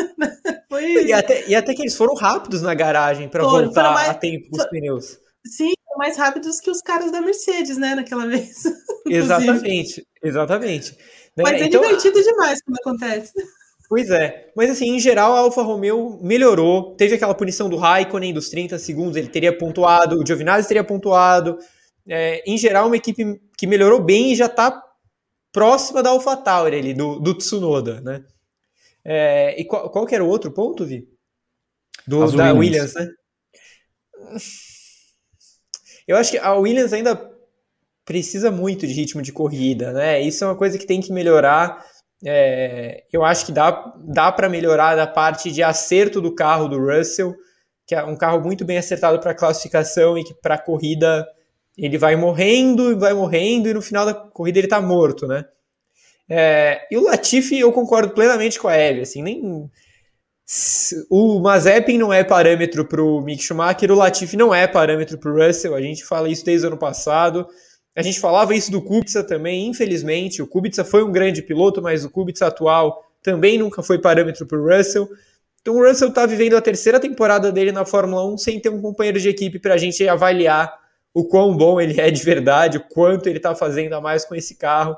Foi... E, até, e até que eles foram rápidos na garagem para voltar mais, a tempo os pneus. Sim, mais rápidos que os caras da Mercedes, né, naquela vez. exatamente, exatamente. Né? Mas é então, divertido demais quando acontece. Pois é, mas assim, em geral a Alfa Romeo melhorou, teve aquela punição do Raikkonen dos 30 segundos, ele teria pontuado, o Giovinazzi teria pontuado, é, em geral, uma equipe que melhorou bem e já está próxima da AlphaTauri ali, do, do Tsunoda, né? É, e qual, qual era o outro ponto, Vi? Do, da Williams. Williams, né? Eu acho que a Williams ainda precisa muito de ritmo de corrida, né? Isso é uma coisa que tem que melhorar. É, eu acho que dá, dá para melhorar da parte de acerto do carro do Russell, que é um carro muito bem acertado para classificação e que para corrida ele vai morrendo, vai morrendo, e no final da corrida ele tá morto, né? É, e o Latifi, eu concordo plenamente com a Eve, assim, nem... O Mazepin não é parâmetro para o Mick Schumacher, o Latifi não é parâmetro para o Russell, a gente fala isso desde o ano passado, a gente falava isso do Kubica também, infelizmente, o Kubica foi um grande piloto, mas o Kubica atual também nunca foi parâmetro para o Russell, então o Russell está vivendo a terceira temporada dele na Fórmula 1 sem ter um companheiro de equipe para a gente avaliar o quão bom ele é de verdade, o quanto ele está fazendo a mais com esse carro.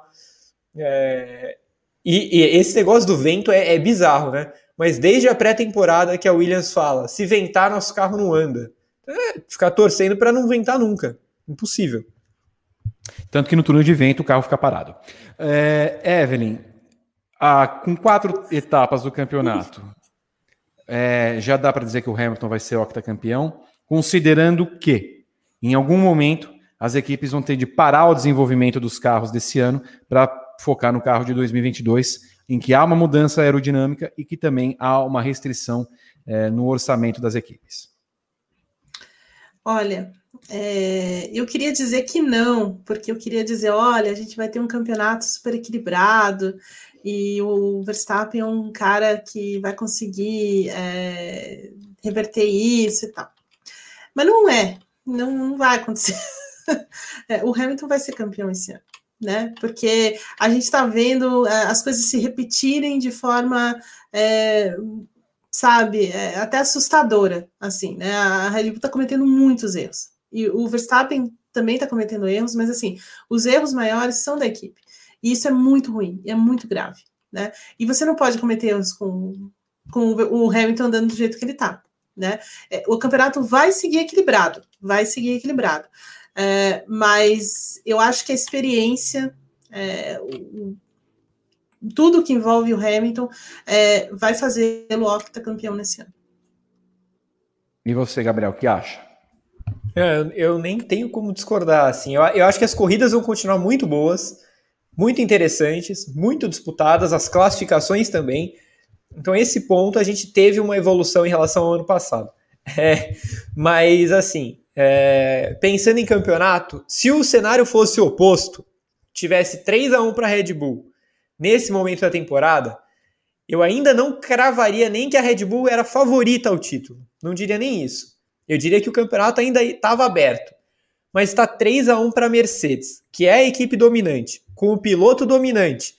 É... E, e, esse negócio do vento é, é bizarro, né? Mas desde a pré-temporada que a Williams fala, se ventar, nosso carro não anda. é, ficar torcendo para não ventar nunca. Impossível. Tanto que no turno de vento o carro fica parado. É, Evelyn, a, com quatro etapas do campeonato, é, já dá para dizer que o Hamilton vai ser octacampeão, considerando que, em algum momento, as equipes vão ter de parar o desenvolvimento dos carros desse ano para focar no carro de 2022, em que há uma mudança aerodinâmica e que também há uma restrição é, no orçamento das equipes. Olha, é, eu queria dizer que não, porque eu queria dizer, olha, a gente vai ter um campeonato super equilibrado e o Verstappen é um cara que vai conseguir é, reverter isso e tal. Mas não é, não, não vai acontecer. É, o Hamilton vai ser campeão esse ano, né? Porque a gente está vendo é, as coisas se repetirem de forma é, sabe, é até assustadora, assim, né? A Red Bull está cometendo muitos erros. E o Verstappen também está cometendo erros, mas assim, os erros maiores são da equipe. E isso é muito ruim, é muito grave, né? E você não pode cometer erros com, com o Hamilton andando do jeito que ele está, né? É, o campeonato vai seguir equilibrado, vai seguir equilibrado. É, mas eu acho que a experiência, é, o, tudo que envolve o Hamilton, é, vai fazê-lo octacampeão nesse ano. E você, Gabriel, o que acha? Eu, eu, nem tenho como discordar. Assim. Eu, eu acho que as corridas vão continuar muito boas, muito interessantes, muito disputadas, as classificações também. Então, esse ponto a gente teve uma evolução em relação ao ano passado. É, mas, assim, é, pensando em campeonato, se o cenário fosse oposto, tivesse 3 a 1 para a Red Bull nesse momento da temporada, eu ainda não cravaria nem que a Red Bull era favorita ao título. Não diria nem isso. Eu diria que o campeonato ainda estava aberto. Mas está 3 a 1 para a Mercedes, que é a equipe dominante, com o piloto dominante.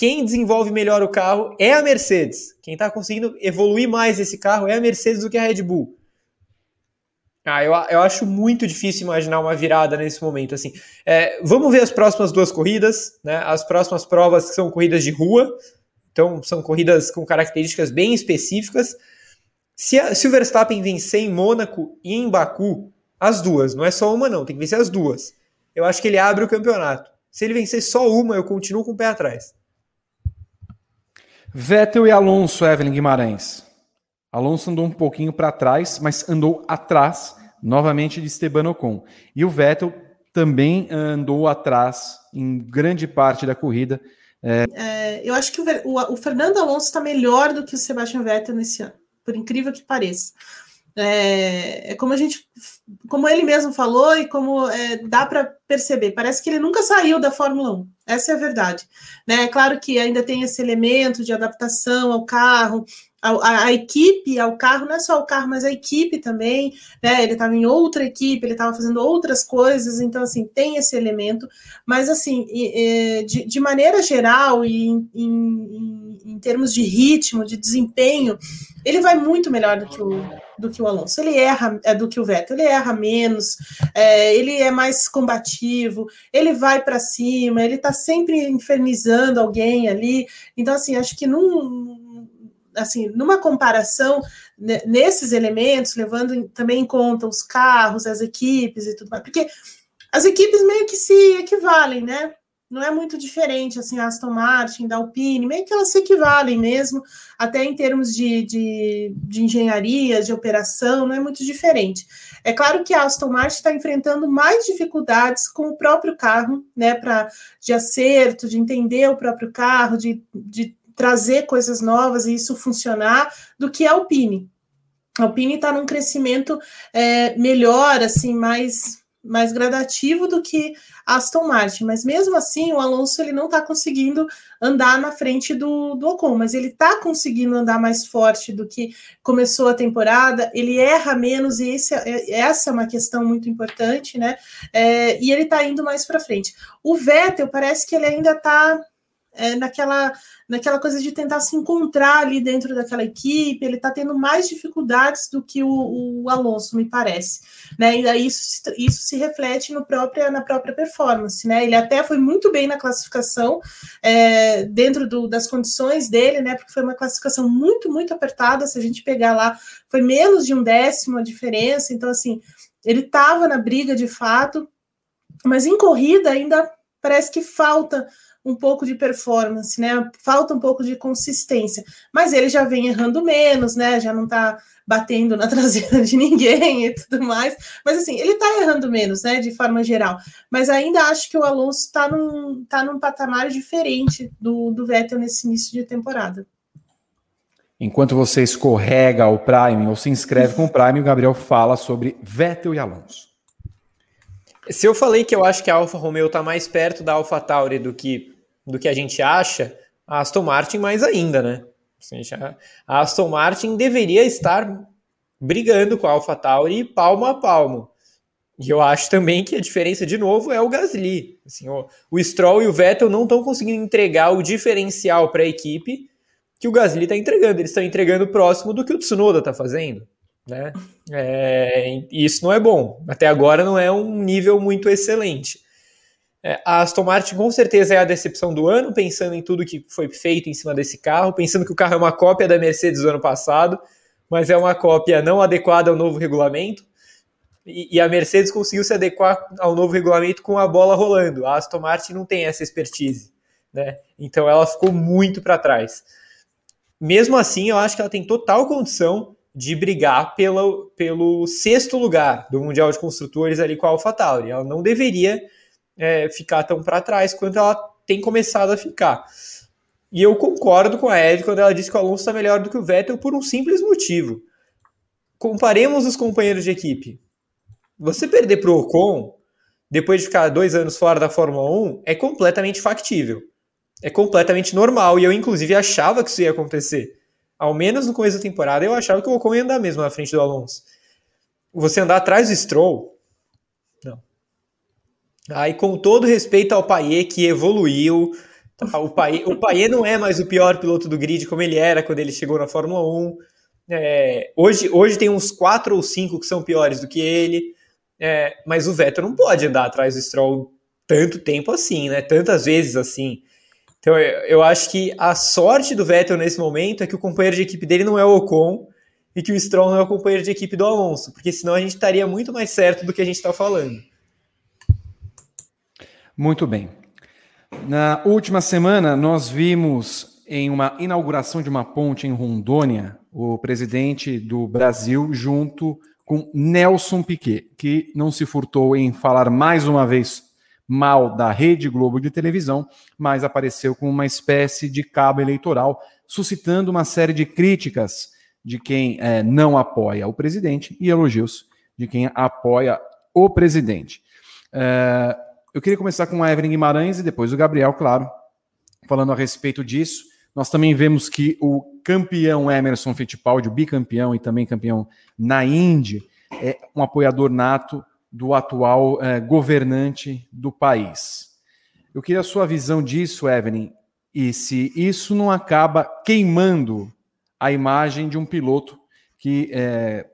Quem desenvolve melhor o carro é a Mercedes. Quem está conseguindo evoluir mais esse carro é a Mercedes do que a Red Bull. Ah, eu, eu acho muito difícil imaginar uma virada nesse momento. Assim, é, vamos ver as próximas duas corridas, né? As próximas provas que são corridas de rua, então são corridas com características bem específicas. Se, a, se o Verstappen vencer em Mônaco e em Baku, as duas, não é só uma não, tem que vencer as duas. Eu acho que ele abre o campeonato. Se ele vencer só uma, eu continuo com o pé atrás. Vettel e Alonso, Evelyn Guimarães. Alonso andou um pouquinho para trás, mas andou atrás novamente de Esteban Ocon. E o Vettel também andou atrás em grande parte da corrida. É... É, eu acho que o, o, o Fernando Alonso está melhor do que o Sebastian Vettel nesse ano, por incrível que pareça. É, é como a gente, como ele mesmo falou e como é, dá para perceber, parece que ele nunca saiu da Fórmula 1. Essa é a verdade. Né? É claro que ainda tem esse elemento de adaptação ao carro, a, a, equipe, ao carro, não é só o carro, mas a equipe também, né? Ele estava em outra equipe, ele estava fazendo outras coisas, então assim, tem esse elemento, mas assim, de, de maneira geral e em, em, em, termos de ritmo, de desempenho, ele vai muito melhor do que o, do que o Alonso. Ele erra é, do que o Vettel, ele erra menos, é, ele é mais combativo, ele vai para cima, ele está sempre infernizando alguém ali. Então, assim, acho que num assim, numa comparação né, nesses elementos, levando também em conta os carros, as equipes e tudo mais, porque as equipes meio que se equivalem, né? Não é muito diferente, assim, a Aston Martin, da Alpine, meio que elas se equivalem mesmo, até em termos de, de, de engenharia, de operação, não é muito diferente. É claro que a Aston Martin está enfrentando mais dificuldades com o próprio carro, né, para de acerto, de entender o próprio carro, de, de trazer coisas novas e isso funcionar do que a Alpine. A Alpine está num crescimento é, melhor, assim, mais, mais gradativo do que Aston Martin, mas mesmo assim o Alonso ele não está conseguindo andar na frente do, do Ocon, mas ele está conseguindo andar mais forte do que começou a temporada, ele erra menos e esse, é, essa é uma questão muito importante, né? É, e ele está indo mais para frente. O Vettel parece que ele ainda está é, naquela, naquela coisa de tentar se encontrar ali dentro daquela equipe, ele está tendo mais dificuldades do que o, o, Alonso, me parece. Né? E aí isso, isso se reflete no própria, na própria performance. Né? Ele até foi muito bem na classificação, é, dentro do, das condições dele, né? porque foi uma classificação muito, muito apertada. Se a gente pegar lá, foi menos de um décimo a diferença. Então, assim, ele estava na briga de fato, mas em corrida ainda parece que falta um pouco de performance, né? Falta um pouco de consistência. Mas ele já vem errando menos, né? Já não tá batendo na traseira de ninguém e tudo mais. Mas assim, ele tá errando menos, né? De forma geral. Mas ainda acho que o Alonso está num, tá num patamar diferente do, do Vettel nesse início de temporada. Enquanto você escorrega o Prime ou se inscreve com o Prime, o Gabriel fala sobre Vettel e Alonso. Se eu falei que eu acho que a Alfa Romeo está mais perto da Alfa Tauri do que, do que a gente acha, a Aston Martin mais ainda, né? A Aston Martin deveria estar brigando com a Alfa Tauri palmo a palmo. E eu acho também que a diferença, de novo, é o Gasly. Assim, o, o Stroll e o Vettel não estão conseguindo entregar o diferencial para a equipe que o Gasly está entregando. Eles estão entregando próximo do que o Tsunoda está fazendo. Né? É, isso não é bom. Até agora não é um nível muito excelente. É, a Aston Martin com certeza é a decepção do ano, pensando em tudo que foi feito em cima desse carro, pensando que o carro é uma cópia da Mercedes do ano passado, mas é uma cópia não adequada ao novo regulamento. E, e a Mercedes conseguiu se adequar ao novo regulamento com a bola rolando. A Aston Martin não tem essa expertise. Né? Então ela ficou muito para trás. Mesmo assim, eu acho que ela tem total condição de brigar pelo, pelo sexto lugar do Mundial de Construtores ali com a AlphaTauri. Ela não deveria é, ficar tão para trás quanto ela tem começado a ficar. E eu concordo com a Eve quando ela disse que o Alonso está melhor do que o Vettel por um simples motivo. Comparemos os companheiros de equipe. Você perder para o Ocon, depois de ficar dois anos fora da Fórmula 1, é completamente factível. É completamente normal. E eu, inclusive, achava que isso ia acontecer ao menos no começo da temporada, eu achava que o Ocon ia andar mesmo na frente do Alonso. Você andar atrás do Stroll, não. Aí, com todo respeito ao Paier, que evoluiu, tá, o Paier, o não é mais o pior piloto do grid como ele era quando ele chegou na Fórmula 1. É, hoje, hoje tem uns quatro ou cinco que são piores do que ele, é, mas o Vettel não pode andar atrás do Stroll tanto tempo assim, né? Tantas vezes assim. Então eu acho que a sorte do Vettel nesse momento é que o companheiro de equipe dele não é o Ocon e que o Stroll não é o companheiro de equipe do Alonso, porque senão a gente estaria muito mais certo do que a gente está falando. Muito bem. Na última semana, nós vimos em uma inauguração de uma ponte em Rondônia o presidente do Brasil junto com Nelson Piquet, que não se furtou em falar mais uma vez mal da Rede Globo de televisão, mas apareceu com uma espécie de cabo eleitoral, suscitando uma série de críticas de quem é, não apoia o presidente e elogios de quem apoia o presidente. É, eu queria começar com a Evelyn Guimarães e depois o Gabriel, claro, falando a respeito disso. Nós também vemos que o campeão Emerson Fittipaldi, o bicampeão e também campeão na Indy, é um apoiador nato do atual eh, governante do país. Eu queria a sua visão disso, Evelyn, e se isso não acaba queimando a imagem de um piloto que eh,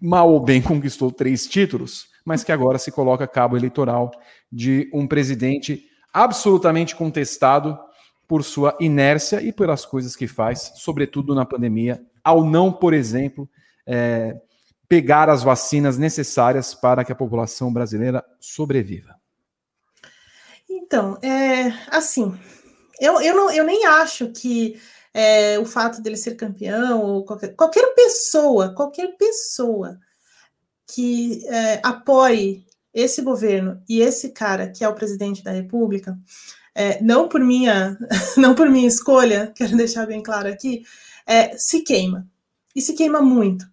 mal ou bem conquistou três títulos, mas que agora se coloca cabo eleitoral de um presidente absolutamente contestado por sua inércia e pelas coisas que faz, sobretudo na pandemia, ao não, por exemplo, é, pegar as vacinas necessárias para que a população brasileira sobreviva? Então, é, assim, eu, eu, não, eu nem acho que é, o fato dele ser campeão, ou qualquer, qualquer pessoa, qualquer pessoa que é, apoie esse governo e esse cara que é o presidente da República, é, não por minha, não por minha escolha, quero deixar bem claro aqui, é, se queima e se queima muito.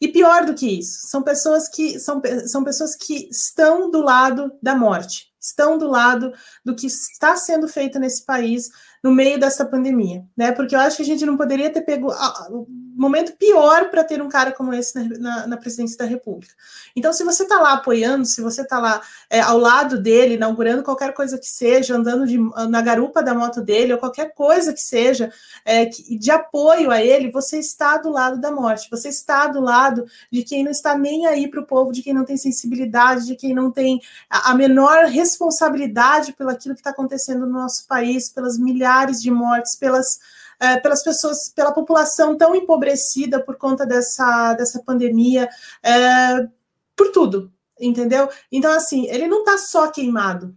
E pior do que isso, são pessoas que são, são pessoas que estão do lado da morte, estão do lado do que está sendo feito nesse país no meio dessa pandemia, né? Porque eu acho que a gente não poderia ter pego o momento pior para ter um cara como esse na, na, na, presidência da República. Então, se você está lá apoiando, se você está lá é, ao lado dele, inaugurando qualquer coisa que seja, andando de, na garupa da moto dele, ou qualquer coisa que seja é, que, de apoio a ele, você está do lado da morte, você está do lado de quem não está nem aí para o povo, de quem não tem sensibilidade, de quem não tem a, a menor responsabilidade pelo aquilo que está acontecendo no nosso país, pelas milhares de mortes, pelas é, pelas pessoas, pela população tão empobrecida por conta dessa, dessa pandemia, é, por tudo, entendeu? Então, assim, ele não está só queimado,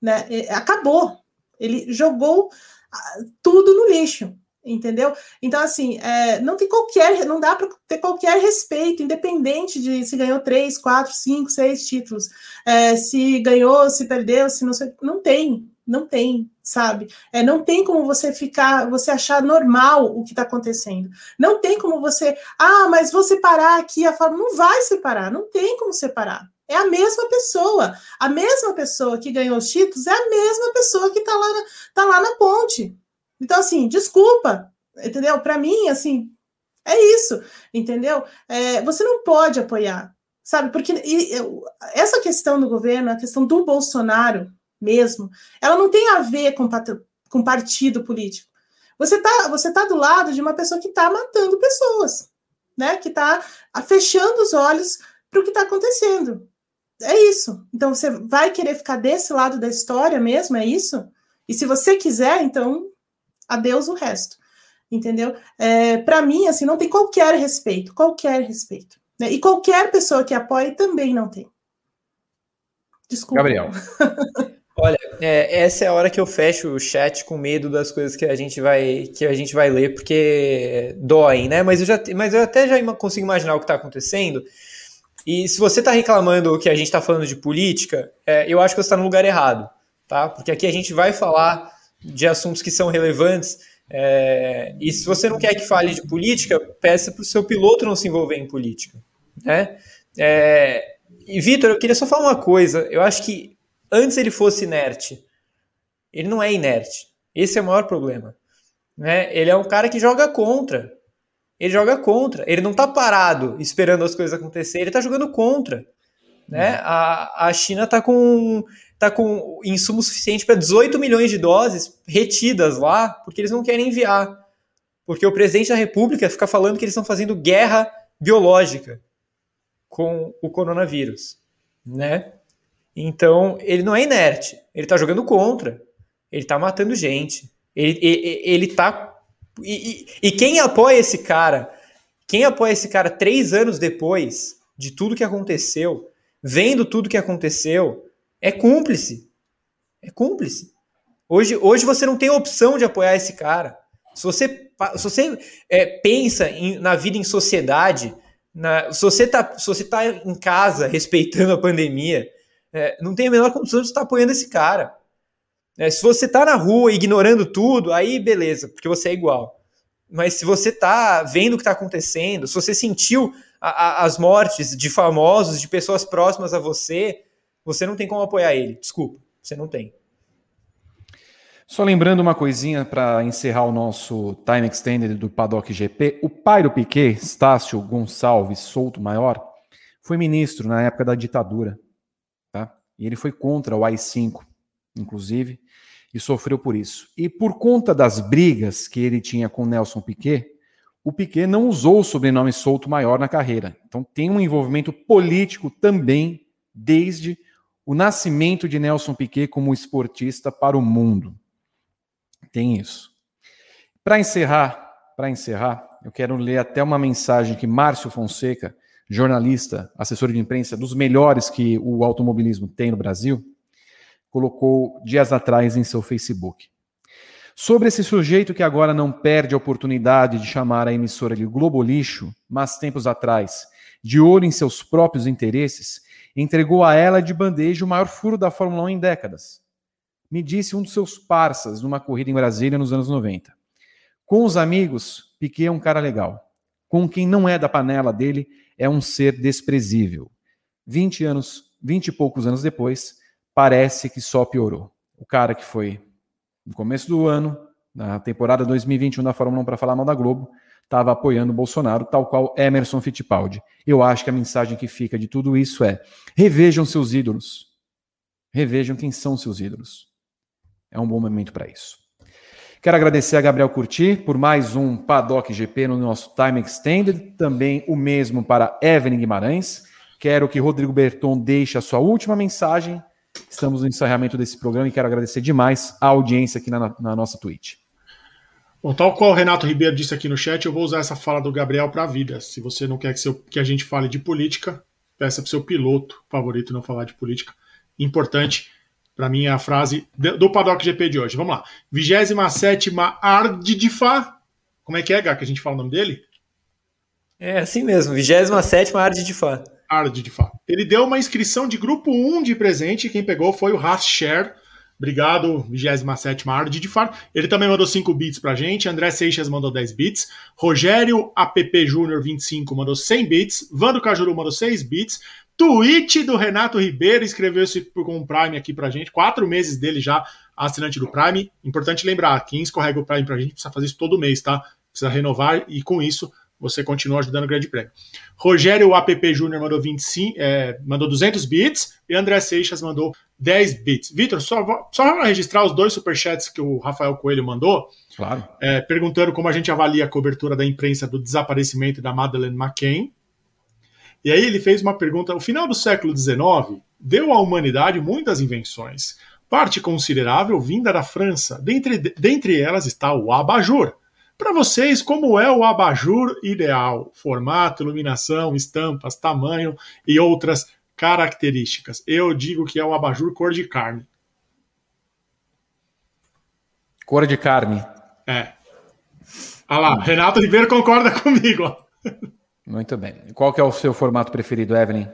né? Acabou. Ele jogou ah, tudo no lixo entendeu? Então, assim, é, não tem qualquer, não dá para ter qualquer respeito, independente de se ganhou três, quatro, cinco, seis títulos, é, se ganhou, se perdeu, se não sei, não tem, não tem, sabe? É, não tem como você ficar, você achar normal o que está acontecendo. Não tem como você, ah, mas vou separar aqui a forma. Não vai separar, não tem como separar. É a mesma pessoa. A mesma pessoa que ganhou os títulos é a mesma pessoa que está lá, tá lá na ponte. Então, assim, desculpa, entendeu? Para mim, assim, é isso, entendeu? É, você não pode apoiar, sabe? Porque e, essa questão do governo, a questão do Bolsonaro, mesmo, ela não tem a ver com, com partido político. Você está você tá do lado de uma pessoa que está matando pessoas, né? Que está fechando os olhos para o que está acontecendo. É isso. Então você vai querer ficar desse lado da história mesmo, é isso? E se você quiser, então adeus o resto. Entendeu? É, para mim, assim, não tem qualquer respeito, qualquer respeito. Né? E qualquer pessoa que apoie também não tem. Desculpa. Gabriel. Olha, é, essa é a hora que eu fecho o chat com medo das coisas que a gente vai que a gente vai ler, porque doem, né? Mas eu, já, mas eu até já consigo imaginar o que está acontecendo. E se você está reclamando que a gente está falando de política, é, eu acho que você está no lugar errado, tá? Porque aqui a gente vai falar de assuntos que são relevantes. É, e se você não quer que fale de política, peça para o seu piloto não se envolver em política, né? É, e Vitor, eu queria só falar uma coisa. Eu acho que antes ele fosse inerte. Ele não é inerte. Esse é o maior problema. Né? Ele é um cara que joga contra. Ele joga contra. Ele não está parado esperando as coisas acontecerem. Ele está jogando contra. Né? A, a China está com, tá com insumo suficiente para 18 milhões de doses retidas lá, porque eles não querem enviar. Porque o presidente da República fica falando que eles estão fazendo guerra biológica com o coronavírus. Né? Então, ele não é inerte. Ele tá jogando contra. Ele tá matando gente. Ele, ele, ele tá. E, e, e, quem apoia esse cara? Quem apoia esse cara três anos depois de tudo que aconteceu, vendo tudo que aconteceu, é cúmplice. É cúmplice. Hoje, hoje você não tem opção de apoiar esse cara. Se você, se você é, pensa em, na vida em sociedade, na, se, você tá, se você tá em casa respeitando a pandemia, é, não tem a menor condição de estar apoiando esse cara. É, se você está na rua ignorando tudo, aí beleza, porque você é igual. Mas se você está vendo o que está acontecendo, se você sentiu a, a, as mortes de famosos, de pessoas próximas a você, você não tem como apoiar ele. Desculpa, você não tem. Só lembrando uma coisinha para encerrar o nosso time extended do Paddock GP, o pai do Piquet, Estácio Gonçalves Souto Maior, foi ministro na época da ditadura. E ele foi contra o AI-5, inclusive, e sofreu por isso. E por conta das brigas que ele tinha com Nelson Piquet, o Piquet não usou o sobrenome Souto Maior na carreira. Então tem um envolvimento político também desde o nascimento de Nelson Piquet como esportista para o mundo. Tem isso. Para encerrar, para encerrar, eu quero ler até uma mensagem que Márcio Fonseca jornalista, assessor de imprensa, dos melhores que o automobilismo tem no Brasil, colocou dias atrás em seu Facebook. Sobre esse sujeito que agora não perde a oportunidade de chamar a emissora de Globo Lixo, mas tempos atrás, de olho em seus próprios interesses, entregou a ela de bandeja o maior furo da Fórmula 1 em décadas. Me disse um dos seus parceiros numa corrida em Brasília nos anos 90. Com os amigos, Piquet é um cara legal. Com quem não é da panela dele, é um ser desprezível. 20 anos, 20 e poucos anos depois, parece que só piorou. O cara que foi no começo do ano na temporada 2021 da Fórmula 1 para falar mal da Globo, estava apoiando o Bolsonaro, tal qual Emerson Fittipaldi. Eu acho que a mensagem que fica de tudo isso é: revejam seus ídolos. Revejam quem são seus ídolos. É um bom momento para isso. Quero agradecer a Gabriel Curti por mais um Paddock GP no nosso Time Extended, também o mesmo para Evelyn Guimarães. Quero que Rodrigo Berton deixe a sua última mensagem. Estamos no encerramento desse programa e quero agradecer demais a audiência aqui na, na nossa Twitch. Bom, tal qual o Renato Ribeiro disse aqui no chat, eu vou usar essa fala do Gabriel para a vida. Se você não quer que, seu, que a gente fale de política, peça para o seu piloto favorito não falar de política. Importante, para mim, é a frase do Paddock GP de hoje. Vamos lá. 27 Ardidifá. Como é que é, Gá, que a gente fala o nome dele? É assim mesmo, 27 Ardidifá. Ardidifá. Ele deu uma inscrição de grupo 1 de presente. Quem pegou foi o Haas Share Obrigado, 27 Arde de Far. Ele também mandou 5 bits pra gente. André Seixas mandou 10 bits. Rogério APP Júnior 25 mandou 100 bits. Vando Cajuru mandou 6 bits. Tweet do Renato Ribeiro escreveu esse com o Prime aqui pra gente. Quatro meses dele já, assinante do Prime. Importante lembrar, quem escorrega o Prime pra gente precisa fazer isso todo mês, tá? Precisa renovar e com isso você continua ajudando o Grande Prêmio. Rogério APP Júnior mandou 25, é, mandou 200 bits e André Seixas mandou 10 bits. Vitor, só, só registrar os dois superchats que o Rafael Coelho mandou. Claro. É, perguntando como a gente avalia a cobertura da imprensa do desaparecimento da Madeleine McCain. E aí ele fez uma pergunta. O final do século XIX deu à humanidade muitas invenções, parte considerável vinda da França. Dentre, dentre elas está o abajur. Para vocês, como é o abajur ideal? Formato, iluminação, estampas, tamanho e outras características. Eu digo que é o abajur cor de carne. Cor de carne. É. Olha lá, Renato Ribeiro concorda comigo. Ó. Muito bem. Qual que é o seu formato preferido, Evelyn?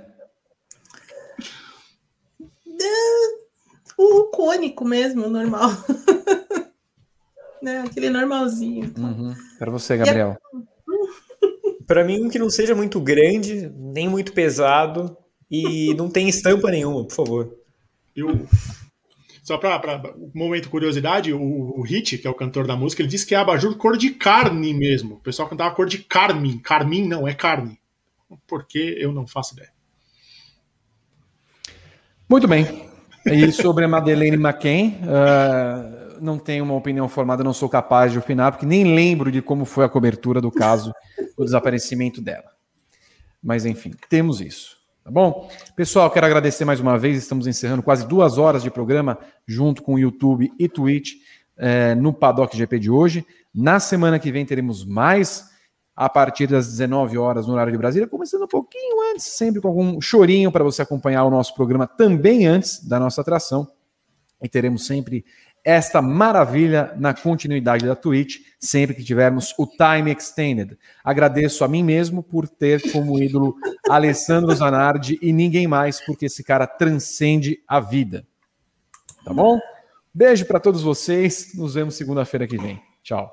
O cônico mesmo, normal. né? Aquele normalzinho. Uhum. Para você, Gabriel. Para mim, um que não seja muito grande, nem muito pesado, e não tem estampa nenhuma, por favor. Eu, só para um momento curiosidade, o, o Hit, que é o cantor da música, ele disse que é abajur cor de carne mesmo. O pessoal cantava cor de carmim. Carmim não, é carne. Por que eu não faço ideia. Muito bem. E sobre a Madeleine McCain, uh, não tenho uma opinião formada, não sou capaz de opinar, porque nem lembro de como foi a cobertura do caso do desaparecimento dela. Mas enfim, temos isso. Tá bom? Pessoal, quero agradecer mais uma vez. Estamos encerrando quase duas horas de programa junto com o YouTube e Twitch é, no Paddock GP de hoje. Na semana que vem teremos mais a partir das 19 horas no horário de Brasília, começando um pouquinho antes, sempre com algum chorinho para você acompanhar o nosso programa também antes da nossa atração. E teremos sempre esta maravilha na continuidade da Twitch, sempre que tivermos o Time Extended. Agradeço a mim mesmo por ter como ídolo Alessandro Zanardi e ninguém mais, porque esse cara transcende a vida. Tá bom? Beijo para todos vocês. Nos vemos segunda-feira que vem. Tchau.